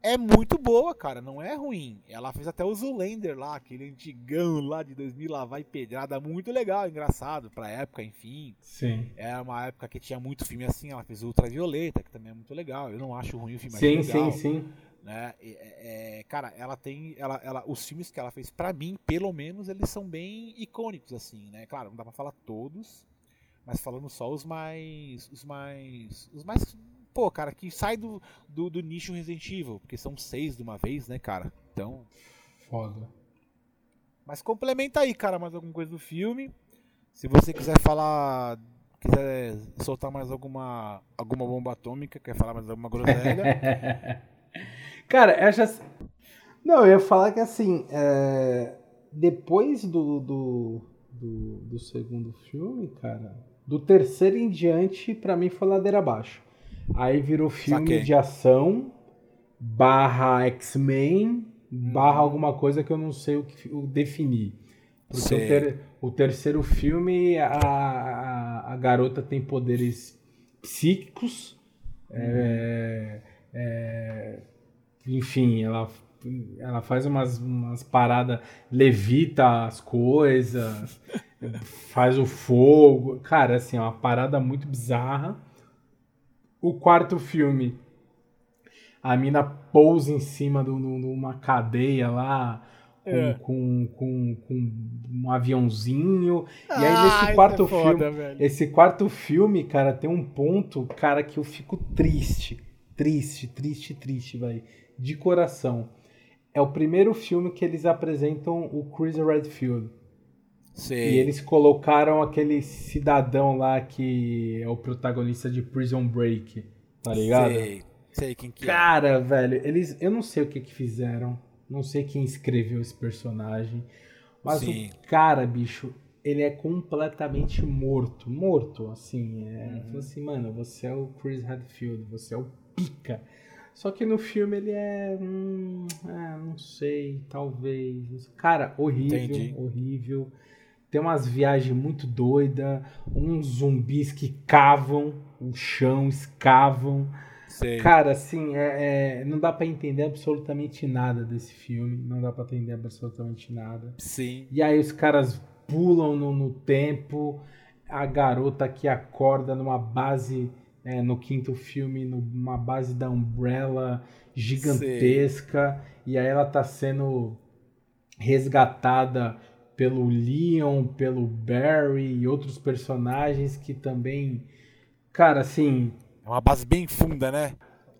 é muito boa, cara, não é ruim. Ela fez até o Zoolander lá, aquele antigão lá de 2000, lá vai pedrada, muito legal, engraçado, pra época, enfim. Sim. Era uma época que tinha muito filme assim, ela fez Ultravioleta, que também é muito legal. Eu não acho ruim o filme, sim, legal. Sim, sim, né? É, é, cara, ela tem, ela, ela, os filmes que ela fez para mim, pelo menos, eles são bem icônicos assim, né? Claro, não dá para falar todos, mas falando só os mais, os mais, os mais pô, cara, que sai do, do, do, nicho Resident Evil, porque são seis de uma vez, né, cara? Então. Foda. Mas complementa aí, cara, mais alguma coisa do filme. Se você quiser falar. Quiser soltar mais alguma, alguma bomba atômica, quer falar mais alguma groselha. cara, eu já. Não, eu ia falar que assim. É... Depois do, do, do, do segundo filme, cara. Do terceiro em diante, para mim foi ladeira abaixo. Aí virou filme Saquei. de ação barra X-Men barra uhum. alguma coisa que eu não sei o que o definir. Porque o, ter, o, terceiro filme a, a, a, garota tem poderes psíquicos. Uhum. É, é, enfim, ela, ela faz umas, umas paradas, levita as coisas, faz o fogo. Cara, assim, é uma parada muito bizarra. O quarto filme, a mina pousa em cima de uma cadeia lá. Com, é. com, com, com, um aviãozinho. Ah, e aí, nesse ah, quarto é foda, filme. Velho. Esse quarto filme, cara, tem um ponto, cara, que eu fico triste. Triste, triste, triste, velho. De coração. É o primeiro filme que eles apresentam o Chris Redfield. E eles colocaram aquele cidadão lá que é o protagonista de Prison Break, tá ligado? Sei, sei quem que é. Cara, velho, eles. Eu não sei o que que fizeram. Não sei quem escreveu esse personagem. Mas Sim. o cara, bicho, ele é completamente morto. Morto, assim. É, uhum. assim, mano, você é o Chris Hadfield, você é o pica. Só que no filme ele é. Hum, é não sei, talvez. Cara, horrível, Entendi. horrível. Tem umas viagens muito doidas, uns zumbis que cavam o chão, escavam. Sei. Cara, assim, é, é, não dá para entender absolutamente nada desse filme. Não dá para entender absolutamente nada. Sim. E aí os caras pulam no, no tempo. A garota que acorda numa base, é, no quinto filme, numa base da Umbrella gigantesca. Sei. E aí ela tá sendo resgatada pelo Leon, pelo Barry e outros personagens que também, cara, assim, é uma base bem funda, né?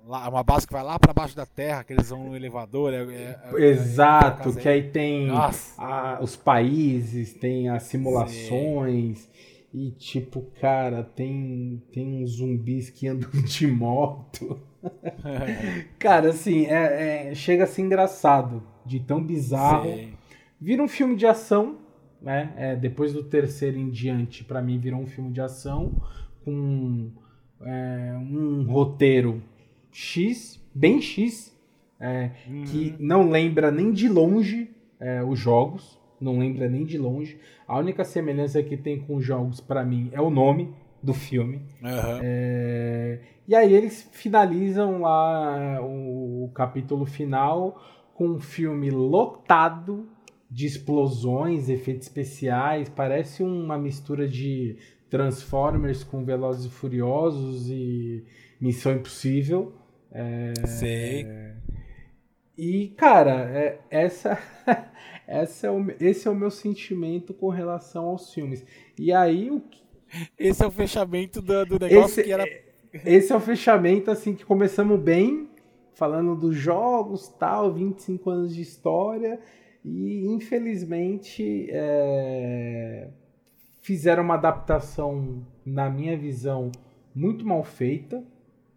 Lá, uma base que vai lá para baixo da terra, que eles vão no elevador. É, é, é Exato, é, que aí tem a, os países, tem as simulações. Sim. E tipo, cara, tem, tem uns zumbis que andam de moto. cara, assim, é, é, chega a ser engraçado. De tão bizarro. Sim. Vira um filme de ação, né? É, depois do terceiro em diante, para mim, virou um filme de ação com é, um roteiro X, bem X, é, uhum. que não lembra nem de longe é, os jogos, não lembra nem de longe. A única semelhança que tem com os jogos, para mim, é o nome do filme. Uhum. e aí eles finalizam lá o, o capítulo final com um filme lotado de explosões, efeitos especiais, parece uma mistura de Transformers com Velozes e Furiosos e Missão Impossível. É, Sei. E, cara, é, essa, essa é o, esse é o meu sentimento com relação aos filmes. E aí o Esse é o fechamento do, do negócio esse, que era. Esse é o fechamento, assim, que começamos bem, falando dos jogos, tal, 25 anos de história. E infelizmente é, fizeram uma adaptação, na minha visão, muito mal feita.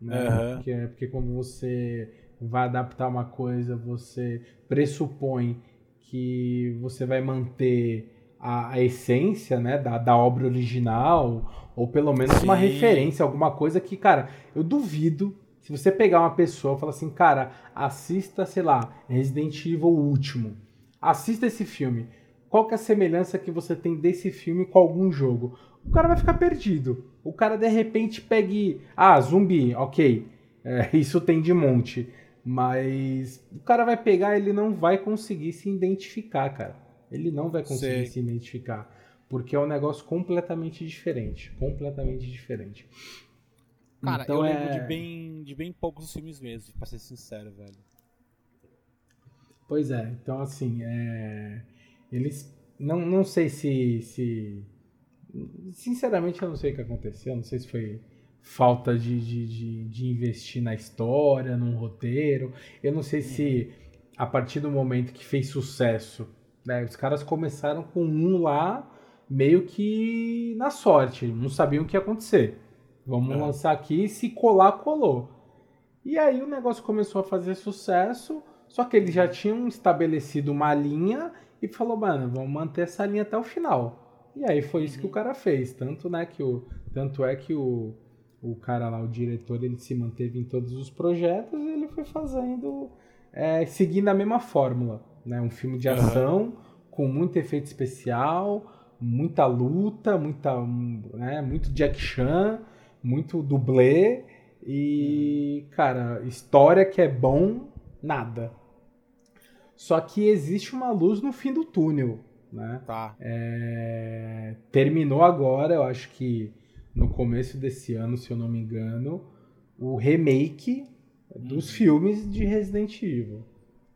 Né? Uhum. Porque, porque quando você vai adaptar uma coisa, você pressupõe que você vai manter a, a essência né, da, da obra original, ou pelo menos Sim. uma referência, alguma coisa que, cara, eu duvido se você pegar uma pessoa e falar assim, cara, assista, sei lá, Resident Evil último assista esse filme. Qual que é a semelhança que você tem desse filme com algum jogo? O cara vai ficar perdido. O cara de repente pegue. Ah, zumbi, ok. É, isso tem de monte. Mas o cara vai pegar, ele não vai conseguir se identificar, cara. Ele não vai conseguir Sei. se identificar. Porque é um negócio completamente diferente. Completamente diferente. Cara, então eu é... lembro de bem, de bem poucos filmes mesmo, pra ser sincero, velho. Pois é, então assim, é... eles. Não, não sei se, se. Sinceramente, eu não sei o que aconteceu. Não sei se foi falta de, de, de, de investir na história, num roteiro. Eu não sei se a partir do momento que fez sucesso, né, os caras começaram com um lá meio que na sorte, não sabiam o que ia acontecer. Vamos é. lançar aqui, se colar, colou. E aí o negócio começou a fazer sucesso, só que eles já tinham estabelecido uma linha e falou, mano, vamos manter essa linha até o final. E aí foi isso uhum. que o uhum. cara fez, tanto né que o tanto é que o, o cara lá, o diretor, ele se manteve em todos os projetos e ele foi fazendo é, seguindo a mesma fórmula, né? Um filme de ação uhum. com muito efeito especial, muita luta, muita, né, muito Jack Chan, muito dublê e, cara, história que é bom, nada. Só que existe uma luz no fim do túnel, né? Tá. É... Terminou agora, eu acho que no começo desse ano, se eu não me engano, o remake dos uhum. filmes de Resident Evil.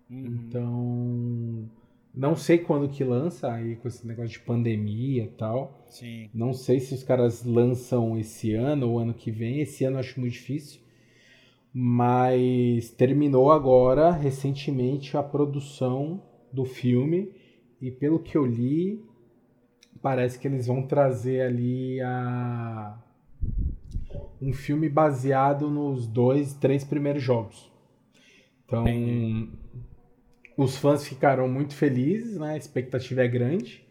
Uhum. Então, não sei quando que lança aí com esse negócio de pandemia e tal. Sim. Não sei se os caras lançam esse ano ou ano que vem. Esse ano eu acho muito difícil. Mas terminou agora, recentemente, a produção do filme. E pelo que eu li, parece que eles vão trazer ali a... um filme baseado nos dois, três primeiros jogos. Então, os fãs ficaram muito felizes, né? A expectativa é grande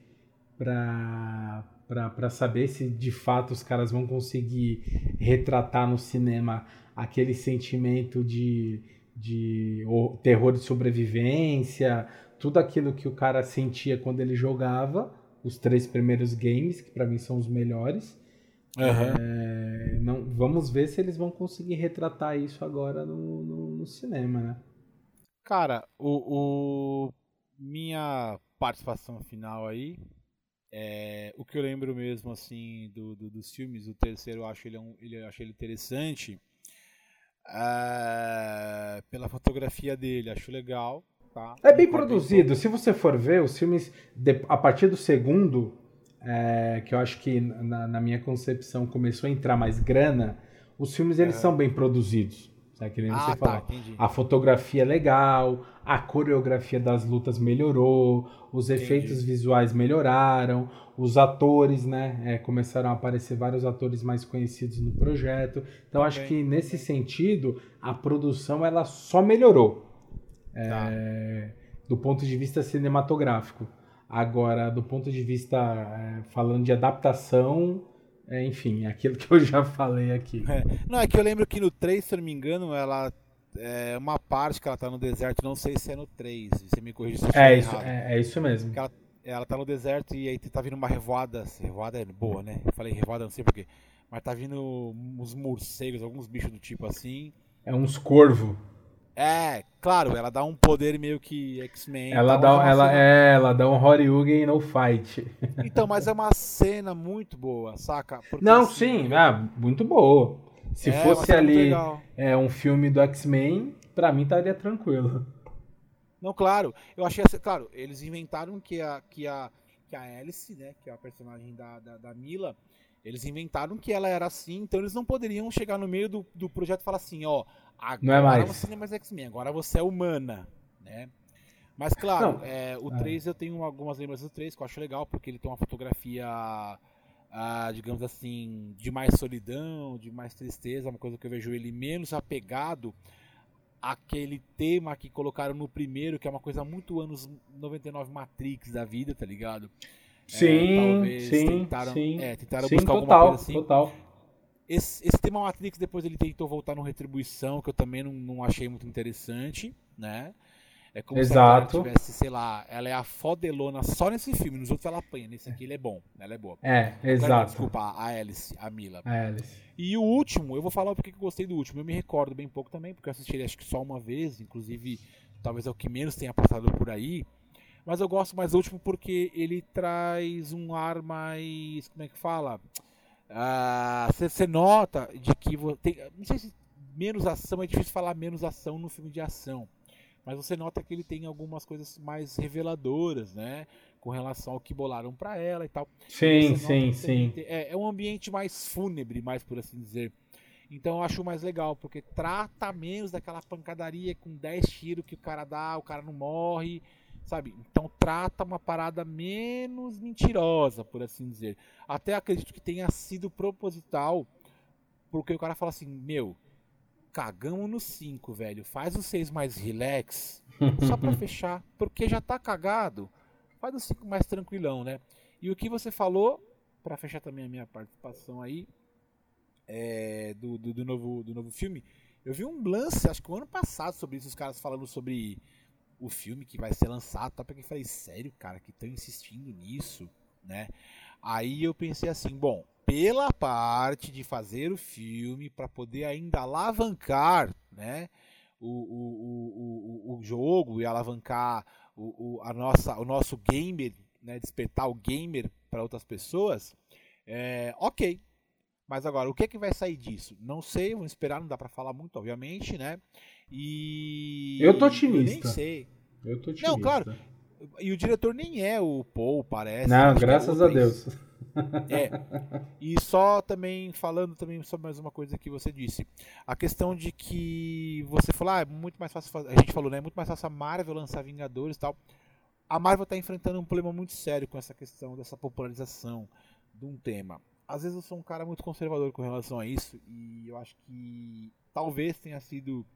para saber se de fato os caras vão conseguir retratar no cinema aquele sentimento de, de terror de sobrevivência, tudo aquilo que o cara sentia quando ele jogava os três primeiros games, que para mim são os melhores. Uhum. É, não, vamos ver se eles vão conseguir retratar isso agora no, no, no cinema, né? Cara, o, o, minha participação final aí, é, o que eu lembro mesmo assim do, do dos filmes, o terceiro eu acho ele, é um, ele, eu acho ele interessante é, pela fotografia dele, acho legal. Tá? É bem produzido. Se você for ver os filmes a partir do segundo, é, que eu acho que na, na, minha concepção começou a entrar mais grana, os filmes eles é. são bem produzidos. Tá? Que nem ah, você tá, A fotografia é legal, a coreografia das lutas melhorou, os entendi. efeitos visuais melhoraram, os atores, né? É, começaram a aparecer vários atores mais conhecidos no projeto. Então, acho que nesse sentido, a produção ela só melhorou. Tá. É, do ponto de vista cinematográfico. Agora, do ponto de vista é, falando de adaptação, é, enfim, é aquilo que eu já falei aqui. É. Não, é que eu lembro que no 3, se eu não me engano, ela. É uma parte que ela tá no deserto, não sei se é no 3, você me corrige se eu é isso, é, é, isso mesmo. Ela, ela tá no deserto e aí tá vindo uma revoada. Revoada é boa, né? Eu falei revoada, não sei porquê. Mas tá vindo uns morcegos, alguns bichos do tipo assim. É uns corvo. É, claro, ela dá um poder meio que X-Men. Ela, dá, é ela, cena... é, ela dá um Horyugen no fight. Então, mas é uma cena muito boa, saca? Porque, Não, assim, sim, é, muito boa. Se é, fosse ali é, um filme do X-Men, pra mim estaria tranquilo. Não, claro. Eu achei assim, claro, eles inventaram que a, que a, que a Alice, né, que é a personagem da, da, da Mila, eles inventaram que ela era assim, então eles não poderiam chegar no meio do, do projeto e falar assim, ó, agora não é mais. você não é mais X-Men, agora você é humana, né? Mas claro, é, o 3 é. eu tenho algumas lembranças do 3 que eu acho legal, porque ele tem uma fotografia, ah, digamos assim, de mais solidão, de mais tristeza, uma coisa que eu vejo ele menos apegado àquele tema que colocaram no primeiro, que é uma coisa muito anos 99 Matrix da vida, tá ligado? Sim, é, sim, tentaram, sim. É, tentaram sim, buscar total, alguma coisa assim. Total. Esse, esse tema Matrix depois ele tentou voltar no Retribuição, que eu também não, não achei muito interessante, né? É como Exato. se ela tivesse, sei lá, ela é a fodelona só nesse filme, nos outros ela apanha, nesse aqui ele é bom, ela é boa. É, exato. Desculpa, a Alice, a Mila. É, Alice. E o último, eu vou falar porque que eu gostei do último. Eu me recordo bem pouco também, porque eu assisti ele acho que só uma vez, inclusive talvez é o que menos tenha passado por aí. Mas eu gosto mais do último porque ele traz um ar mais. Como é que fala? Você nota de que. Tem, não sei se menos ação, é difícil falar menos ação no filme de ação. Mas você nota que ele tem algumas coisas mais reveladoras, né? Com relação ao que bolaram pra ela e tal. Sim, nota sim, sim. tem- É, é um ambiente mais fúnebre, mais por assim dizer. Então eu acho mais legal, porque trata menos daquela pancadaria com 10 tiros que o cara dá, o cara não morre, sabe? Então trata uma parada menos mentirosa, por assim dizer. Até acredito que tenha sido proposital, porque o cara fala assim: Meu, cagamos no 5, velho, faz o 6 mais relax, só pra fechar, porque já tá cagado. Faz o 5 mais tranquilão, né? E o que você falou, pra fechar também a minha participação aí, é, do, do, do novo, do novo filme, eu vi um lance, acho que o ano passado, sobre isso, os caras falando sobre o filme que vai ser lançado, tá? Porque eu falei, sério, cara, que estão insistindo nisso, né? Aí eu pensei assim, bom, pela parte de fazer o filme para poder ainda alavancar, né? O, o, o, o, o jogo e alavancar o, o, a nossa, o nosso gamer, né? Despertar o gamer para outras pessoas, é, ok. Mas agora, o que, é que vai sair disso? Não sei, vamos esperar, não dá para falar muito, obviamente, né? E. Eu tô Eu nem otimista. sei. Eu tô Não, claro. E o diretor nem é o Paul, parece. Não, é graças a outra- Deus. É. E só também falando também sobre mais uma coisa que você disse. A questão de que você falou, ah, é muito mais fácil a gente falou, né, é muito mais fácil a Marvel lançar Vingadores e tal. A Marvel está enfrentando um problema muito sério com essa questão dessa popularização de um tema. Às vezes eu sou um cara muito conservador com relação a isso e eu acho que talvez tenha sido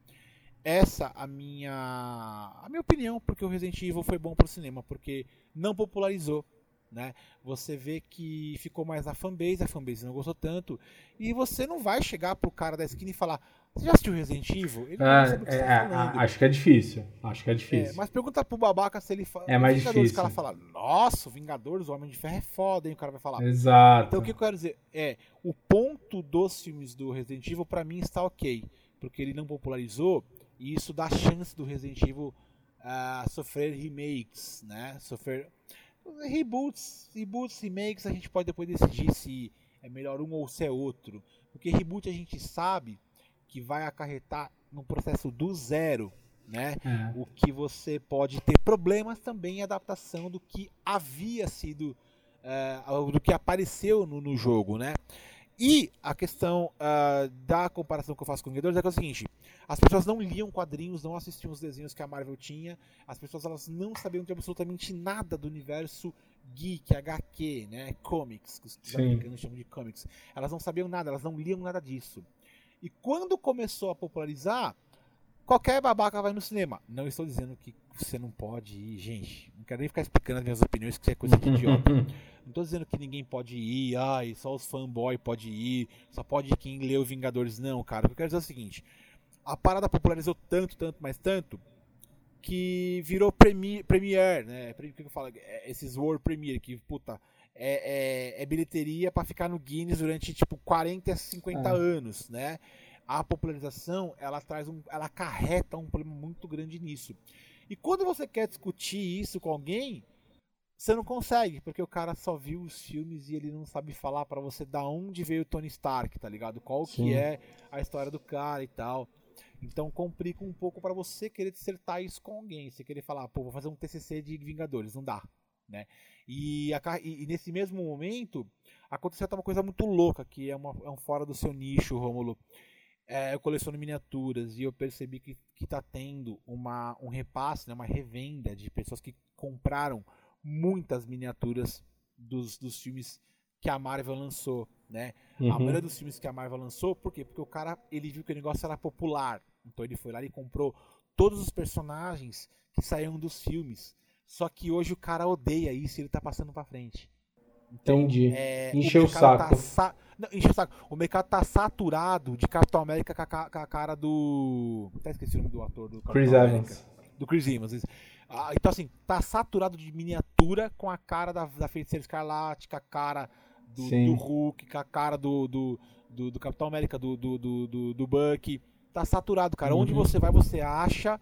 essa a minha a minha opinião porque o Resident Evil foi bom pro cinema porque não popularizou né você vê que ficou mais na fanbase a fanbase não gostou tanto e você não vai chegar pro cara da esquina e falar você já assistiu Resident Evil ele não Ah, o que você é, tá acho que é difícil. Acho que é É, difícil. mas pergunta pro babaca se ele fala É mais Vingadores, difícil. o cara fala nossa o Vingadores o Homem de Ferro é foda hein o cara vai falar Exato. então o que eu quero dizer é, o ponto dos filmes do Resident Evil pra mim está ok, porque ele não popularizou e isso dá chance do Resident Evil ah, sofrer remakes, né? Sofrer reboots, reboots, remakes, a gente pode depois decidir se é melhor um ou se é outro, porque reboot a gente sabe que vai acarretar num processo do zero, né? É. o que você pode ter problemas também em adaptação do que havia sido eh, do que apareceu no, no jogo, né? E a questão ah, da comparação que eu faço com Vingadores é, que é o seguinte: as pessoas não liam quadrinhos, não assistiam os desenhos que a Marvel tinha, as pessoas elas não sabiam de absolutamente nada do universo geek, HQ, né? Comics, que os Sim. americanos chamam de comics. Elas não sabiam nada, elas não liam nada disso. E quando começou a popularizar, qualquer babaca vai no cinema. Não estou dizendo que você não pode ir, gente. Não quero nem ficar explicando as minhas opiniões, que isso é coisa de idiota. Não tô dizendo que ninguém pode ir, ai, só os fanboy pode ir, só pode ir quem leu Vingadores. Não, cara. O que eu quero dizer é o seguinte: a parada popularizou tanto, tanto, mais tanto, que virou premi Premiere, né? O que eu falo? É, Esses World Premiere, que, puta, é, é, é bilheteria pra ficar no Guinness durante, tipo, 40, 50 Ah. anos, né? A popularização, ela traz um. Ela acarreta um problema muito grande nisso. E quando você quer discutir isso com alguém, você não consegue, porque o cara só viu os filmes e ele não sabe falar pra você da onde veio o Tony Stark, tá ligado? Qual Sim. que é a história do cara e tal. Então complica um pouco pra você querer dissertar isso com alguém. Você querer falar, pô, vou fazer um TCC de Vingadores, não dá, né? E, a e- nesse mesmo momento aconteceu até uma coisa muito louca, que é, uma- é um fora do seu nicho, Rômulo. É, eu coleciono miniaturas e eu percebi que, que tá tendo uma, um repasse, né, uma revenda de pessoas que compraram muitas miniaturas dos, dos filmes que a Marvel lançou, né? A Uhum. maioria dos filmes que a Marvel lançou, por quê? Porque o cara, ele viu que o negócio era popular. Então ele foi lá e comprou todos os personagens que saíam dos filmes. Só que hoje o cara odeia isso e ele tá passando pra frente. Então, Entendi. é, Encheu o mercado saco. Tá. Não, encheu o saco. O mercado tá saturado de Capitão América com a, com a cara do. Até esqueci o nome do ator do Capitão Chris América. Evans. do Chris Evans. Ah, então, assim, tá saturado de miniatura com a cara da, da Feiticeira Escarlate, com a cara do, do Hulk, com a cara do, do, do, do Capitão América, do, do, do, do Buck. Tá saturado, cara. Uhum. Onde você vai, você acha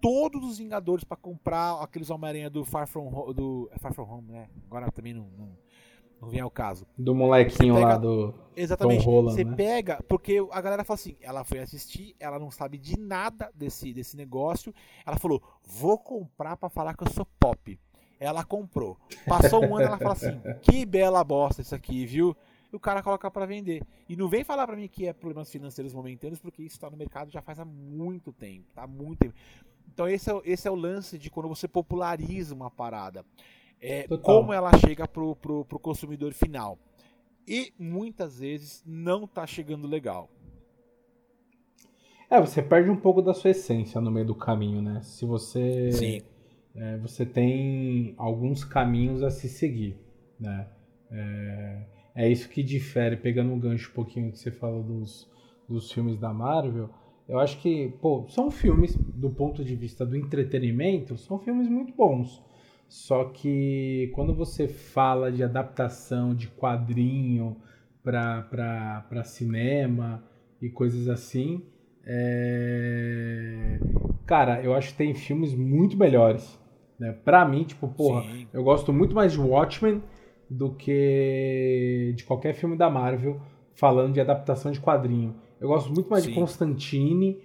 todos os Vingadores para comprar aqueles Homem-Aranha do Far From Home. Do, é Far From Home, né? Agora também não, não, não vem ao caso. Do molequinho pega, lá do. Exatamente. Tom Holland, você né? pega, porque a galera fala assim: ela foi assistir, ela não sabe de nada desse, desse negócio. Ela falou: vou comprar para falar que eu sou pop. Ela comprou. Passou um ano, ela fala assim: que bela bosta isso aqui, viu? E o cara coloca para vender. E não vem falar para mim que é problemas financeiros momentâneos, porque isso está no mercado já faz há muito tempo. Tá muito tempo. Então esse é, esse é o lance de quando você populariza uma parada. É, como ela chega pro, pro, pro consumidor final. E muitas vezes não tá chegando legal. É, você perde um pouco da sua essência no meio do caminho, né? Se você. Sim. É, você tem alguns caminhos a se seguir, né? É, é isso que difere, pegando um gancho um pouquinho que você falou dos, dos filmes da Marvel eu acho que, pô, são filmes, do ponto de vista do entretenimento, são filmes muito bons. Só que quando você fala de adaptação de quadrinho para cinema e coisas assim, é... cara, eu acho que tem filmes muito melhores. Né? Pra mim, tipo, porra, Sim. eu gosto muito mais de Watchmen do que de qualquer filme da Marvel falando de adaptação de quadrinho. Eu gosto muito mais Sim. de Constantine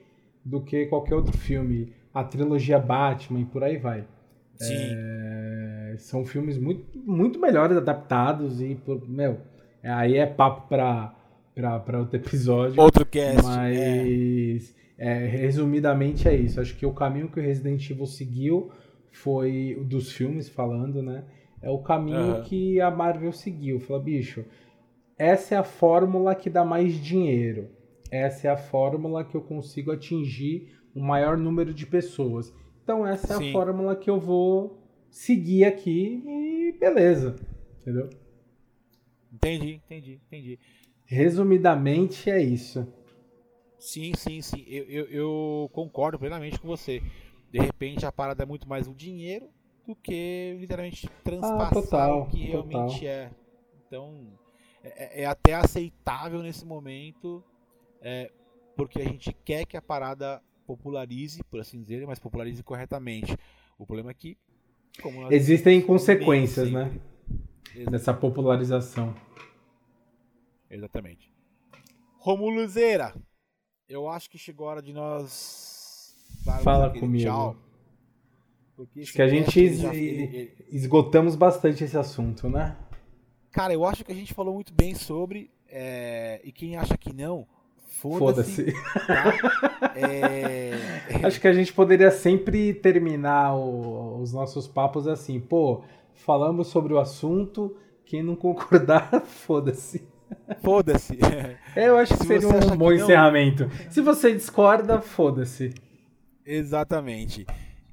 do que qualquer outro filme. A trilogia Batman e por aí vai. Sim. É, são filmes muito, muito melhores adaptados e, meu, aí é papo para para outro episódio. Outro cast. Mas, é. É, resumidamente, é isso. Acho que o caminho que o Resident Evil seguiu foi, dos filmes falando, né? É o caminho uhum. que a Marvel seguiu. Fala, bicho, essa é a fórmula que dá mais dinheiro essa é a fórmula que eu consigo atingir o maior número de pessoas. Então essa Sim. é a fórmula que eu vou seguir aqui e beleza. Entendeu? Entendi, entendi, entendi. Resumidamente é isso. Sim, sim, sim. Eu, eu, eu, concordo plenamente com você. De repente a parada é muito mais o dinheiro do que literalmente transpassar ah, total, o que realmente total. é. Então é, é até aceitável nesse momento é, porque a gente quer que a parada popularize, por assim dizer, mas popularize corretamente. O problema é que. Existem consequências, né? Dessa popularização. Exatamente. Romulo Zeira, eu acho que chegou a hora de nós. Fala comigo. Tchau. Acho que a gente já... esgotamos bastante esse assunto, né? Cara, eu acho que a gente falou muito bem sobre. É... E quem acha que não, Foda-se. Foda tá? é... Acho que a gente poderia sempre terminar o, os nossos papos assim, pô, falamos sobre o assunto, quem não concordar, foda-se. Foda-se. É, eu acho que Se seria um bom encerramento. Se você discorda, foda-se. Exatamente.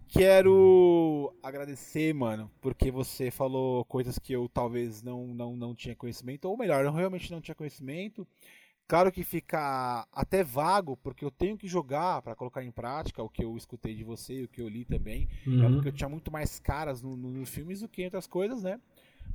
Quero agradecer, mano, porque você falou coisas que eu talvez não, não, não tinha conhecimento, ou melhor, eu realmente não tinha conhecimento. Claro que fica até vago, porque eu tenho que jogar para colocar em prática o que eu escutei de você e o que eu li também. Uhum. Porque eu tinha muito mais caras nos no, no filmes do que outras coisas, né?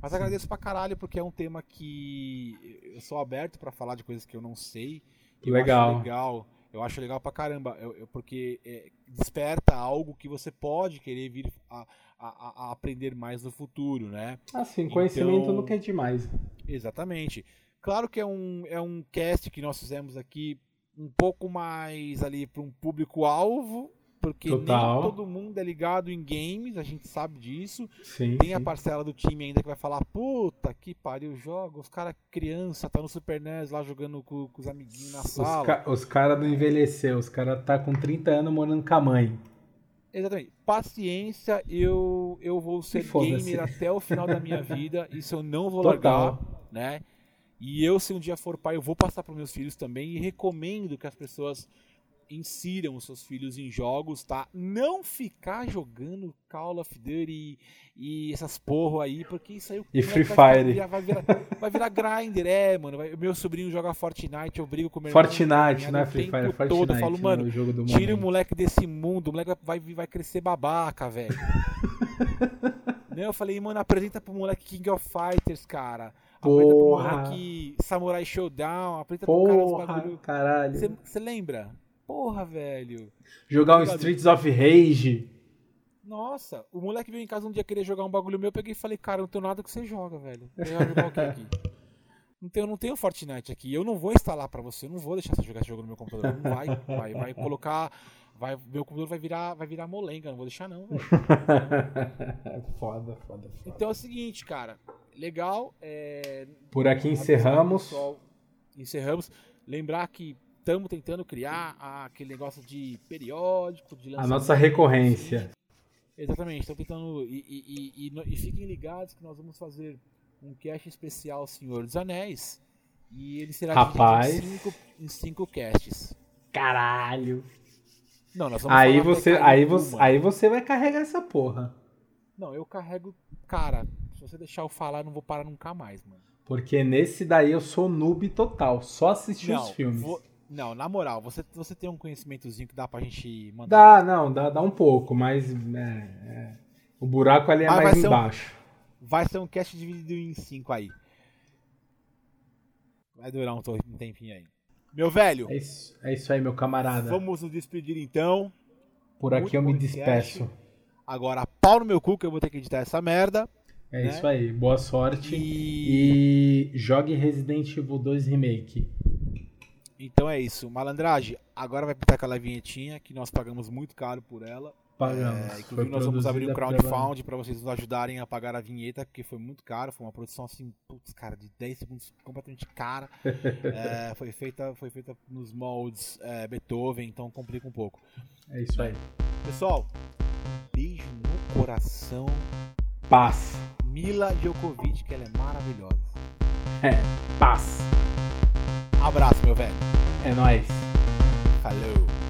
Mas Sim. agradeço pra caralho, porque é um tema que eu sou aberto para falar de coisas que eu não sei. legal. Eu acho legal. Eu acho legal pra caramba, eu, eu, porque é, desperta algo que você pode querer vir a, a, a aprender mais no futuro, né? Assim, conhecimento então, nunca é demais. Exatamente. Claro que é um, é um cast que nós fizemos aqui um pouco mais ali para um público-alvo, porque Total. nem todo mundo é ligado em games, a gente sabe disso. Sim, Tem sim. a parcela do time ainda que vai falar, puta que pariu, joga, os caras criança, tá no Super NES lá jogando com, com os amiguinhos na sala. Os, ca os caras não envelheceu, os caras tá com 30 anos morando com a mãe. Exatamente. Paciência, eu, eu vou ser gamer até o final da minha vida, isso eu não vou Total. largar, né? E eu, se um dia for pai, eu vou passar para meus filhos também e recomendo que as pessoas insiram os seus filhos em jogos, tá? Não ficar jogando Call of Duty e, e essas porra aí, porque isso aí e Free vai, Fire. Vai virar, vai virar grinder, é, mano. Vai, meu sobrinho joga Fortnite, eu brigo com meu Fortnite, não é Free Fire, é Fortnite. Todo. Eu falo, mano, tira o moleque desse mundo, o moleque vai, vai crescer babaca, velho. Não, eu falei, mano, apresenta pro moleque King of Fighters, cara. Apresenta pro moleque Samurai Showdown, apresenta Porra, cara bagulho. caralho. Você lembra? Porra, velho. Jogar um Streets of Rage. Nossa, o moleque veio em casa um dia querer jogar um bagulho meu, eu peguei e falei, cara, não tenho nada que você joga, velho. Eu jogar o que aqui? Não tenho, não tenho Fortnite aqui. Eu não vou instalar pra você, eu não vou deixar você jogar esse jogo no meu computador. Não vai, vai, vai colocar Vai, meu computador vai virar, vai virar molenga, não vou deixar não, velho. foda, foda, foda. Então é o seguinte, cara. Legal. É... Por aqui encerramos. Pessoal, encerramos. Lembrar que estamos tentando criar aquele negócio de periódico, de A nossa recorrência. Exatamente, estamos tentando. E, e, e, e, fiquem ligados que nós vamos fazer um cast especial Senhor dos Anéis. E ele será Rapaz. em cinco, em cinco casts. Caralho! Não, nós vamos aí você, aí você, aí você vai carregar essa porra. Não, eu carrego, cara. Se você deixar eu falar, eu não vou parar nunca mais, mano. Porque nesse daí eu sou noob total, só assistir não, os filmes. Vou... Não, na moral, você, você tem um conhecimentozinho que dá pra gente mandar? Dá, não, dá, dá um pouco, mas é, é, o buraco ali é mas mais embaixo. Um, vai ser um cast dividido em cinco aí. Vai durar um, um tempinho aí. Meu velho. É isso, é isso aí, meu camarada. Vamos nos despedir então. Por aqui Muito eu me despeço. Agora, pau no meu cu que eu vou ter que editar essa merda. É né? isso aí, boa sorte. E... e jogue Resident Evil 2 Remake. Então é isso, malandragem. Agora vai pintar aquela vinhetinha que nós pagamos muito caro por ela. Pagamos. É, inclusive, nós vamos abrir um crowdfund para vocês nos ajudarem a pagar a vinheta, porque foi muito caro. Foi uma produção assim, putz, cara, de 10 segundos completamente cara. é, foi, feita, foi feita nos moldes é, Beethoven, então complica um pouco. É isso aí. Pessoal, beijo no coração. Paz. Mila Djokovic, que ela é maravilhosa. É, paz. Abraço, meu velho. É nóis. Falou.